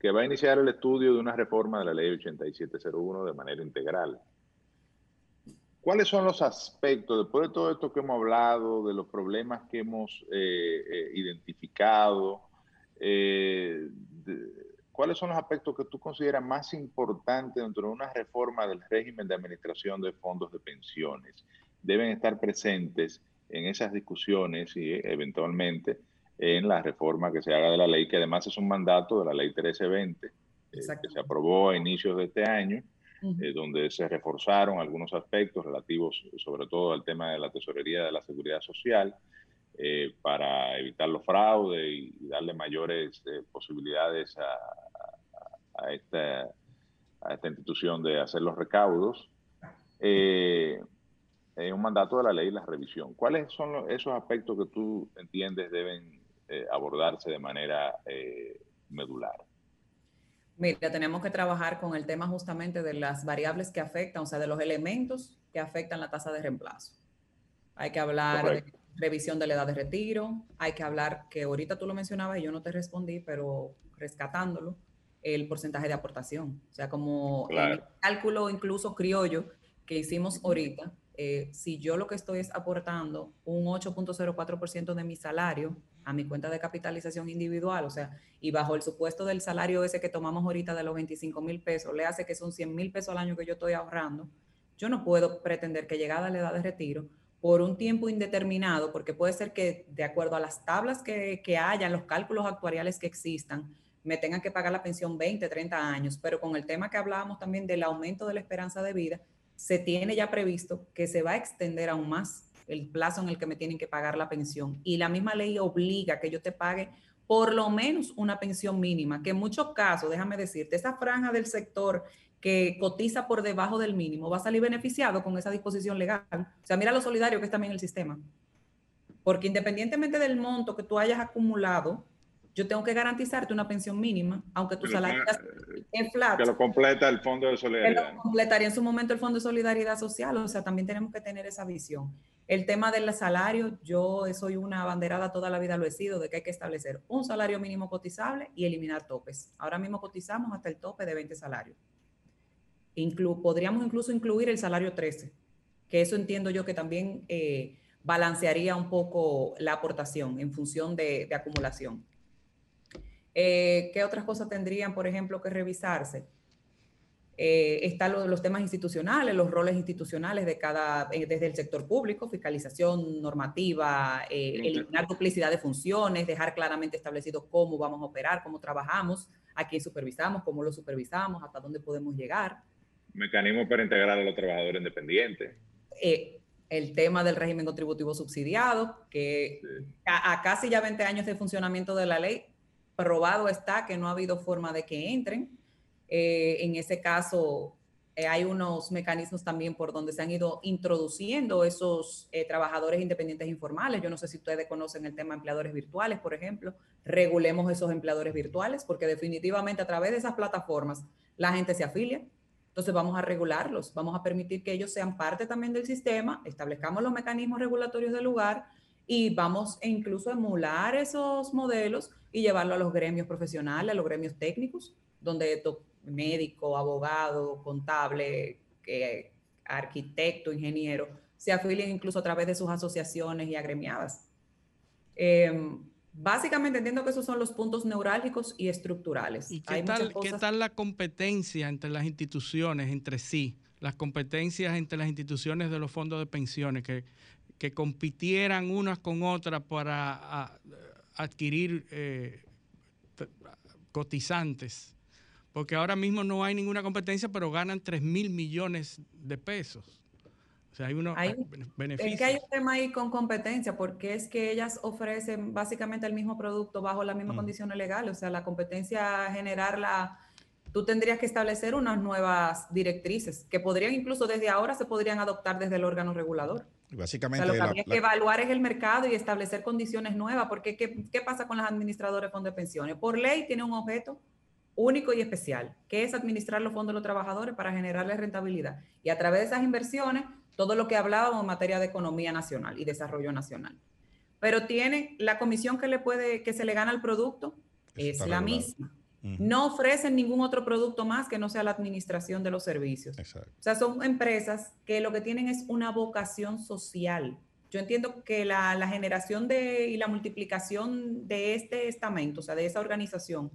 que va a iniciar el estudio de una reforma de la ley 8701 de manera integral. ¿Cuáles son los aspectos, después de todo esto que hemos hablado, de los problemas que hemos eh, eh, identificado, eh, ¿cuáles son los aspectos que tú consideras más importantes dentro de una reforma del régimen de administración de fondos de pensiones? Deben estar presentes en esas discusiones y eventualmente en la reforma que se haga de la ley, que además es un mandato de la ley 1320, eh, que se aprobó a inicios de este año, eh, donde se reforzaron algunos aspectos relativos sobre todo al tema de la tesorería de la seguridad social, eh, para evitar los fraudes y, darle mayores eh, posibilidades a, esta, a, esta, institución de hacer los recaudos. Eh, es un mandato de la ley la revisión. ¿Cuáles son esos aspectos que tú entiendes deben abordarse de manera medular? Mira, tenemos que trabajar con el tema justamente de las variables que afectan, o sea, de los elementos que afectan la tasa de reemplazo. Hay que hablar de revisión de la edad de retiro, hay que hablar, que ahorita tú lo mencionabas y yo no te respondí, pero rescatándolo, el porcentaje de aportación. O sea, como el cálculo incluso criollo que hicimos ahorita, eh, si yo lo que estoy es aportando un 8.04% de mi salario a mi cuenta de capitalización individual, o sea, y bajo el supuesto del salario ese que tomamos ahorita de los 25 mil pesos, le hace que son 100 mil pesos al año que yo estoy ahorrando, yo no puedo pretender que llegada a la edad de retiro, por un tiempo indeterminado, porque puede ser que de acuerdo a las tablas que, que hayan, los cálculos actuariales que existan, me tengan que pagar la pensión 20, 30 años, pero con el tema que hablábamos también del aumento de la esperanza de vida, se tiene ya previsto que se va a extender aún más el plazo en el que me tienen que pagar la pensión. Y la misma ley obliga que yo te pague por lo menos una pensión mínima, que en muchos casos, déjame decirte, esa franja del sector que cotiza por debajo del mínimo va a salir beneficiado con esa disposición legal. O sea, mira lo solidario que es también el sistema. Porque independientemente del monto que tú hayas acumulado, yo tengo que garantizarte una pensión mínima, aunque tu salario es flat. Que lo completa el Fondo de Solidaridad. Que lo completaría en su momento el Fondo de Solidaridad Social. O sea, también tenemos que tener esa visión. El tema del salario, yo soy una banderada toda la vida, lo he sido, de que hay que establecer un salario mínimo cotizable y eliminar topes. Ahora mismo cotizamos hasta el tope de 20 salarios podríamos incluso incluir el salario 13, que eso entiendo yo que también eh, balancearía un poco la aportación en función de, acumulación. Eh, ¿Qué otras cosas tendrían, por ejemplo, que revisarse? Eh, están los, los, temas institucionales, los roles institucionales de cada, eh, desde el sector público, fiscalización normativa, eh, eliminar duplicidad de funciones, dejar claramente establecido cómo vamos a operar, cómo trabajamos, a quién supervisamos, cómo lo supervisamos, hasta dónde podemos llegar. Mecanismos para integrar a los trabajadores independientes. Eh, el tema del régimen contributivo subsidiado, que a, a, casi ya 20 años de funcionamiento de la ley, probado está que no ha habido forma de que entren. Eh, en ese caso, eh, hay unos mecanismos también por donde se han ido introduciendo esos eh, trabajadores independientes informales. Yo no sé si ustedes conocen el tema de empleadores virtuales, por ejemplo. Regulemos esos empleadores virtuales porque definitivamente a través de esas plataformas la gente se afilia. Entonces vamos a regularlos, vamos a permitir que ellos sean parte también del sistema, establezcamos los mecanismos regulatorios del lugar y vamos e incluso emular esos modelos y llevarlo a los gremios profesionales, a los gremios técnicos, donde médico, abogado, contable, eh, arquitecto, ingeniero, se afilien incluso a través de sus asociaciones y agremiadas. Eh, básicamente entiendo que esos son los puntos neurálgicos y estructurales. ¿Y qué, tal, cosas... ¿qué tal la competencia entre las instituciones, entre sí? Las competencias entre las instituciones de los fondos de pensiones, que, que compitieran unas con otras para a, adquirir eh, cotizantes porque ahora mismo no hay ninguna competencia, pero ganan 3 mil millones de pesos. O sea, hay unos beneficios. Es que hay un tema ahí con competencia, porque es que ellas ofrecen básicamente el mismo producto bajo las mismas mm. condiciones legales. O sea, la competencia generarla, tú tendrías que establecer unas nuevas directrices que podrían incluso desde ahora se podrían adoptar desde el órgano regulador. Básicamente, o sea, lo que habría que evaluar es el mercado y establecer condiciones nuevas, porque ¿qué, qué pasa con las administradoras de fondos de pensiones? Por ley tiene un objeto único y especial, que es administrar los fondos de los trabajadores para generarles rentabilidad. Y a través de esas inversiones, todo lo que hablábamos en materia de economía nacional y desarrollo nacional. Pero tiene la comisión que le puede, que se le gana al producto, es la misma. No ofrecen ningún otro producto más que no sea la administración de los servicios. Exacto. O sea, son empresas que lo que tienen es una vocación social. Yo entiendo que la, la generación de, y la multiplicación de este estamento, o sea, de esa organización,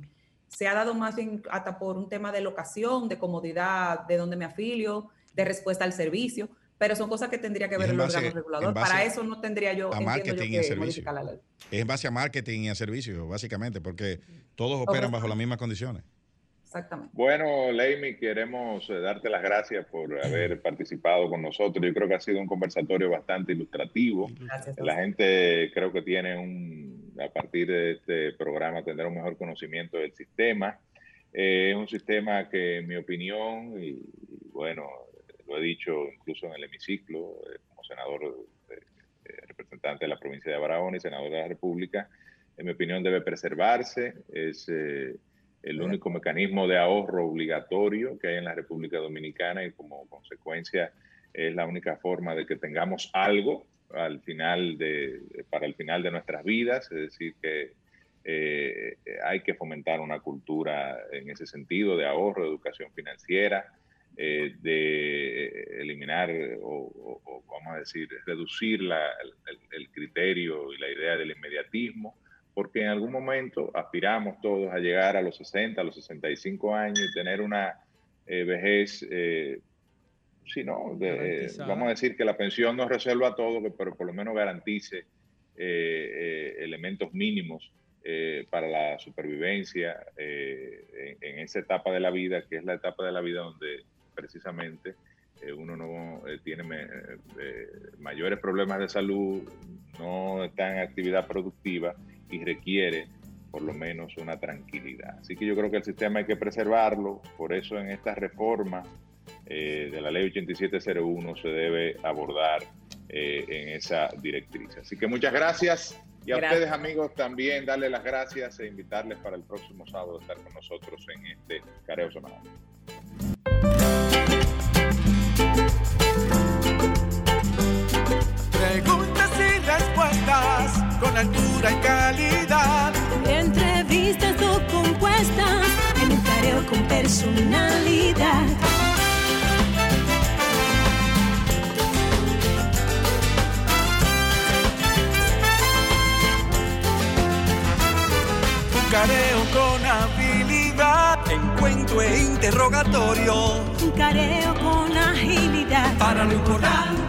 se ha dado más bien hasta por un tema de locación, de comodidad, de dónde me afilio, de respuesta al servicio, pero son cosas que tendría que ver el órgano regulador. Para eso no tendría yo, a marketing yo, que y servicio. La ley. Es en base a marketing y a servicio, básicamente, porque todos operan bajo las mismas condiciones. Exactamente. Bueno, Leimi, queremos eh, darte las gracias por haber participado con nosotros. Yo creo que ha sido un conversatorio bastante ilustrativo. Gracias. La gente creo que tiene un, a partir de este programa, tendrá un mejor conocimiento del sistema. Eh, es un sistema que, en mi opinión, y, bueno, lo he dicho incluso en el hemiciclo, eh, como senador, representante de la provincia de Barahona y senador de la República, en mi opinión debe preservarse. Es el único mecanismo de ahorro obligatorio que hay en la República Dominicana y como consecuencia es la única forma de que tengamos algo al final de, para el final de nuestras vidas, es decir, que eh, hay que fomentar una cultura en ese sentido de ahorro, de educación financiera, eh, de eliminar o, o, vamos a decir, reducir la, el, el criterio y la idea del inmediatismo porque en algún momento aspiramos todos a llegar a los 60, a los 65 años y tener una eh, vejez, eh, si no, de, vamos a decir que la pensión no resuelva todo, pero por lo menos garantice eh, elementos mínimos para la supervivencia en, en, esa etapa de la vida, que es la etapa de la vida donde precisamente uno no tiene mayores problemas de salud, no está en actividad productiva y requiere por lo menos una tranquilidad. Así que yo creo que el sistema hay que preservarlo, por eso en esta reforma eh, de la ley 8701 se debe abordar eh, en esa directriz. Así que muchas gracias y a ustedes amigos también darle las gracias e invitarles para el próximo sábado a estar con nosotros en este careo semanal. Altura y calidad. Entrevistas o compuestas en un careo con personalidad. Un careo con habilidad encuentro e interrogatorio. Un careo con agilidad. Para lo importante